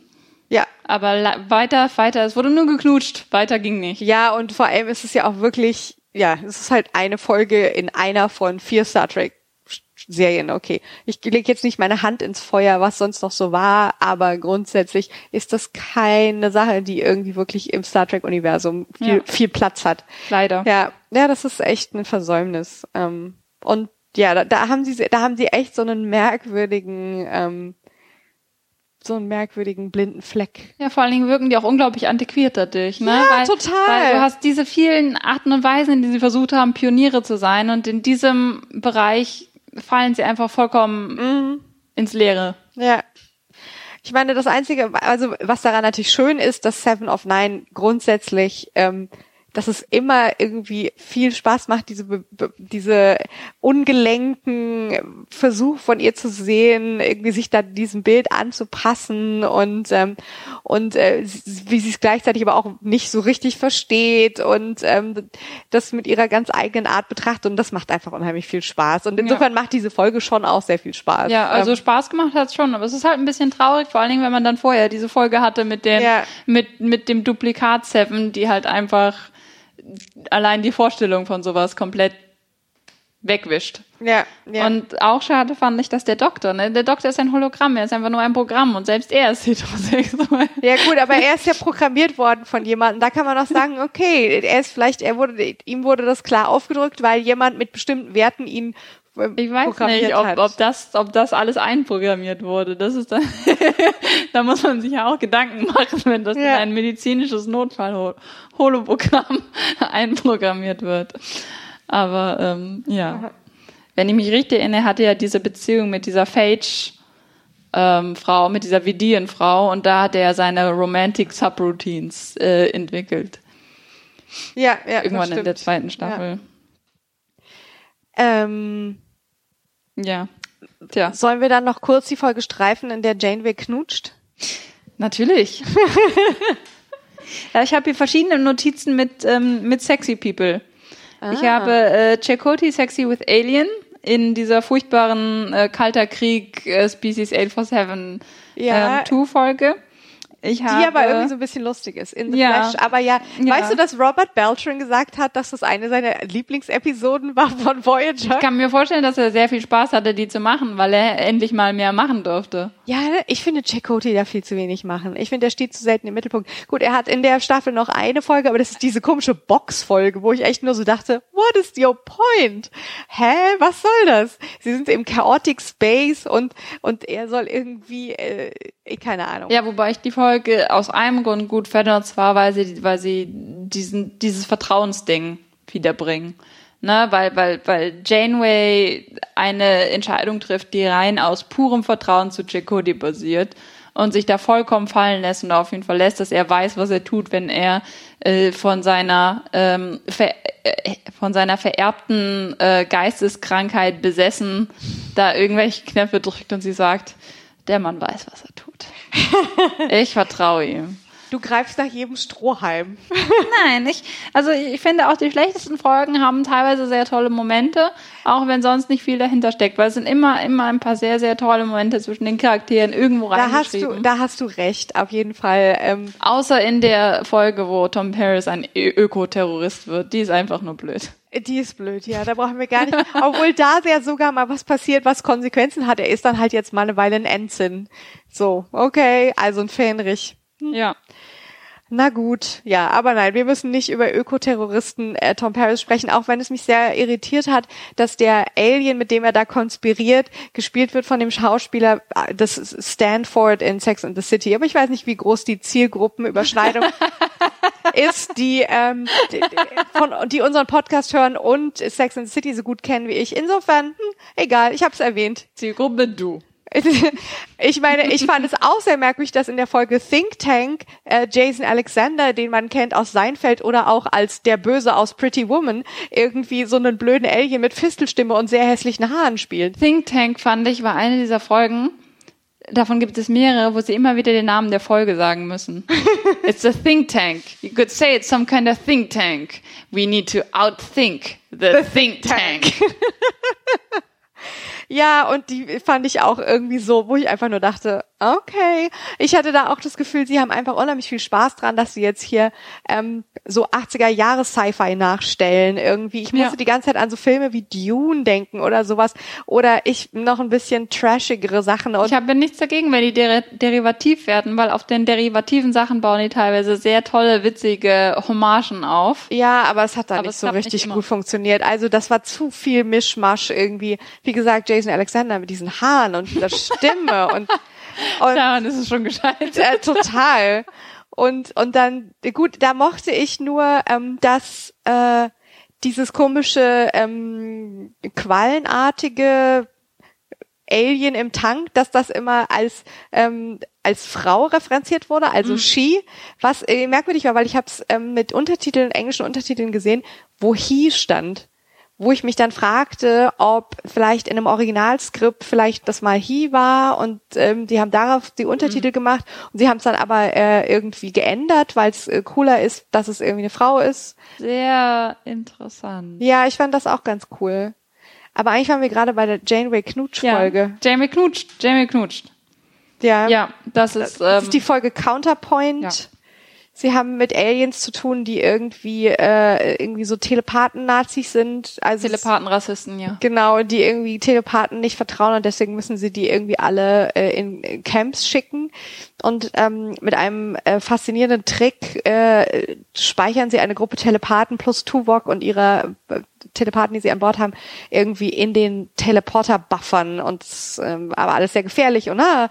Ja. Aber weiter, weiter, es wurde nur geknutscht, weiter ging nicht. Ja, und vor allem ist es ja auch wirklich, ja, es ist halt eine Folge in einer von vier Star Trek Serien, okay. Ich lege jetzt nicht meine Hand ins Feuer, was sonst noch so war, aber grundsätzlich ist das keine Sache, die irgendwie wirklich im Star Trek Universum viel, ja. viel Platz hat. Leider. Ja, ja, das ist echt ein Versäumnis. Ähm, und ja, da, da haben sie, da haben sie echt so einen merkwürdigen, ähm, so einen merkwürdigen blinden Fleck. Ja, vor allen Dingen wirken die auch unglaublich antiquiert dadurch, ne? Ja, weil, total. Weil du hast diese vielen Arten und Weisen, in die sie versucht haben, Pioniere zu sein und in diesem Bereich fallen sie einfach vollkommen mhm. ins Leere. Ja. Ich meine, das Einzige, also was daran natürlich schön ist, dass Seven of Nine grundsätzlich ähm, dass es immer irgendwie viel Spaß macht, diese, diese ungelenken Versuch von ihr zu sehen, irgendwie sich da diesem Bild anzupassen und ähm, und äh, wie sie es gleichzeitig aber auch nicht so richtig versteht und ähm, das mit ihrer ganz eigenen Art betrachtet und das macht einfach unheimlich viel Spaß und insofern ja. macht diese Folge schon auch sehr viel Spaß. Ja, also ähm, Spaß gemacht hat es schon, aber es ist halt ein bisschen traurig, vor allen Dingen, wenn man dann vorher diese Folge hatte mit dem ja. mit mit dem Duplikat Seven, die halt einfach allein die Vorstellung von sowas komplett wegwischt. Ja, ja. Und auch schade fand ich, dass der Doktor, ne? Der Doktor ist ein Hologramm, er ist einfach nur ein Programm und selbst er ist heterosexuell. Ja gut, aber er ist ja programmiert worden von jemandem. Da kann man auch sagen, okay, er ist vielleicht, er wurde, ihm wurde das klar aufgedrückt, weil jemand mit bestimmten Werten ihn ich weiß nicht, ob, ob, das, ob das alles einprogrammiert wurde. Das ist dann, da muss man sich ja auch Gedanken machen, wenn das ja. in ein medizinisches Notfall-Holoprogramm einprogrammiert wird. Aber ähm, ja, wenn ich mich richtig erinnere, hatte er diese Beziehung mit dieser Phage. Ähm, Frau, mit dieser Vidian-Frau und da hat er seine Romantic Subroutines äh, entwickelt. Ja, ja. Irgendwann in der zweiten Staffel. Ja. Ähm, ja. Tja. Sollen wir dann noch kurz die Folge streifen, in der Janeway knutscht? Natürlich. ja, ich habe hier verschiedene Notizen mit, ähm, mit Sexy People. Ah. Ich habe äh, Chakoti Sexy with Alien in dieser furchtbaren äh, Kalter Krieg äh, Species 847 ja. ähm, 2 Folge. Ich habe, die aber irgendwie so ein bisschen lustig ist in The ja, Flash. Aber ja, ja, weißt du, dass Robert Beltran gesagt hat, dass das eine seiner Lieblingsepisoden war von Voyager? Ich kann mir vorstellen, dass er sehr viel Spaß hatte, die zu machen, weil er endlich mal mehr machen durfte. Ja, ich finde Chakotay da viel zu wenig machen. Ich finde, der steht zu selten im Mittelpunkt. Gut, er hat in der Staffel noch eine Folge, aber das ist diese komische Box-Folge, wo ich echt nur so dachte, what is your point? Hä, was soll das? Sie sind im Chaotic Space und, und er soll irgendwie, äh, keine Ahnung. Ja, wobei ich die Folge Folge aus einem Grund gut fand, und zwar, weil sie, weil sie diesen, dieses Vertrauensding wiederbringen. Ne, weil, weil, weil Janeway eine Entscheidung trifft, die rein aus purem Vertrauen zu Chakotay basiert und sich da vollkommen fallen lässt und auf ihn verlässt, dass er weiß, was er tut, wenn er äh, von seiner ähm, ver äh, von seiner vererbten äh, Geisteskrankheit besessen da irgendwelche Knöpfe drückt und sie sagt, der Mann weiß, was er tut. Ich vertraue ihm. Du greifst nach jedem Strohhalm. Nein, ich, also ich finde auch die schlechtesten Folgen haben teilweise sehr tolle Momente, auch wenn sonst nicht viel dahinter steckt, weil es sind immer, immer ein paar sehr, sehr tolle Momente zwischen den Charakteren irgendwo da hast du, Da hast du recht, auf jeden Fall. Ähm. Außer in der Folge, wo Tom Paris ein Ökoterrorist wird, die ist einfach nur blöd. Die ist blöd, ja, da brauchen wir gar nicht. Obwohl da sehr sogar mal was passiert, was Konsequenzen hat. Er ist dann halt jetzt mal eine Weile ein Ensign. So, okay, also ein Fähnrich. Hm. Ja. Na gut, ja, aber nein, wir müssen nicht über Ökoterroristen äh, Tom Paris sprechen, auch wenn es mich sehr irritiert hat, dass der Alien, mit dem er da konspiriert, gespielt wird von dem Schauspieler äh, des Stanford in Sex and the City. Aber ich weiß nicht, wie groß die Zielgruppenüberschneidung ist, die, ähm, die, von, die unseren Podcast hören und Sex and the City so gut kennen wie ich. Insofern, hm, egal, ich habe es erwähnt. Zielgruppe du. ich meine, ich fand es auch sehr merkwürdig, dass in der Folge Think Tank äh, Jason Alexander, den man kennt aus Seinfeld oder auch als der Böse aus Pretty Woman, irgendwie so einen blöden Alien mit Fistelstimme und sehr hässlichen Haaren spielt. Think Tank fand ich war eine dieser Folgen. Davon gibt es mehrere, wo sie immer wieder den Namen der Folge sagen müssen. it's a think tank. You could say it's some kind of think tank. We need to outthink the, the think tank. tank. Ja, und die fand ich auch irgendwie so, wo ich einfach nur dachte, okay. Ich hatte da auch das Gefühl, sie haben einfach unheimlich viel Spaß dran, dass sie jetzt hier ähm, so 80er Jahre Sci-Fi nachstellen. Irgendwie, ich musste ja. die ganze Zeit an so Filme wie Dune denken oder sowas. Oder ich noch ein bisschen trashigere Sachen. Und ich habe nichts dagegen, wenn die der derivativ werden, weil auf den derivativen Sachen bauen die teilweise sehr tolle, witzige Hommagen auf. Ja, aber es hat da aber nicht so richtig nicht gut funktioniert. Also das war zu viel Mischmasch irgendwie. Wie gesagt, Jason Alexander mit diesen Haaren und der Stimme und, und daran ist es schon gescheit. Äh, total. Und und dann gut, da mochte ich nur, ähm, dass äh, dieses komische ähm, quallenartige Alien im Tank, dass das immer als ähm, als Frau referenziert wurde, also mhm. she, was äh, merkwürdig war, weil ich habe es ähm, mit Untertiteln, englischen Untertiteln gesehen, wo he stand wo ich mich dann fragte, ob vielleicht in einem Originalskript vielleicht das mal He war und ähm, die haben darauf die Untertitel mhm. gemacht und sie haben es dann aber äh, irgendwie geändert, weil es äh, cooler ist, dass es irgendwie eine Frau ist. Sehr interessant. Ja, ich fand das auch ganz cool. Aber eigentlich waren wir gerade bei der Janeway Knutsch-Folge. Ja, Janeway knutscht, Janeway knutscht. Ja. Ja, das ist, das ist ähm, die Folge Counterpoint. Ja. Sie haben mit Aliens zu tun, die irgendwie äh, irgendwie so Telepathen-Nazis sind. Also Telepathen-Rassisten, ja. Genau, die irgendwie Telepathen nicht vertrauen und deswegen müssen sie die irgendwie alle äh, in Camps schicken. Und ähm, mit einem äh, faszinierenden Trick äh, speichern sie eine Gruppe Telepathen plus Tuvok und ihre äh, Telepathen, die sie an Bord haben, irgendwie in den Teleporter buffern und ähm, aber alles sehr gefährlich und ah,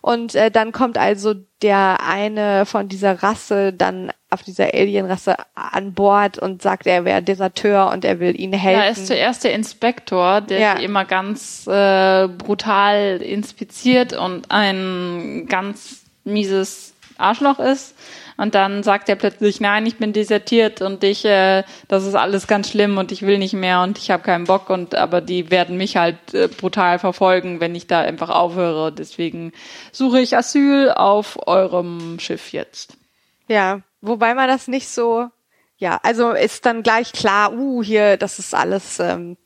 und äh, dann kommt also der eine von dieser Rasse dann auf dieser Alien-Rasse an Bord und sagt, er wäre Deserteur und er will ihnen helfen. Ja, er ist zuerst der Inspektor, der ja. immer ganz äh, brutal inspiziert und ein ganz mieses Arschloch ist. Und dann sagt er plötzlich, nein, ich bin desertiert und ich, äh, das ist alles ganz schlimm und ich will nicht mehr und ich habe keinen Bock und aber die werden mich halt äh, brutal verfolgen, wenn ich da einfach aufhöre. Deswegen suche ich Asyl auf eurem Schiff jetzt. Ja, wobei man das nicht so, ja, also ist dann gleich klar, uh, hier, das ist alles ähm,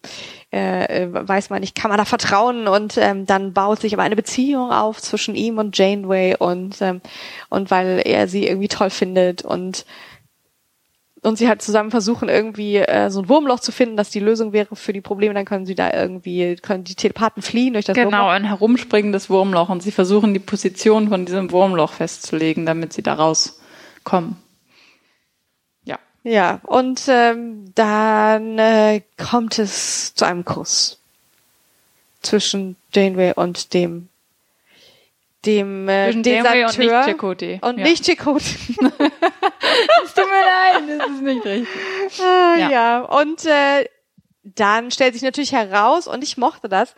äh, äh, weiß man nicht, kann man da vertrauen und ähm, dann baut sich aber eine Beziehung auf zwischen ihm und Janeway und ähm, und weil er sie irgendwie toll findet und und sie halt zusammen versuchen irgendwie äh, so ein Wurmloch zu finden, das die Lösung wäre für die Probleme, dann können sie da irgendwie können die Telepathen fliehen durch das genau, Wurmloch. Genau, ein herumspringendes Wurmloch und sie versuchen die Position von diesem Wurmloch festzulegen, damit sie da rauskommen. Ja, und ähm, dann äh, kommt es zu einem Kuss zwischen Janeway und dem dem äh, Deserteur und nicht Chakotay. Und ja. nicht Chakotay. es tut mir leid, das ist nicht richtig. Ah, ja. ja, und äh, dann stellt sich natürlich heraus, und ich mochte das,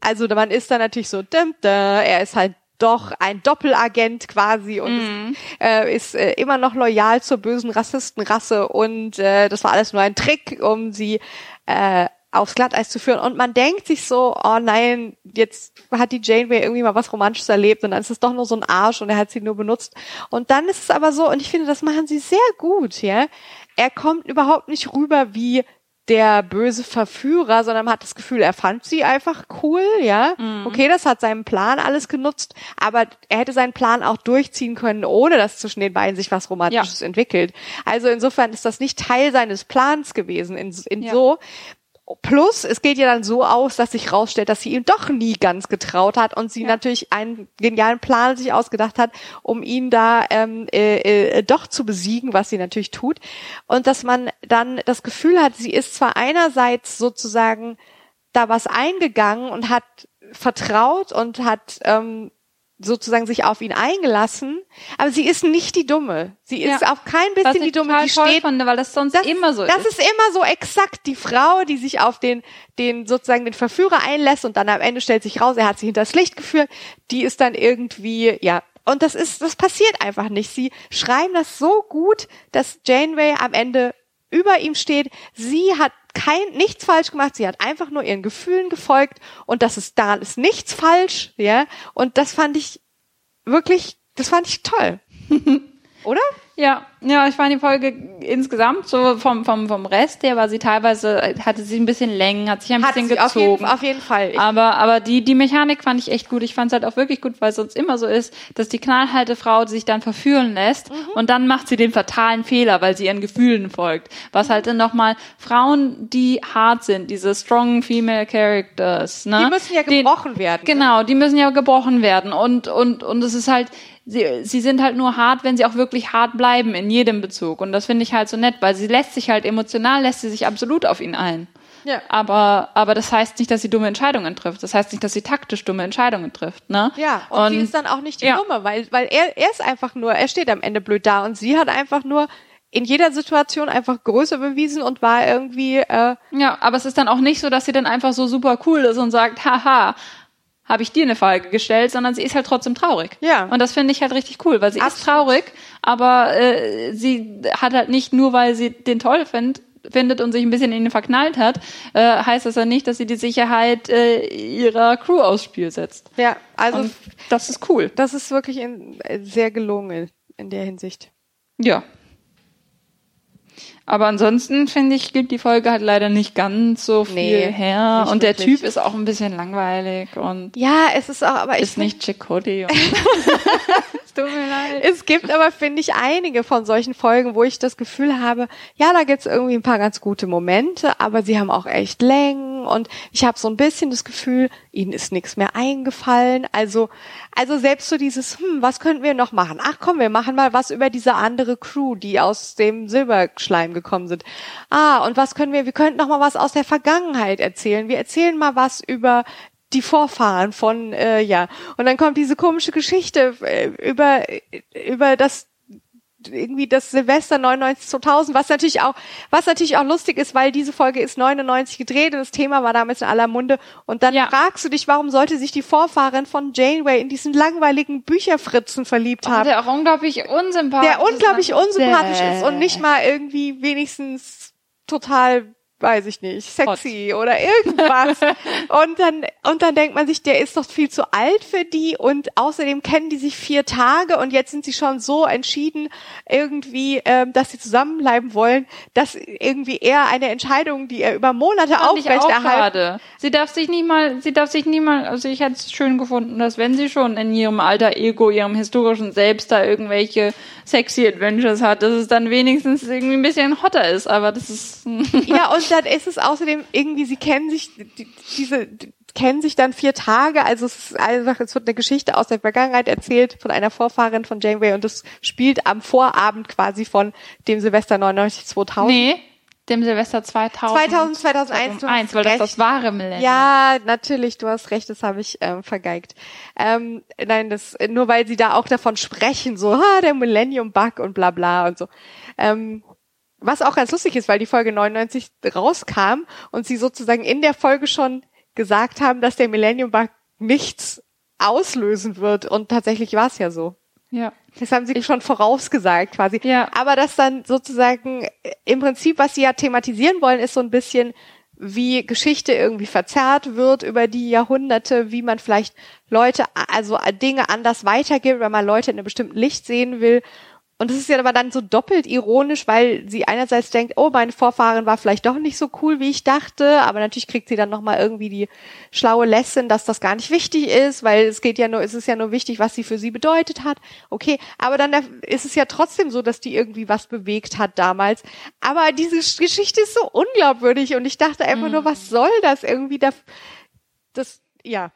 also man ist dann natürlich so, dim, da, er ist halt doch ein Doppelagent quasi und ist, äh, ist äh, immer noch loyal zur bösen Rassistenrasse und äh, das war alles nur ein Trick, um sie äh, aufs Glatteis zu führen. Und man denkt sich so, oh nein, jetzt hat die Janeway irgendwie mal was Romantisches erlebt und dann ist es doch nur so ein Arsch und er hat sie nur benutzt. Und dann ist es aber so, und ich finde, das machen sie sehr gut, ja. Er kommt überhaupt nicht rüber wie der böse Verführer, sondern man hat das Gefühl, er fand sie einfach cool, ja. Mhm. Okay, das hat seinen Plan alles genutzt, aber er hätte seinen Plan auch durchziehen können, ohne dass zwischen den beiden sich was Romantisches ja. entwickelt. Also insofern ist das nicht Teil seines Plans gewesen. In, in ja. so, Plus, es geht ja dann so aus, dass sich rausstellt, dass sie ihm doch nie ganz getraut hat und sie ja. natürlich einen genialen Plan sich ausgedacht hat, um ihn da ähm, äh, äh, doch zu besiegen, was sie natürlich tut. Und dass man dann das Gefühl hat, sie ist zwar einerseits sozusagen da was eingegangen und hat vertraut und hat ähm, sozusagen sich auf ihn eingelassen, aber sie ist nicht die Dumme. Sie ist ja. auch kein bisschen die Dumme, die steht, fand, weil das sonst das, immer so das ist. Das ist immer so exakt die Frau, die sich auf den den sozusagen den Verführer einlässt und dann am Ende stellt sich raus, er hat sie hinters Licht geführt. Die ist dann irgendwie ja und das ist das passiert einfach nicht. Sie schreiben das so gut, dass Janeway am Ende über ihm steht. Sie hat kein nichts falsch gemacht. Sie hat einfach nur ihren Gefühlen gefolgt und das ist daran ist nichts falsch, ja. Und das fand ich wirklich, das fand ich toll, oder? Ja, ja, ich fand die Folge insgesamt so vom, vom, vom Rest her war sie teilweise, hatte sie ein bisschen länger, hat sich ein hat bisschen gezogen. Auf jeden, auf jeden Fall. Ich aber, aber die, die Mechanik fand ich echt gut. Ich fand es halt auch wirklich gut, weil es sonst immer so ist, dass die knallhalte Frau sich dann verführen lässt mhm. und dann macht sie den fatalen Fehler, weil sie ihren Gefühlen folgt. Was halt dann nochmal Frauen, die hart sind, diese strong female characters, ne? Die müssen ja gebrochen den, werden. Genau, die müssen ja gebrochen werden und, und, und es ist halt, sie, sie sind halt nur hart, wenn sie auch wirklich hart bleiben in jedem Bezug. Und das finde ich halt so nett, weil sie lässt sich halt emotional, lässt sie sich absolut auf ihn ein. Ja. Aber, aber das heißt nicht, dass sie dumme Entscheidungen trifft. Das heißt nicht, dass sie taktisch dumme Entscheidungen trifft, ne? Ja, und, und sie ist dann auch nicht die ja. Dumme, weil, weil er, er ist einfach nur, er steht am Ende blöd da und sie hat einfach nur in jeder Situation einfach Größe bewiesen und war irgendwie äh ja, aber es ist dann auch nicht so, dass sie dann einfach so super cool ist und sagt, haha, habe ich dir eine Frage gestellt, sondern sie ist halt trotzdem traurig. Ja. Und das finde ich halt richtig cool, weil sie Absolut. ist traurig, aber äh, sie hat halt nicht nur, weil sie den toll findet, findet und sich ein bisschen in ihn verknallt hat, äh, heißt das ja nicht, dass sie die Sicherheit äh, ihrer Crew aufs Spiel setzt. Ja, also und das ist cool. Das ist wirklich in, sehr gelungen in der Hinsicht. Ja, aber ansonsten finde ich, gibt die Folge halt leider nicht ganz so viel nee, her. Und der wirklich. Typ ist auch ein bisschen langweilig und ja, es ist auch, aber ist ich nicht Chick Cody. tut mir leid. Es gibt aber, finde ich, einige von solchen Folgen, wo ich das Gefühl habe, ja, da gibt's irgendwie ein paar ganz gute Momente, aber sie haben auch echt Längen und ich habe so ein bisschen das Gefühl, ihnen ist nichts mehr eingefallen. Also, also selbst so dieses, hm, was könnten wir noch machen? Ach komm, wir machen mal was über diese andere Crew, die aus dem Silberschleim gekommen sind. Ah, und was können wir, wir könnten noch mal was aus der Vergangenheit erzählen. Wir erzählen mal was über die Vorfahren von äh, ja. Und dann kommt diese komische Geschichte äh, über über das irgendwie das Silvester 99 2000 was natürlich auch was natürlich auch lustig ist weil diese Folge ist 99 gedreht und das Thema war damals in aller Munde. Und dann ja. fragst du dich warum sollte sich die Vorfahrin von Janeway in diesen langweiligen Bücherfritzen verliebt oh, haben? der auch unglaublich unsympathisch der unglaublich unsympathisch ist und nicht mal irgendwie wenigstens total weiß ich nicht, sexy Hot. oder irgendwas. und dann, und dann denkt man sich, der ist doch viel zu alt für die und außerdem kennen die sich vier Tage und jetzt sind sie schon so entschieden irgendwie, ähm, dass sie zusammenbleiben wollen, dass irgendwie er eine Entscheidung, die er über Monate aufrechterhalten. Sie darf sich nicht mal, sie darf sich nie mal, also ich hätte es schön gefunden, dass wenn sie schon in ihrem alter Ego, ihrem historischen Selbst da irgendwelche sexy Adventures hat, dass es dann wenigstens irgendwie ein bisschen hotter ist, aber das ist. ja, und dann ist es außerdem irgendwie, sie kennen sich, die, diese, die kennen sich dann vier Tage, also es ist einfach, es wird eine Geschichte aus der Vergangenheit erzählt von einer Vorfahrin von Janeway und das spielt am Vorabend quasi von dem Silvester 99 2000. Nee, dem Silvester 2000. 2000, 2001. 2001 weil das das wahre Millennium. Ja, natürlich, du hast recht, das habe ich ähm, vergeigt. Ähm, nein, das nur weil sie da auch davon sprechen, so, ha, der Millennium Bug und bla bla und so. Ähm, was auch ganz lustig ist, weil die Folge 99 rauskam und sie sozusagen in der Folge schon gesagt haben, dass der Millennium Bug nichts auslösen wird. Und tatsächlich war es ja so. Ja. Das haben sie schon vorausgesagt quasi. Ja. Aber das dann sozusagen im Prinzip, was sie ja thematisieren wollen, ist so ein bisschen, wie Geschichte irgendwie verzerrt wird über die Jahrhunderte, wie man vielleicht Leute, also Dinge anders weitergibt, wenn man Leute in einem bestimmten Licht sehen will und es ist ja aber dann so doppelt ironisch, weil sie einerseits denkt, oh, meine Vorfahren war vielleicht doch nicht so cool, wie ich dachte, aber natürlich kriegt sie dann nochmal irgendwie die schlaue Lesson, dass das gar nicht wichtig ist, weil es geht ja nur, es ist ja nur wichtig, was sie für sie bedeutet hat. Okay, aber dann ist es ja trotzdem so, dass die irgendwie was bewegt hat damals. Aber diese Geschichte ist so unglaubwürdig und ich dachte einfach mhm. nur, was soll das irgendwie da, das, ja.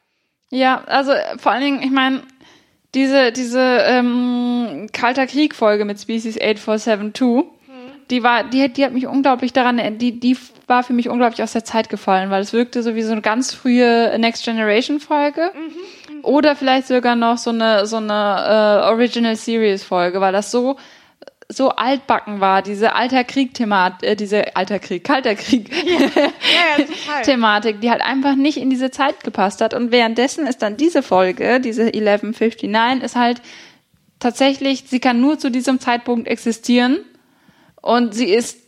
Ja, also vor allen Dingen, ich meine, diese, diese ähm, Kalter Krieg-Folge mit Species 8472, mhm. die war, die, die hat mich unglaublich daran, die, die war für mich unglaublich aus der Zeit gefallen, weil es wirkte so wie so eine ganz frühe Next Generation Folge. Mhm. mhm. Oder vielleicht sogar noch so eine, so eine äh, Original Series Folge, weil das so so altbacken war, diese alter Krieg-Thematik, äh, diese alter Krieg, kalter Krieg ja, ja, Thematik, die halt einfach nicht in diese Zeit gepasst hat. Und währenddessen ist dann diese Folge, diese 1159, ist halt tatsächlich, sie kann nur zu diesem Zeitpunkt existieren und sie ist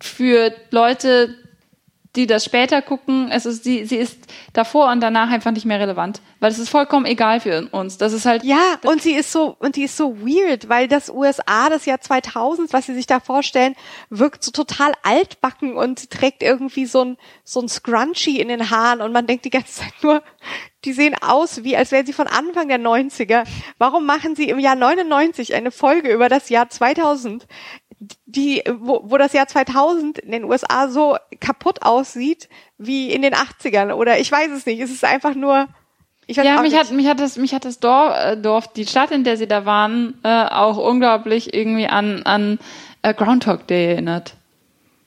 für Leute, die das später gucken, es ist, sie, sie ist davor und danach einfach nicht mehr relevant. Weil es ist vollkommen egal für uns. Das ist halt. Ja, und sie ist so, und die ist so weird, weil das USA, das Jahr 2000, was sie sich da vorstellen, wirkt so total altbacken und sie trägt irgendwie so ein, so ein Scrunchie in den Haaren und man denkt die ganze Zeit nur, die sehen aus wie, als wären sie von Anfang der 90er. Warum machen sie im Jahr 99 eine Folge über das Jahr 2000? Die, wo, wo das Jahr 2000 in den USA so kaputt aussieht wie in den 80ern oder ich weiß es nicht. Es ist einfach nur. Ich weiß ja, mich hat, mich hat das, mich hat das Dorf, äh, Dorf, die Stadt, in der sie da waren, äh, auch unglaublich irgendwie an, an äh, Groundhog Day erinnert.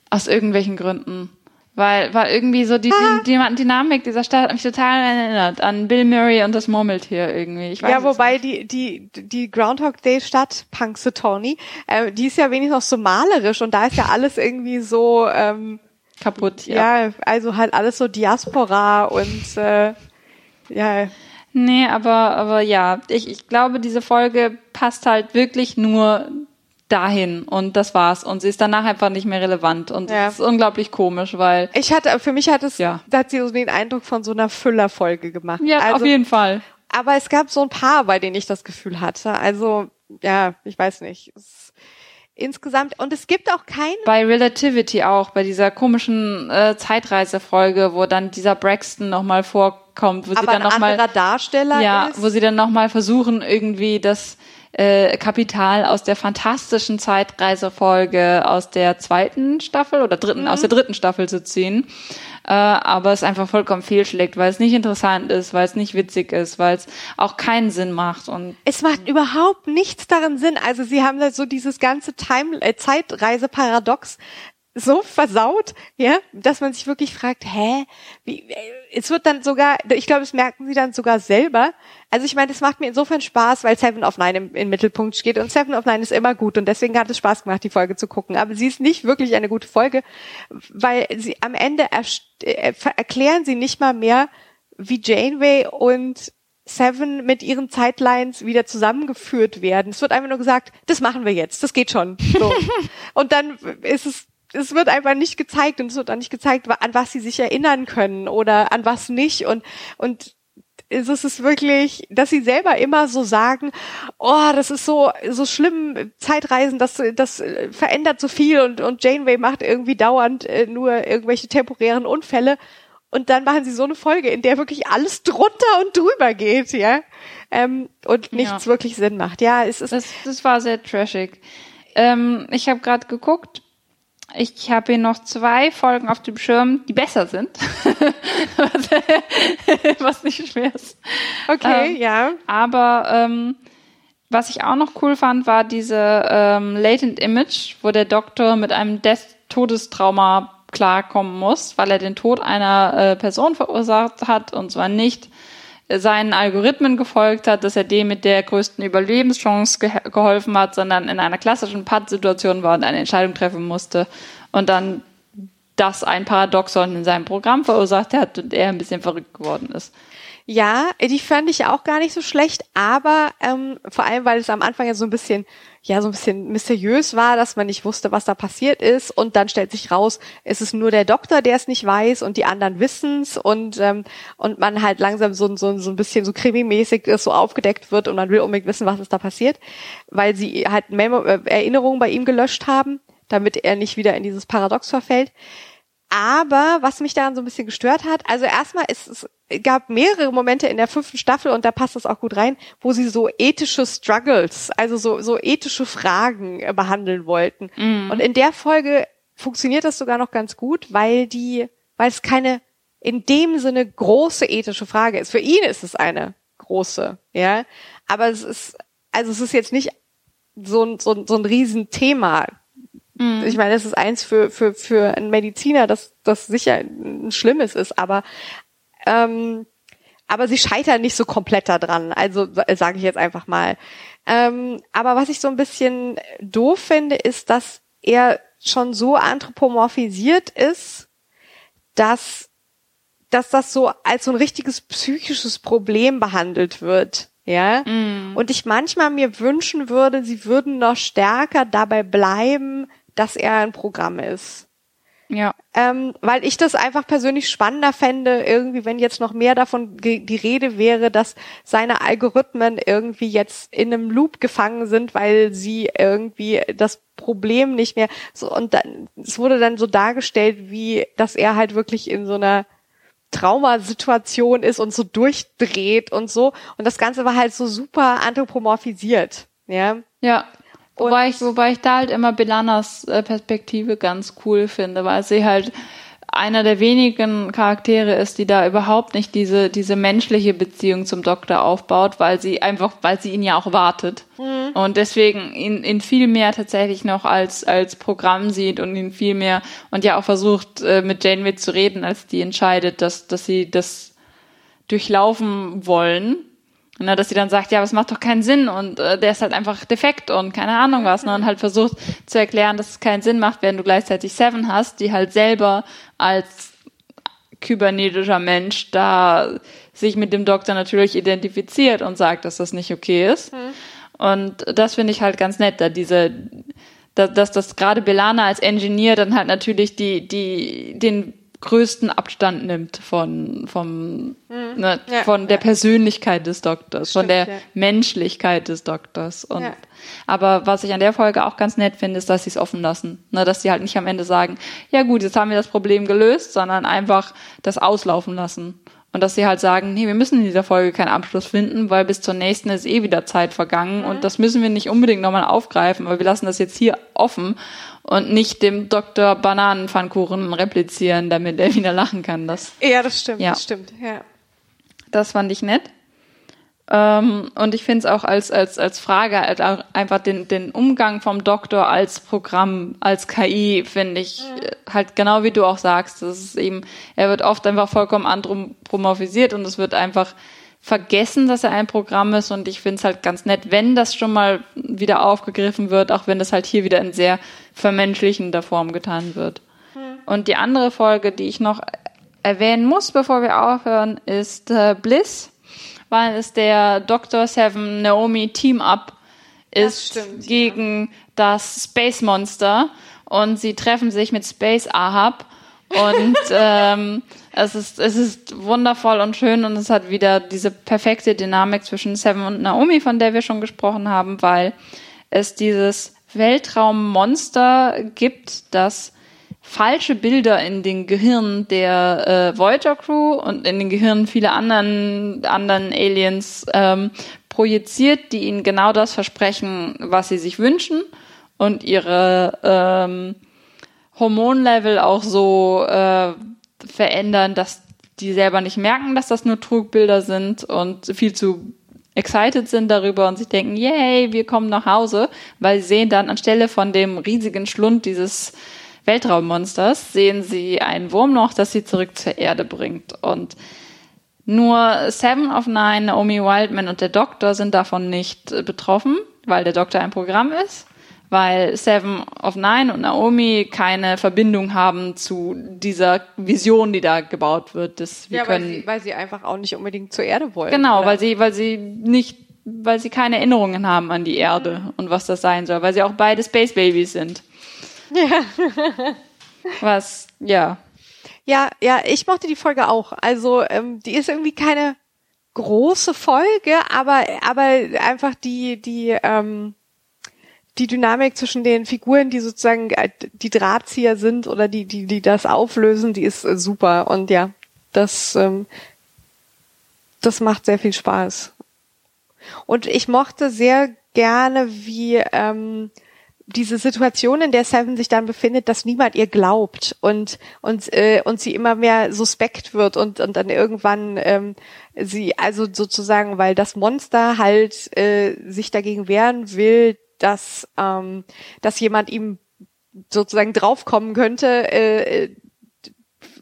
Aus irgendwelchen Gründen. Weil, weil irgendwie so die, ah. die, die Dynamik dieser Stadt hat mich total erinnert an Bill Murray und das Murmeltier irgendwie. Ich weiß ja, wobei die, die, die Groundhog Day Stadt, Punxsutawney, äh, die ist ja wenigstens noch so malerisch und da ist ja alles irgendwie so, ähm, kaputt, ja. Ja, also halt alles so Diaspora und, äh, ja. Nee, aber, aber ja, ich, ich glaube, diese Folge passt halt wirklich nur dahin und das war's und sie ist danach einfach nicht mehr relevant und ja. das ist unglaublich komisch, weil ich hatte für mich hat es ja. da hat sie so den Eindruck von so einer Füllerfolge gemacht. Ja, also, auf jeden Fall. Aber es gab so ein paar, bei denen ich das Gefühl hatte. Also ja, ich weiß nicht. Es, insgesamt und es gibt auch kein bei Relativity auch bei dieser komischen äh, Zeitreisefolge, wo dann dieser Braxton noch mal vorkommt, wo Aber sie dann noch mal Darsteller ja, ist. wo sie dann noch mal versuchen irgendwie das äh, Kapital aus der fantastischen Zeitreisefolge aus der zweiten Staffel oder dritten, mhm. aus der dritten Staffel zu ziehen. Äh, aber es einfach vollkommen fehlschlägt, weil es nicht interessant ist, weil es nicht witzig ist, weil es auch keinen Sinn macht und es macht überhaupt nichts darin Sinn. Also sie haben da so dieses ganze Time äh, Zeitreise-Paradox so versaut, ja, dass man sich wirklich fragt, hä, wie, es wird dann sogar, ich glaube, das merken sie dann sogar selber. Also ich meine, das macht mir insofern Spaß, weil Seven of Nine im, im, Mittelpunkt steht und Seven of Nine ist immer gut und deswegen hat es Spaß gemacht, die Folge zu gucken. Aber sie ist nicht wirklich eine gute Folge, weil sie am Ende äh, erklären sie nicht mal mehr, wie Janeway und Seven mit ihren Zeitlines wieder zusammengeführt werden. Es wird einfach nur gesagt, das machen wir jetzt, das geht schon. So. und dann ist es es wird einfach nicht gezeigt und es wird auch nicht gezeigt, an was sie sich erinnern können oder an was nicht und und es ist wirklich, dass sie selber immer so sagen, oh, das ist so so schlimm Zeitreisen, das das verändert so viel und und Janeway macht irgendwie dauernd äh, nur irgendwelche temporären Unfälle und dann machen sie so eine Folge, in der wirklich alles drunter und drüber geht, ja, ähm, und nichts ja. wirklich Sinn macht. Ja, es ist das, das war sehr trashig. Ähm, ich habe gerade geguckt ich habe hier noch zwei Folgen auf dem Schirm, die besser sind. was nicht schwer ist. Okay, ähm, ja. Aber ähm, was ich auch noch cool fand, war diese ähm, Latent Image, wo der Doktor mit einem Todestrauma klarkommen muss, weil er den Tod einer äh, Person verursacht hat und zwar nicht seinen Algorithmen gefolgt hat, dass er dem mit der größten Überlebenschance ge geholfen hat, sondern in einer klassischen Patt-Situation war und eine Entscheidung treffen musste und dann das ein Paradoxon in seinem Programm verursacht hat und er ein bisschen verrückt geworden ist. Ja, die fand ich auch gar nicht so schlecht, aber ähm, vor allem, weil es am Anfang ja so ein bisschen, ja, so ein bisschen mysteriös war, dass man nicht wusste, was da passiert ist und dann stellt sich raus, es ist nur der Doktor, der es nicht weiß und die anderen wissen's und ähm, und man halt langsam so, so, so ein bisschen so krimimäßig so aufgedeckt wird und man will unbedingt wissen, was ist da passiert, weil sie halt Memo äh, Erinnerungen bei ihm gelöscht haben, damit er nicht wieder in dieses Paradox verfällt. Aber was mich daran so ein bisschen gestört hat, also erstmal ist es gab mehrere Momente in der fünften Staffel und da passt das auch gut rein, wo sie so ethische Struggles, also so, so ethische Fragen äh, behandeln wollten. Mm. Und in der Folge funktioniert das sogar noch ganz gut, weil die, weil es keine in dem Sinne große ethische Frage ist. Für ihn ist es eine große, ja. Aber es ist, also es ist jetzt nicht so ein, so ein, so ein Riesenthema. Mm. Ich meine, das ist eins für, für, für einen Mediziner, das, das sicher ein Schlimmes ist, aber ähm, aber sie scheitern nicht so komplett daran. Also sage ich jetzt einfach mal. Ähm, aber was ich so ein bisschen doof finde, ist, dass er schon so anthropomorphisiert ist, dass, dass das so als so ein richtiges psychisches Problem behandelt wird. Ja. Mm. Und ich manchmal mir wünschen würde, sie würden noch stärker dabei bleiben, dass er ein Programm ist. Ja. Ähm, weil ich das einfach persönlich spannender fände, irgendwie, wenn jetzt noch mehr davon die Rede wäre, dass seine Algorithmen irgendwie jetzt in einem Loop gefangen sind, weil sie irgendwie das Problem nicht mehr so und dann es wurde dann so dargestellt, wie dass er halt wirklich in so einer Traumasituation ist und so durchdreht und so und das Ganze war halt so super anthropomorphisiert, ja. Ja. Wobei ich, wobei ich da halt immer Belanas äh, Perspektive ganz cool finde, weil sie halt einer der wenigen Charaktere ist, die da überhaupt nicht diese, diese menschliche Beziehung zum Doktor aufbaut, weil sie einfach, weil sie ihn ja auch wartet. Mhm. Und deswegen ihn, ihn viel mehr tatsächlich noch als, als Programm sieht und ihn viel mehr und ja auch versucht, äh, mit Janeway zu reden, als die entscheidet, dass, dass sie das durchlaufen wollen Ne, dass sie dann sagt, ja, aber es macht doch keinen Sinn und äh, der ist halt einfach defekt und keine Ahnung was. Ne, und halt versucht zu erklären, dass es keinen Sinn macht, wenn du gleichzeitig Seven hast, die halt selber als kybernetischer Mensch da sich mit dem Doktor natürlich identifiziert und sagt, dass das nicht okay ist. Mhm. Und das finde ich halt ganz nett, da diese, dass, dass das gerade Belana als Engineer dann halt natürlich die, die, den größten Abstand nimmt von, vom, mhm. ne, ja, von der ja. Persönlichkeit des Doktors, Stimmt, von der ja. Menschlichkeit des Doktors. Und, Aber was ich an der Folge auch ganz nett finde, ist, dass sie es offen lassen. Ne, dass sie halt nicht am Ende sagen, ja gut, jetzt haben wir das Problem gelöst, sondern einfach das auslaufen lassen. Und dass sie halt sagen, nee, wir müssen in dieser Folge keinen Abschluss finden, weil bis zur nächsten ist eh wieder Zeit vergangen mhm. und das müssen wir nicht unbedingt nochmal aufgreifen, weil wir lassen das jetzt hier offen und nicht dem Dr. Bananenpfannkuchen replizieren, damit er wieder lachen kann. Das, ja, das stimmt, ja. das stimmt, ja. Das fand ich nett. Ähm, und ich finde es auch als, als, als Frage, halt auch einfach den, den Umgang vom Doktor als Programm, als KI, finde ich mhm. halt genau wie du auch sagst. Das ist eben, er wird oft einfach vollkommen anthropomorphisiert und es wird einfach vergessen, dass er ein Programm ist und ich finde es halt ganz nett, wenn das schon mal wieder aufgegriffen wird, auch wenn das halt hier wieder in sehr vermenschlichender Form getan wird. Mhm. Und die andere Folge, die ich noch erwähnen muss, bevor wir aufhören, ist äh, Bliss weil es der Dr. Seven Naomi Team-Up ist das stimmt, gegen ja. das Space Monster und sie treffen sich mit Space Ahab und ähm, es ist es ist wundervoll und schön und es hat wieder diese perfekte Dynamik zwischen Seven und Naomi, von der wir schon gesprochen haben, weil es dieses Weltraummonster gibt, das falsche Bilder in den Gehirnen der äh, Voyager Crew und in den Gehirnen vieler anderen anderen Aliens ähm, projiziert, die ihnen genau das versprechen, was sie sich wünschen und ihre ähm, Hormonlevel auch so äh, verändern, dass die selber nicht merken, dass das nur Trugbilder sind und viel zu excited sind darüber und sich denken, yay, wir kommen nach Hause, weil sie sehen dann anstelle von dem riesigen Schlund dieses Weltraummonsters sehen sie ein Wurmloch, das sie zurück zur Erde bringt. Und Nur Seven of Nine, Naomi Wildman und der Doktor sind davon nicht äh, betroffen, weil der Doktor ein Programm ist, weil Seven of Nine und Naomi keine Verbindung haben zu dieser Vision, die da gebaut wird. Dass wir ja, können, weil, sie, weil sie einfach auch nicht unbedingt zur Erde wollen. Genau, oder? weil sie, weil sie nicht, weil sie keine Erinnerungen haben an die Erde mhm. und was das sein soll, weil sie auch beide Space Babies sind. Ja. was, ja, ja, ja, ich mochte die Folge auch. Also ähm, die ist irgendwie keine große Folge, aber aber einfach die die ähm, die Dynamik zwischen den Figuren, die sozusagen äh, die Drahtzieher sind oder die die die das auflösen, die ist äh, super und ja, das ähm, das macht sehr viel Spaß. Und ich mochte sehr gerne, wie ähm, diese Situation, in der Seven sich dann befindet, dass niemand ihr glaubt und und äh, und sie immer mehr suspekt wird und und dann irgendwann ähm, sie also sozusagen, weil das Monster halt äh, sich dagegen wehren will, dass ähm, dass jemand ihm sozusagen draufkommen könnte, äh,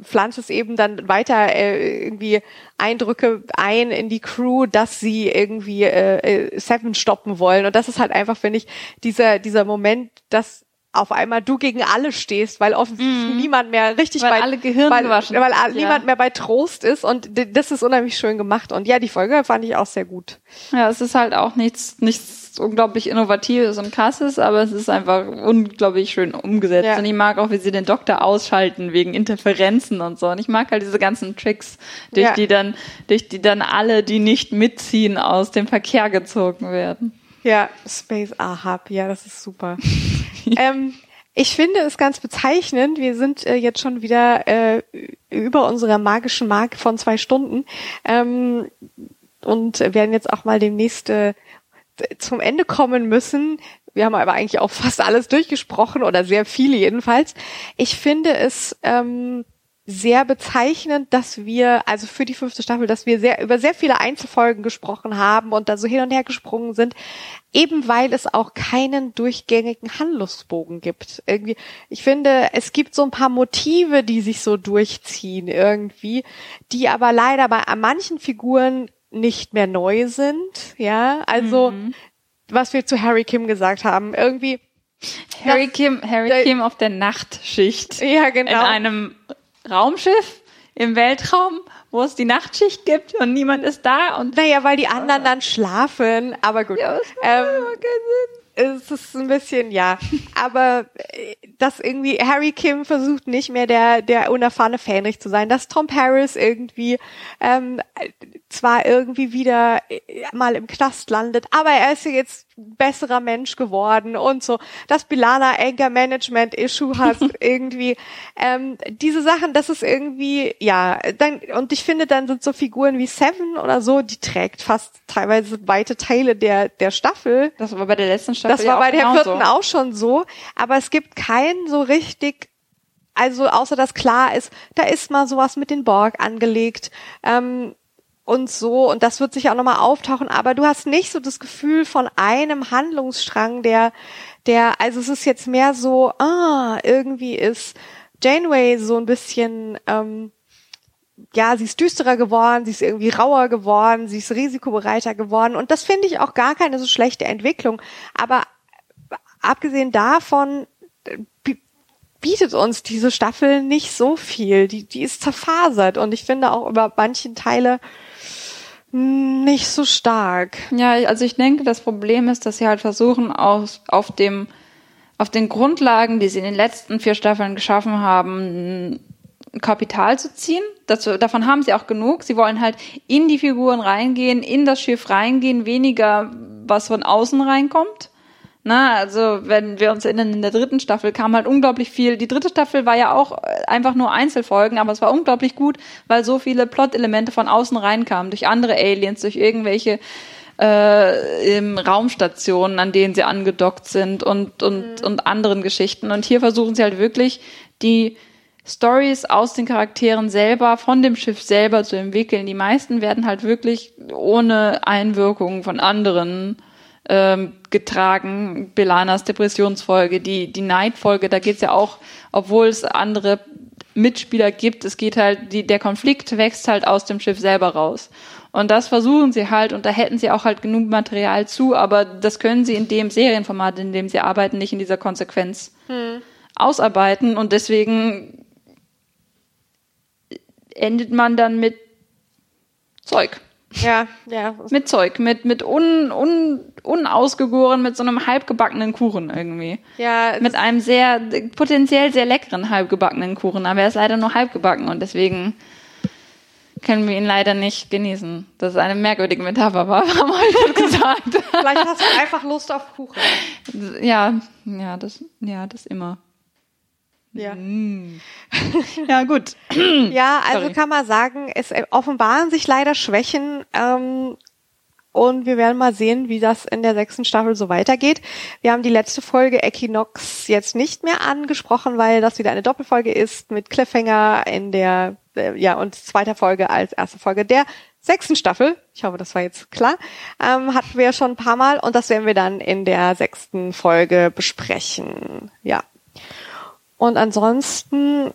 pflanzt es eben dann weiter äh, irgendwie Eindrücke ein in die Crew, dass sie irgendwie äh, äh, Seven stoppen wollen. Und das ist halt einfach, finde ich, dieser, dieser Moment, dass auf einmal du gegen alle stehst, weil offensichtlich mm. niemand mehr richtig weil bei alle Gehirn weil, waschen. weil ja. niemand mehr bei Trost ist und das ist unheimlich schön gemacht und ja, die Folge fand ich auch sehr gut. Ja, es ist halt auch nichts nichts unglaublich Innovatives und Krasses, aber es ist einfach unglaublich schön umgesetzt. Ja. Und ich mag auch, wie sie den Doktor ausschalten wegen Interferenzen und so. Und ich mag halt diese ganzen Tricks, durch ja. die dann, durch die dann alle, die nicht mitziehen, aus dem Verkehr gezogen werden. Ja, Space Ahab, ja, das ist super. ähm, ich finde es ganz bezeichnend. Wir sind äh, jetzt schon wieder äh, über unserer magischen Marke von zwei Stunden ähm, und werden jetzt auch mal demnächst äh, zum Ende kommen müssen. Wir haben aber eigentlich auch fast alles durchgesprochen oder sehr viele jedenfalls. Ich finde es ähm, sehr bezeichnend, dass wir, also für die fünfte Staffel, dass wir sehr über sehr viele Einzelfolgen gesprochen haben und da so hin und her gesprungen sind, eben weil es auch keinen durchgängigen Handlungsbogen gibt. Irgendwie, ich finde, es gibt so ein paar Motive, die sich so durchziehen irgendwie, die aber leider bei manchen Figuren nicht mehr neu sind. Ja, also mhm. was wir zu Harry Kim gesagt haben, irgendwie. Harry Kim, Harry Kim auf der Nachtschicht. Ja, genau. In einem Raumschiff im Weltraum, wo es die Nachtschicht gibt und niemand ist da und. Naja, weil die anderen dann schlafen, aber gut. Ja, das ähm, keinen Sinn es ist ein bisschen, ja. Aber äh, dass irgendwie Harry Kim versucht nicht mehr der, der unerfahrene Fähnrich zu sein, dass Tom Paris irgendwie ähm, zwar irgendwie wieder äh, mal im Knast landet, aber er ist jetzt besserer Mensch geworden und so, dass Bilana Anger Management Issue hat irgendwie. Ähm, diese Sachen, das ist irgendwie, ja, dann, und ich finde, dann sind so Figuren wie Seven oder so, die trägt fast teilweise weite Teile der, der Staffel. Das war bei der letzten Staffel. Das war bei der vierten so. auch schon so, aber es gibt keinen so richtig also außer dass klar ist, da ist mal sowas mit den Borg angelegt. Ähm, und so und das wird sicher auch nochmal auftauchen, aber du hast nicht so das Gefühl von einem Handlungsstrang, der, der, also es ist jetzt mehr so, ah, irgendwie ist Janeway so ein bisschen, ähm, ja, sie ist düsterer geworden, sie ist irgendwie rauer geworden, sie ist risikobereiter geworden und das finde ich auch gar keine so schlechte Entwicklung, aber abgesehen davon äh, bietet uns diese Staffel nicht so viel. Die, die ist zerfasert und ich finde auch über manche Teile nicht so stark. Ja, also ich denke, das Problem ist, dass sie halt versuchen, aus, auf dem, auf den Grundlagen, die sie in den letzten vier Staffeln geschaffen haben, Kapital zu ziehen. Das, davon haben sie auch genug. Sie wollen halt in die Figuren reingehen, in das Schiff reingehen, weniger was von außen reinkommt. Na, also wenn wir uns erinnern, in der dritten Staffel kam halt unglaublich viel. Die dritte Staffel war ja auch äh, einfach nur Einzelfolgen, aber es war unglaublich gut, weil so viele Plot-Elemente von außen reinkamen, durch andere Aliens, durch irgendwelche äh, im Raumstationen, an denen sie angedockt sind und, und, mhm. und anderen Geschichten. Und hier versuchen sie halt wirklich, die Stories aus den Charakteren selber, von dem Schiff selber zu entwickeln. Die meisten werden halt wirklich ohne Einwirkung von anderen ähm, getragen. Belanas Depressionsfolge, die, die Neidfolge, da geht's ja auch, obwohl es andere Mitspieler gibt. Es geht halt, die, der Konflikt wächst halt aus dem Schiff selber raus. Und das versuchen sie halt, und da hätten sie auch halt genug Material zu, aber das können sie in dem Serienformat, in dem sie arbeiten, nicht in dieser Konsequenz hm. ausarbeiten. Und deswegen endet man dann mit Zeug. Ja, ja. Mit Zeug, mit, mit un, un, unausgegoren, mit so einem halbgebackenen Kuchen irgendwie. Ja. Mit einem sehr, potenziell sehr leckeren halbgebackenen Kuchen, aber er ist leider nur halbgebacken und deswegen können wir ihn leider nicht genießen. Das ist eine merkwürdige Metapher, war, haben wir gesagt. Vielleicht hast du einfach Lust auf Kuchen. Ja, ja, das, ja, das immer. Ja. Mm. Ja, gut. ja, also Sorry. kann man sagen, es offenbaren sich leider Schwächen. Ähm, und wir werden mal sehen, wie das in der sechsten Staffel so weitergeht. Wir haben die letzte Folge Equinox jetzt nicht mehr angesprochen, weil das wieder eine Doppelfolge ist mit Cliffhanger in der, äh, ja, und zweiter Folge als erste Folge der sechsten Staffel. Ich hoffe, das war jetzt klar. Ähm, hatten wir schon ein paar Mal und das werden wir dann in der sechsten Folge besprechen. Ja. Und ansonsten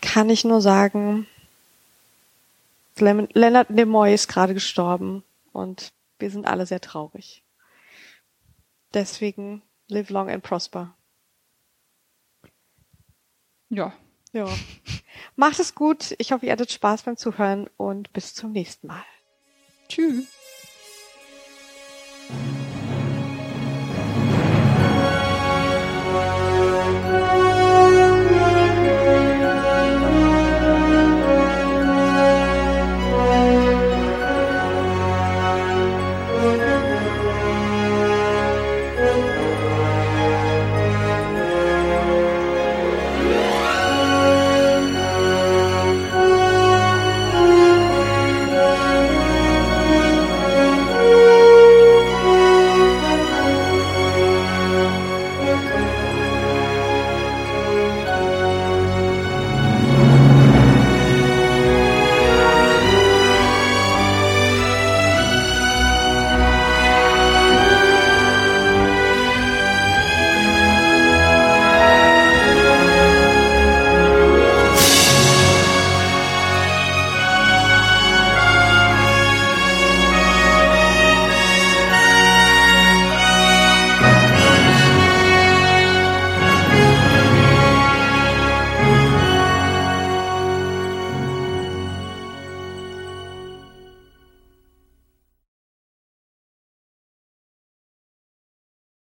kann ich nur sagen, Leonard Nimoy ist gerade gestorben und wir sind alle sehr traurig. Deswegen live long and prosper. Ja. Ja. Macht es gut. Ich hoffe, ihr hattet Spaß beim Zuhören und bis zum nächsten Mal. Tschüss.